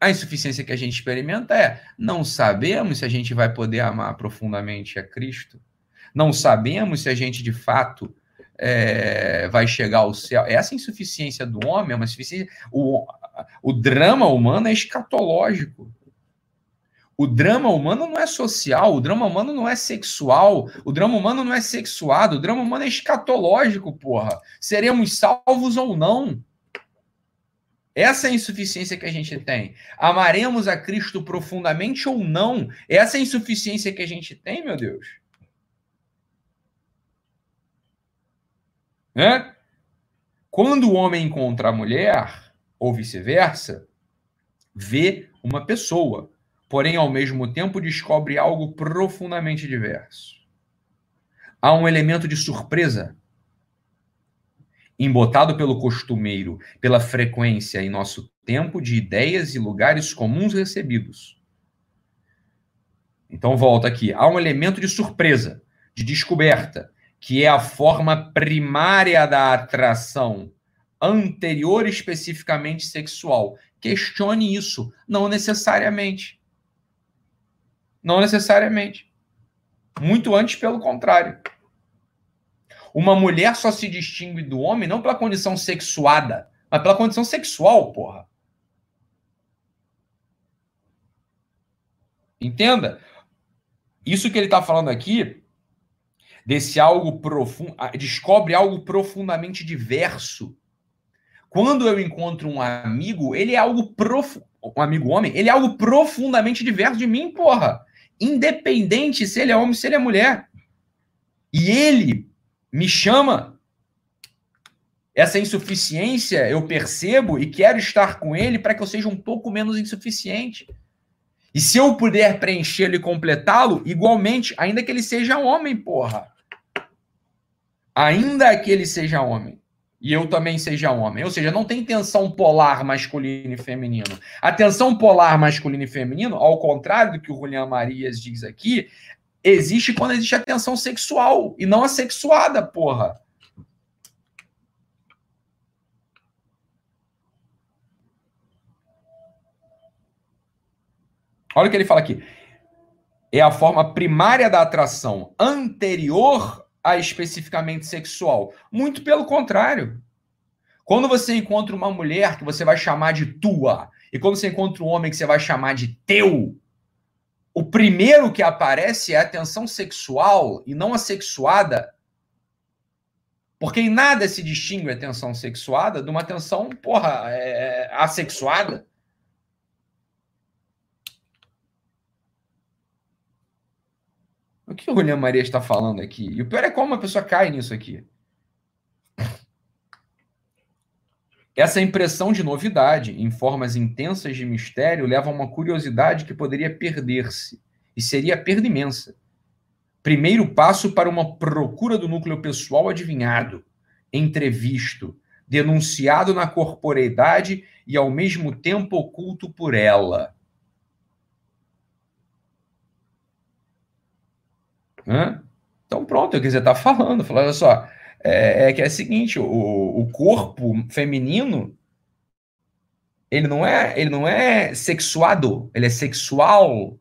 Speaker 1: A insuficiência que a gente experimenta é não sabemos se a gente vai poder amar profundamente a Cristo. Não sabemos se a gente de fato é, vai chegar ao céu. Essa insuficiência do homem é uma insuficiência. O, o drama humano é escatológico. O drama humano não é social, o drama humano não é sexual, o drama humano não é sexuado, o drama humano é escatológico, porra. Seremos salvos ou não? Essa é a insuficiência que a gente tem. Amaremos a Cristo profundamente ou não? Essa é a insuficiência que a gente tem, meu Deus. Né? Quando o homem encontra a mulher, ou vice-versa, vê uma pessoa porém ao mesmo tempo descobre algo profundamente diverso. Há um elemento de surpresa embotado pelo costumeiro, pela frequência em nosso tempo de ideias e lugares comuns recebidos. Então volta aqui, há um elemento de surpresa, de descoberta, que é a forma primária da atração, anterior especificamente sexual. Questione isso, não necessariamente. Não necessariamente. Muito antes, pelo contrário. Uma mulher só se distingue do homem não pela condição sexuada, mas pela condição sexual, porra. Entenda? Isso que ele está falando aqui, desse algo profundo, descobre algo profundamente diverso. Quando eu encontro um amigo, ele é algo profundo. Um amigo homem, ele é algo profundamente diverso de mim, porra independente se ele é homem, se ele é mulher. E ele me chama. Essa insuficiência eu percebo e quero estar com ele para que eu seja um pouco menos insuficiente. E se eu puder preenchê-lo e completá-lo, igualmente, ainda que ele seja homem, porra. Ainda que ele seja homem e eu também seja homem. Ou seja, não tem tensão polar masculino e feminino. A tensão polar masculino e feminino, ao contrário do que o Julian Marias diz aqui, existe quando existe a tensão sexual e não a sexuada, porra. Olha o que ele fala aqui. É a forma primária da atração anterior a especificamente sexual. Muito pelo contrário. Quando você encontra uma mulher que você vai chamar de tua, e quando você encontra um homem que você vai chamar de teu, o primeiro que aparece é a sexual e não a sexuada. Porque em nada se distingue a tensão sexuada de uma tensão, porra, é, assexuada. O que o William Maria está falando aqui? E o pior é como uma pessoa cai nisso aqui. Essa impressão de novidade em formas intensas de mistério leva a uma curiosidade que poderia perder-se, e seria perda imensa. Primeiro passo para uma procura do núcleo pessoal adivinhado, entrevisto, denunciado na corporeidade e ao mesmo tempo oculto por ela. Hã? Então, pronto, é o que você está falando. Falando, olha só, é, é, que é o seguinte: o, o corpo feminino ele não é ele não é sexuado, ele é sexual.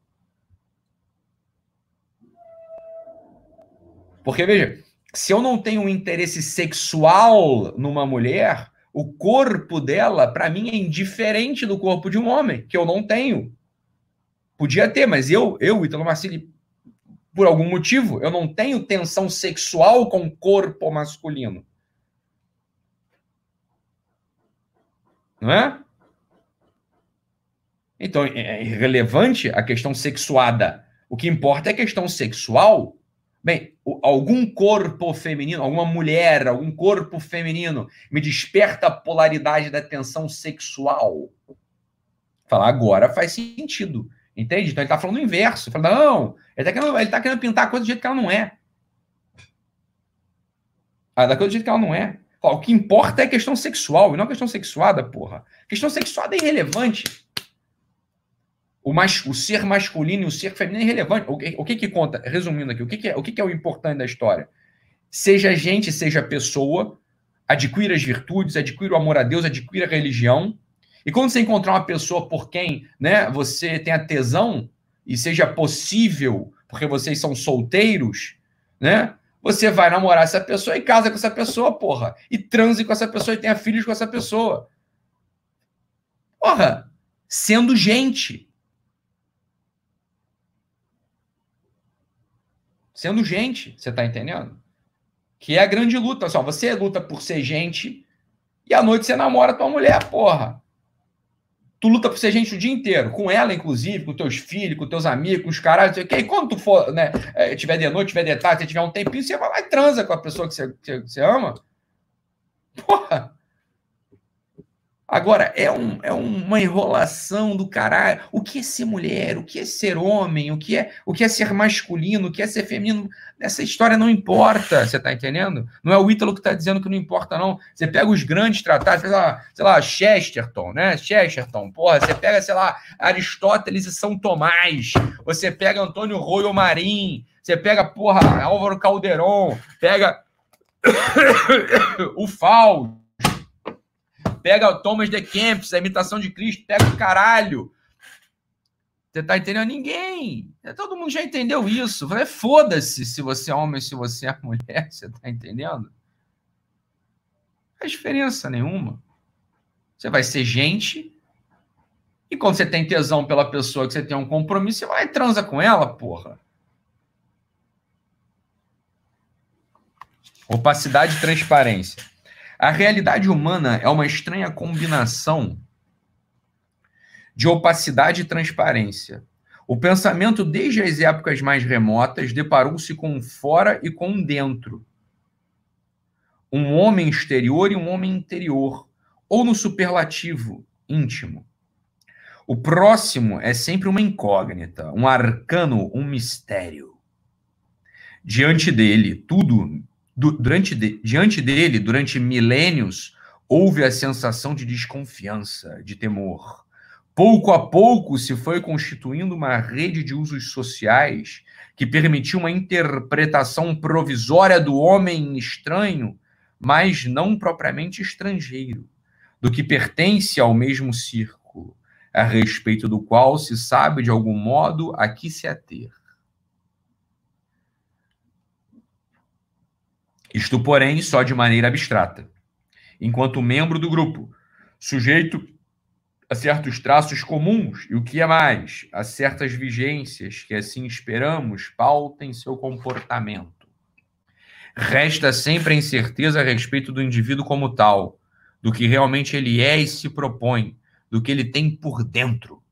Speaker 1: Porque veja, se eu não tenho um interesse sexual numa mulher, o corpo dela para mim é indiferente do corpo de um homem, que eu não tenho. Podia ter, mas eu, eu, Italo Marcili, por algum motivo, eu não tenho tensão sexual com o corpo masculino. Não é? Então, é irrelevante a questão sexuada. O que importa é a questão sexual. Bem, algum corpo feminino, alguma mulher, algum corpo feminino me desperta a polaridade da tensão sexual. Falar agora faz sentido. Entende? Então ele está falando o inverso. Fala, não, ele está querendo, tá querendo pintar a coisa do jeito que ela não é. Ah, da coisa do jeito que ela não é. Fala, o que importa é a questão sexual, e não a questão sexuada, porra. A questão sexuada é irrelevante. O, mas, o ser masculino e o ser feminino é irrelevante. O que, o que, que conta? Resumindo aqui, o que, que é, o que, que é o importante da história? Seja gente, seja pessoa, adquira as virtudes, adquira o amor a Deus, adquira a religião, e quando você encontrar uma pessoa por quem né, você tem a tesão, e seja possível, porque vocês são solteiros, né? Você vai namorar essa pessoa e casa com essa pessoa, porra. E transe com essa pessoa e tenha filhos com essa pessoa. Porra, sendo gente. Sendo gente, você tá entendendo? Que é a grande luta. Só, você luta por ser gente e à noite você namora tua mulher, porra. Tu luta por ser gente o dia inteiro, com ela, inclusive, com teus filhos, com teus amigos, com os caras, e quando tu for, né, é, tiver de noite, tiver de tarde, tiver um tempinho, você vai lá e transa com a pessoa que você, que você ama. Porra! Agora, é, um, é uma enrolação do caralho. O que é ser mulher? O que é ser homem? O que é, o que é ser masculino? O que é ser feminino? Essa história não importa, você está entendendo? Não é o Ítalo que está dizendo que não importa, não. Você pega os grandes tratados, sei lá, sei lá, Chesterton, né? Chesterton, porra, você pega, sei lá, Aristóteles e São Tomás, você pega Antônio Royo Marim, você pega, porra, Álvaro Calderon, pega o Fausto, Pega o Thomas de Kempis, a imitação de Cristo, pega o caralho. Você tá entendendo? Ninguém. Todo mundo já entendeu isso. Foda-se se você é homem, se você é mulher. Você tá entendendo? Não faz diferença nenhuma. Você vai ser gente. E quando você tem tesão pela pessoa que você tem um compromisso, você vai e transa com ela, porra. Opacidade e transparência. A realidade humana é uma estranha combinação de opacidade e transparência. O pensamento, desde as épocas mais remotas, deparou-se com fora e com dentro. Um homem exterior e um homem interior, ou no superlativo, íntimo. O próximo é sempre uma incógnita, um arcano, um mistério. Diante dele, tudo durante de, diante dele, durante milênios, houve a sensação de desconfiança, de temor. Pouco a pouco se foi constituindo uma rede de usos sociais que permitiu uma interpretação provisória do homem estranho, mas não propriamente estrangeiro, do que pertence ao mesmo círculo, a respeito do qual se sabe de algum modo a que se ater. Isto, porém, só de maneira abstrata. Enquanto membro do grupo, sujeito a certos traços comuns e o que é mais, a certas vigências que assim esperamos pautem seu comportamento. Resta sempre a incerteza a respeito do indivíduo como tal, do que realmente ele é e se propõe, do que ele tem por dentro,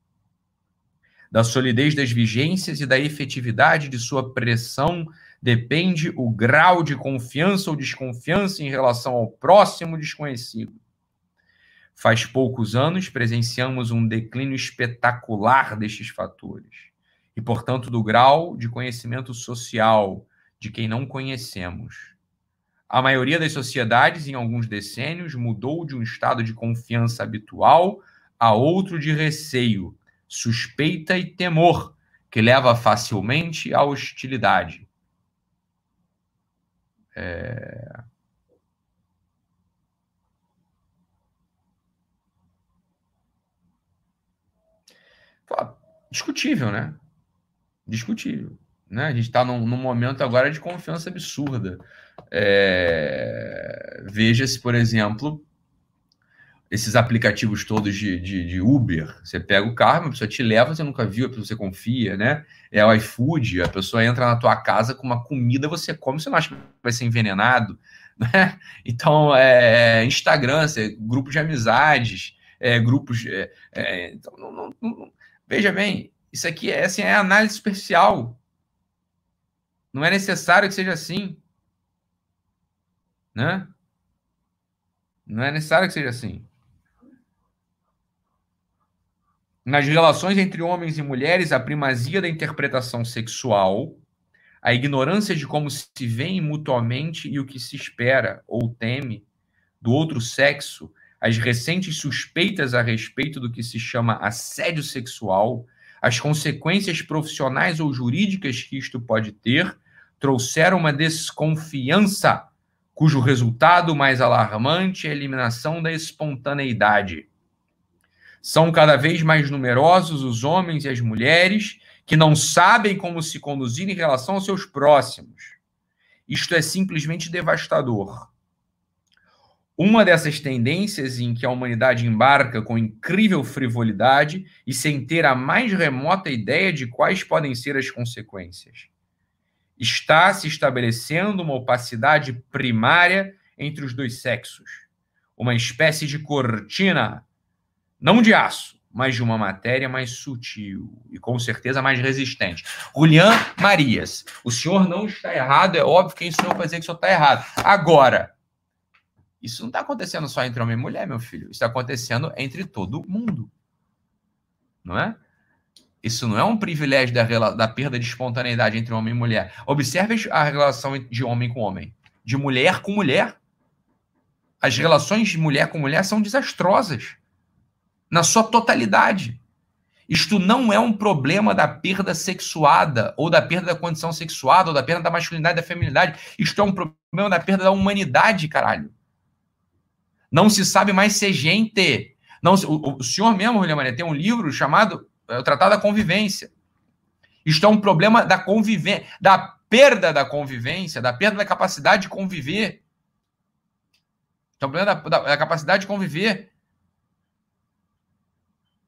Speaker 1: da solidez das vigências e da efetividade de sua pressão depende o grau de confiança ou desconfiança em relação ao próximo desconhecido. Faz poucos anos presenciamos um declínio espetacular destes fatores e, portanto, do grau de conhecimento social de quem não conhecemos. A maioria das sociedades, em alguns decênios, mudou de um estado de confiança habitual a outro de receio, suspeita e temor, que leva facilmente à hostilidade. É... Discutível, né? Discutível. Né? A gente está num, num, momento agora de confiança absurda. É... Veja-se, por exemplo, esses aplicativos todos de, de, de, Uber. Você pega o carro, a pessoa te leva, você nunca viu, a pessoa você confia, né? É o iFood, a pessoa entra na tua casa com uma comida, você come, você não acha que vai ser envenenado, né? Então, é, Instagram, você, grupo de amizades, é, grupos. É, é, então, não, não, não, veja bem, isso aqui é, assim, é análise superficial. Não é necessário que seja assim. Né? Não é necessário que seja assim. Nas relações entre homens e mulheres, a primazia da interpretação sexual, a ignorância de como se veem mutuamente e o que se espera ou teme do outro sexo, as recentes suspeitas a respeito do que se chama assédio sexual, as consequências profissionais ou jurídicas que isto pode ter, trouxeram uma desconfiança cujo resultado mais alarmante é a eliminação da espontaneidade. São cada vez mais numerosos os homens e as mulheres que não sabem como se conduzir em relação aos seus próximos. Isto é simplesmente devastador. Uma dessas tendências em que a humanidade embarca com incrível frivolidade e sem ter a mais remota ideia de quais podem ser as consequências está se estabelecendo uma opacidade primária entre os dois sexos, uma espécie de cortina, não de aço, mas de uma matéria mais sutil e com certeza mais resistente. Julian Marias, o senhor não está errado, é óbvio que senhor vai dizer que o senhor está errado. Agora, isso não está acontecendo só entre homem e mulher, meu filho, isso está acontecendo entre todo mundo. Não é? Isso não é um privilégio da, da perda de espontaneidade entre homem e mulher. Observe a relação de homem com homem, de mulher com mulher. As relações de mulher com mulher são desastrosas, na sua totalidade. Isto não é um problema da perda sexuada, ou da perda da condição sexuada, ou da perda da masculinidade da feminilidade. Isto é um problema da perda da humanidade, caralho. Não se sabe mais ser gente. Não, o, o senhor mesmo, William Maria, tem um livro chamado é o Tratado da Convivência. Isto é um problema da convivência, da perda da convivência, da perda da capacidade de conviver. É um problema da, da, da capacidade de conviver.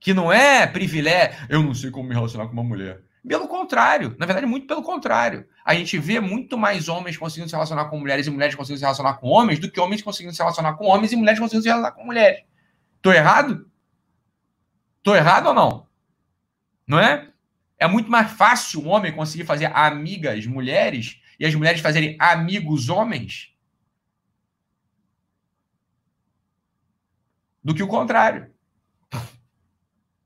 Speaker 1: Que não é privilégio. Eu não sei como me relacionar com uma mulher. Pelo contrário, na verdade, muito pelo contrário. A gente vê muito mais homens conseguindo se relacionar com mulheres e mulheres conseguindo se relacionar com homens do que homens conseguindo se relacionar com homens e mulheres conseguindo se relacionar com mulheres. Tô errado? Tô errado ou não? Não é? É muito mais fácil um homem conseguir fazer amigas mulheres e as mulheres fazerem amigos homens do que o contrário.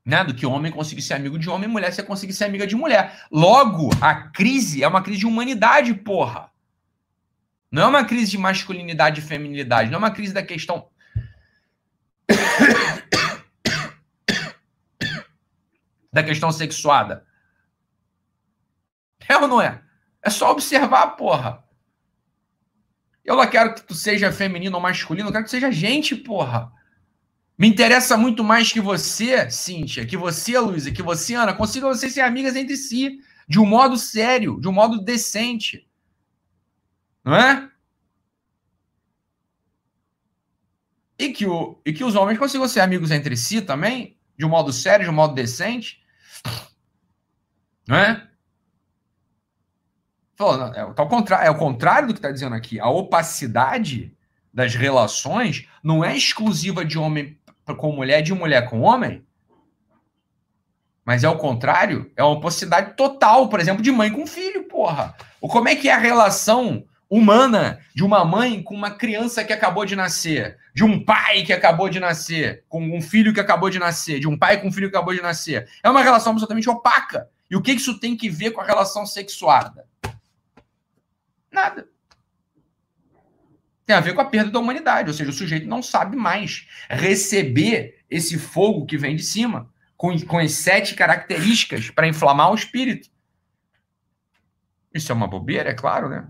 Speaker 1: Né? Do que homem conseguir ser amigo de homem, mulher você conseguir ser amiga de mulher. Logo, a crise é uma crise de humanidade, porra. Não é uma crise de masculinidade e feminilidade, não é uma crise da questão da questão sexuada. É ou não é? É só observar, porra. Eu não quero que tu seja feminino ou masculino, eu quero que tu seja gente, porra. Me interessa muito mais que você, Cíntia, que você, Luísa, que você, Ana, consigam vocês ser amigas entre si, de um modo sério, de um modo decente. Não é? E que, o, e que os homens consigam ser amigos entre si também, de um modo sério, de um modo decente. Não é? É, tá contrário, é o contrário do que está dizendo aqui. A opacidade das relações não é exclusiva de homem com mulher, de mulher com homem. Mas é o contrário, é uma opacidade total, por exemplo, de mãe com filho, porra. Ou como é que é a relação humana de uma mãe com uma criança que acabou de nascer, de um pai que acabou de nascer, com um filho que acabou de nascer, de um pai com um filho que acabou de nascer. É uma relação absolutamente opaca. E o que isso tem que ver com a relação sexuada? Nada. Tem a ver com a perda da humanidade, ou seja, o sujeito não sabe mais receber esse fogo que vem de cima, com, com as sete características para inflamar o espírito. Isso é uma bobeira, é claro, né?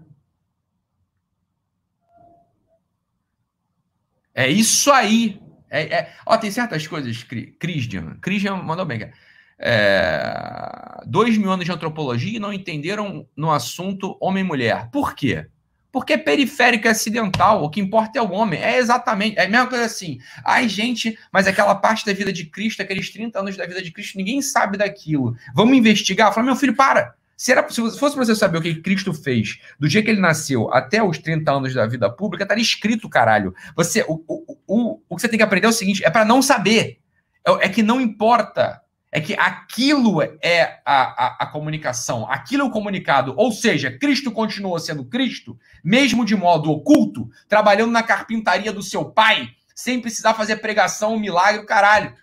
Speaker 1: É isso aí. É, é... Ó, tem certas coisas, Christian. Christian mandou bem. É... Dois mil anos de antropologia e não entenderam no assunto homem-mulher. Por quê? Porque periférico, é acidental. O que importa é o homem. É exatamente. É a mesma coisa assim. Ai, gente, mas aquela parte da vida de Cristo, aqueles 30 anos da vida de Cristo, ninguém sabe daquilo. Vamos investigar? Fala, meu filho, para. Se, era, se fosse você saber o que Cristo fez do dia que ele nasceu até os 30 anos da vida pública, estaria escrito, caralho. Você, o, o, o, o que você tem que aprender é o seguinte: é para não saber. É, é que não importa é que aquilo é a, a, a, comunicação, aquilo é o comunicado. Ou seja, Cristo continua sendo Cristo, mesmo de modo oculto, trabalhando na carpintaria do seu pai, sem precisar fazer pregação, milagre, caralho.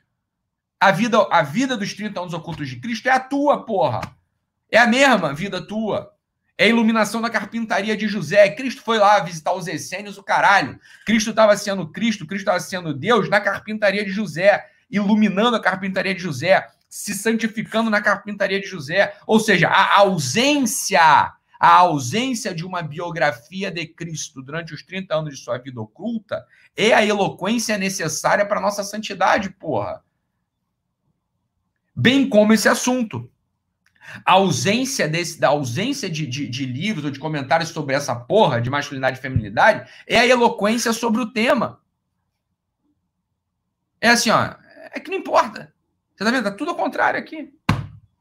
Speaker 1: A vida, a vida dos 30 anos ocultos de Cristo é a tua, porra. É a mesma vida tua. É a iluminação da carpintaria de José. Cristo foi lá visitar os essênios, o caralho. Cristo estava sendo Cristo, Cristo estava sendo Deus na carpintaria de José, iluminando a carpintaria de José se santificando na carpintaria de José. Ou seja, a ausência, a ausência de uma biografia de Cristo durante os 30 anos de sua vida oculta é a eloquência necessária para nossa santidade, porra. Bem como esse assunto. A ausência desse, da ausência de, de, de, livros ou de comentários sobre essa porra de masculinidade e feminilidade é a eloquência sobre o tema. É assim, ó, é que não importa. Você tá vendo? Tá tudo ao contrário aqui.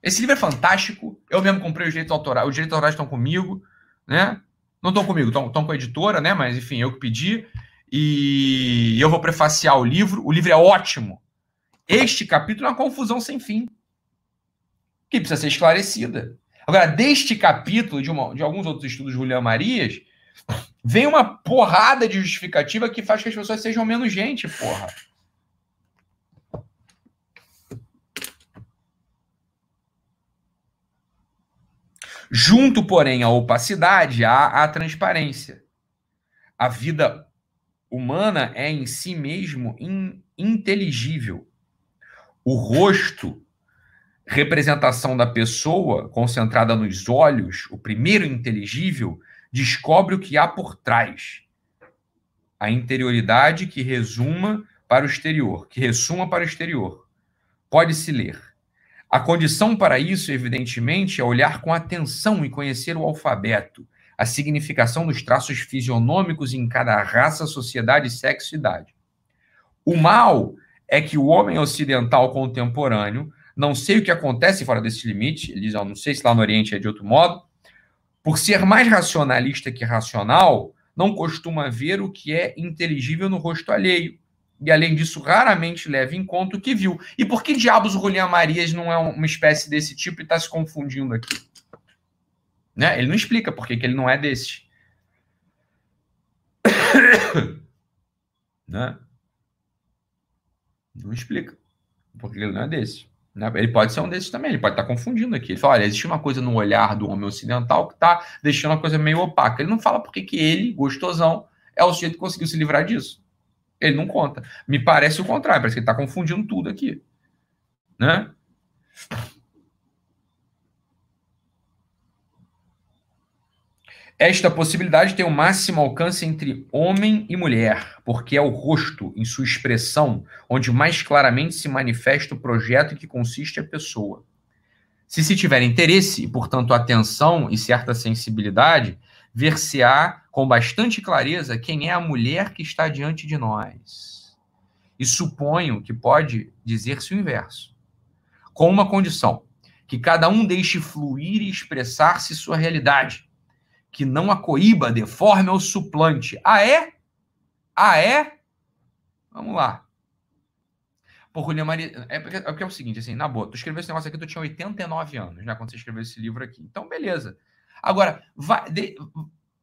Speaker 1: Esse livro é fantástico. Eu mesmo comprei os direitos autorais. Os direitos autorais estão comigo, né? Não estão comigo, estão, com a editora, né? Mas enfim, eu que pedi. E eu vou prefaciar o livro. O livro é ótimo. Este capítulo é uma confusão sem fim. Que precisa ser esclarecida. Agora, deste capítulo, de, uma, de alguns outros estudos de Julião Marias, vem uma porrada de justificativa que faz que as pessoas sejam menos gente, porra. Junto, porém, à opacidade, há a transparência. A vida humana é em si mesmo inteligível. O rosto, representação da pessoa, concentrada nos olhos, o primeiro inteligível, descobre o que há por trás. A interioridade que resuma para o exterior, que ressuma para o exterior. Pode-se ler a condição para isso, evidentemente, é olhar com atenção e conhecer o alfabeto, a significação dos traços fisionômicos em cada raça, sociedade, sexo e idade. O mal é que o homem ocidental contemporâneo, não sei o que acontece fora desse limite, ele não sei se lá no Oriente é de outro modo, por ser mais racionalista que racional, não costuma ver o que é inteligível no rosto alheio, e além disso, raramente leva em conta o que viu. E por que diabos o Julián Marias não é uma espécie desse tipo e está se confundindo aqui? Né? Ele não explica por que, que ele não é desse. né? Não explica. Porque ele não é desse. Né? Ele pode ser um desses também, ele pode estar tá confundindo aqui. Ele fala: olha, existe uma coisa no olhar do homem ocidental que está deixando a coisa meio opaca. Ele não fala porque que ele, gostosão, é o sujeito que conseguiu se livrar disso. Ele não conta. Me parece o contrário, parece que ele está confundindo tudo aqui. Né? Esta possibilidade tem o máximo alcance entre homem e mulher, porque é o rosto, em sua expressão, onde mais claramente se manifesta o projeto em que consiste a pessoa. Se se tiver interesse, e, portanto, atenção e certa sensibilidade, ver-se-á com bastante clareza quem é a mulher que está diante de nós. E suponho que pode dizer-se o inverso, com uma condição: que cada um deixe fluir e expressar-se sua realidade, que não a coíba, deforme ou suplante. Ah, é? Ah, é? Vamos lá. Por Juliana Maria. É porque, é porque, é o seguinte, assim, na boa, tu escreveu esse negócio aqui, tu tinha 89 anos, né? Quando você escreveu esse livro aqui. Então, beleza. Agora, vai, de,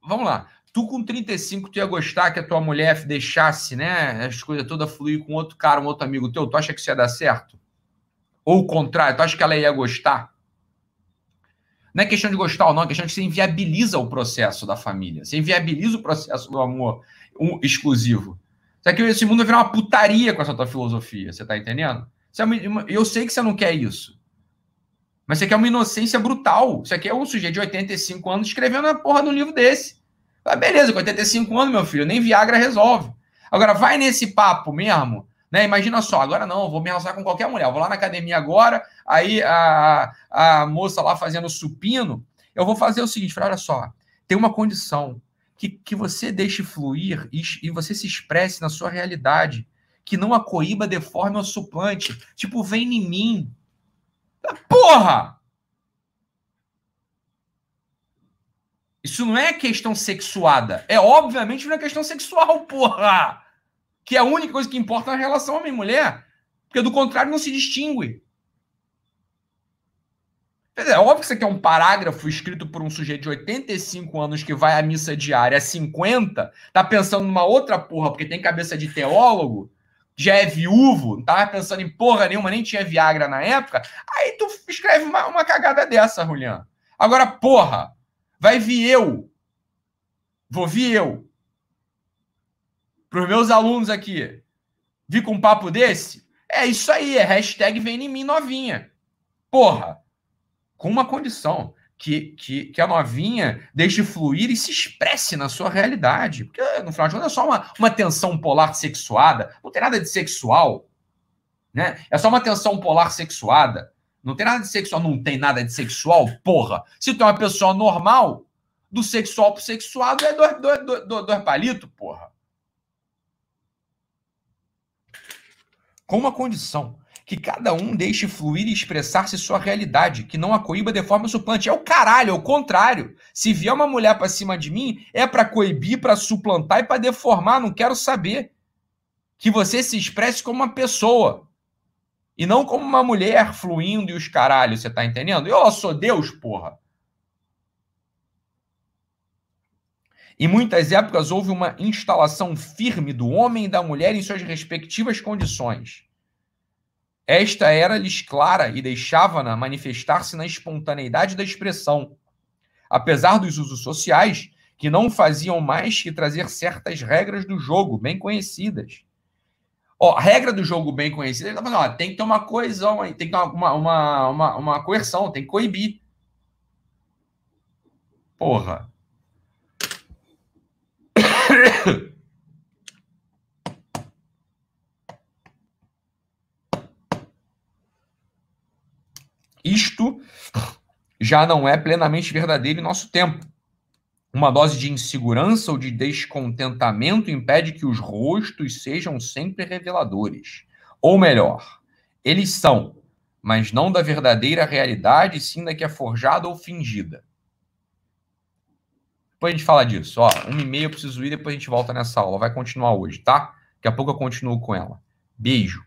Speaker 1: vamos lá. Tu com 35, tu ia gostar que a tua mulher deixasse, né, as coisas todas fluir com outro cara, um outro amigo teu? Tu acha que isso ia dar certo? Ou o contrário, tu acha que ela ia gostar? Não é questão de gostar ou não, é questão de que você inviabiliza o processo da família. Você inviabiliza o processo do amor um, exclusivo. Só que esse mundo vai virar uma putaria com essa tua filosofia, você tá entendendo? É eu sei que você não quer isso. Mas você quer uma inocência brutal. Você quer um sujeito de 85 anos escrevendo a porra de um livro desse. Ah, beleza, com 85 anos, meu filho, nem Viagra resolve. Agora, vai nesse papo mesmo, né? Imagina só, agora não, vou me relacionar com qualquer mulher. Eu vou lá na academia agora, aí a, a moça lá fazendo supino, eu vou fazer o seguinte, olha só, tem uma condição que, que você deixe fluir e, e você se expresse na sua realidade. Que não a coíba deforme ou suplante. Tipo, vem em mim. Porra! Isso não é questão sexuada. É obviamente uma questão sexual, porra! Que é a única coisa que importa na relação homem-mulher. Porque do contrário não se distingue. É óbvio que isso aqui é um parágrafo escrito por um sujeito de 85 anos que vai à missa diária a 50, tá pensando numa outra porra, porque tem cabeça de teólogo, já é viúvo, não tava pensando em porra nenhuma, nem tinha Viagra na época. Aí tu escreve uma, uma cagada dessa, Julian. Agora, porra, vai vir eu. Vou vir eu. Para os meus alunos aqui, vir com um papo desse? É isso aí, é hashtag vem em mim novinha. Porra, com uma condição. Que, que, que a novinha deixe fluir e se expresse na sua realidade. Porque, no final de contas, é só uma, uma tensão polar sexuada. Não tem nada de sexual. Né? É só uma tensão polar sexuada. Não tem nada de sexual. Não tem nada de sexual, porra. Se tu é uma pessoa normal, do sexual pro sexuado é dois, dois, dois, dois palitos, porra. Com uma condição que cada um deixe fluir e expressar-se sua realidade, que não a coíba de forma suplante. É o caralho, é o contrário. Se vier uma mulher para cima de mim, é para coibir, para suplantar e para deformar, não quero saber. Que você se expresse como uma pessoa e não como uma mulher fluindo e os caralhos, você tá entendendo? Eu sou Deus, porra. Em muitas épocas houve uma instalação firme do homem e da mulher em suas respectivas condições. Esta era-lhes clara e deixava-na manifestar-se na espontaneidade da expressão, apesar dos usos sociais, que não faziam mais que trazer certas regras do jogo bem conhecidas. Ó, a regra do jogo bem conhecida, ele tá falando, ó, tem que ter uma coesão, tem que ter uma, uma, uma, uma coerção, tem que coibir. Porra. Isto já não é plenamente verdadeiro em nosso tempo. Uma dose de insegurança ou de descontentamento impede que os rostos sejam sempre reveladores. Ou melhor, eles são, mas não da verdadeira realidade, sim da que é forjada ou fingida. Depois a gente fala disso. Ó, uma e meia eu preciso ir, depois a gente volta nessa aula. Vai continuar hoje, tá? Daqui a pouco eu continuo com ela. Beijo.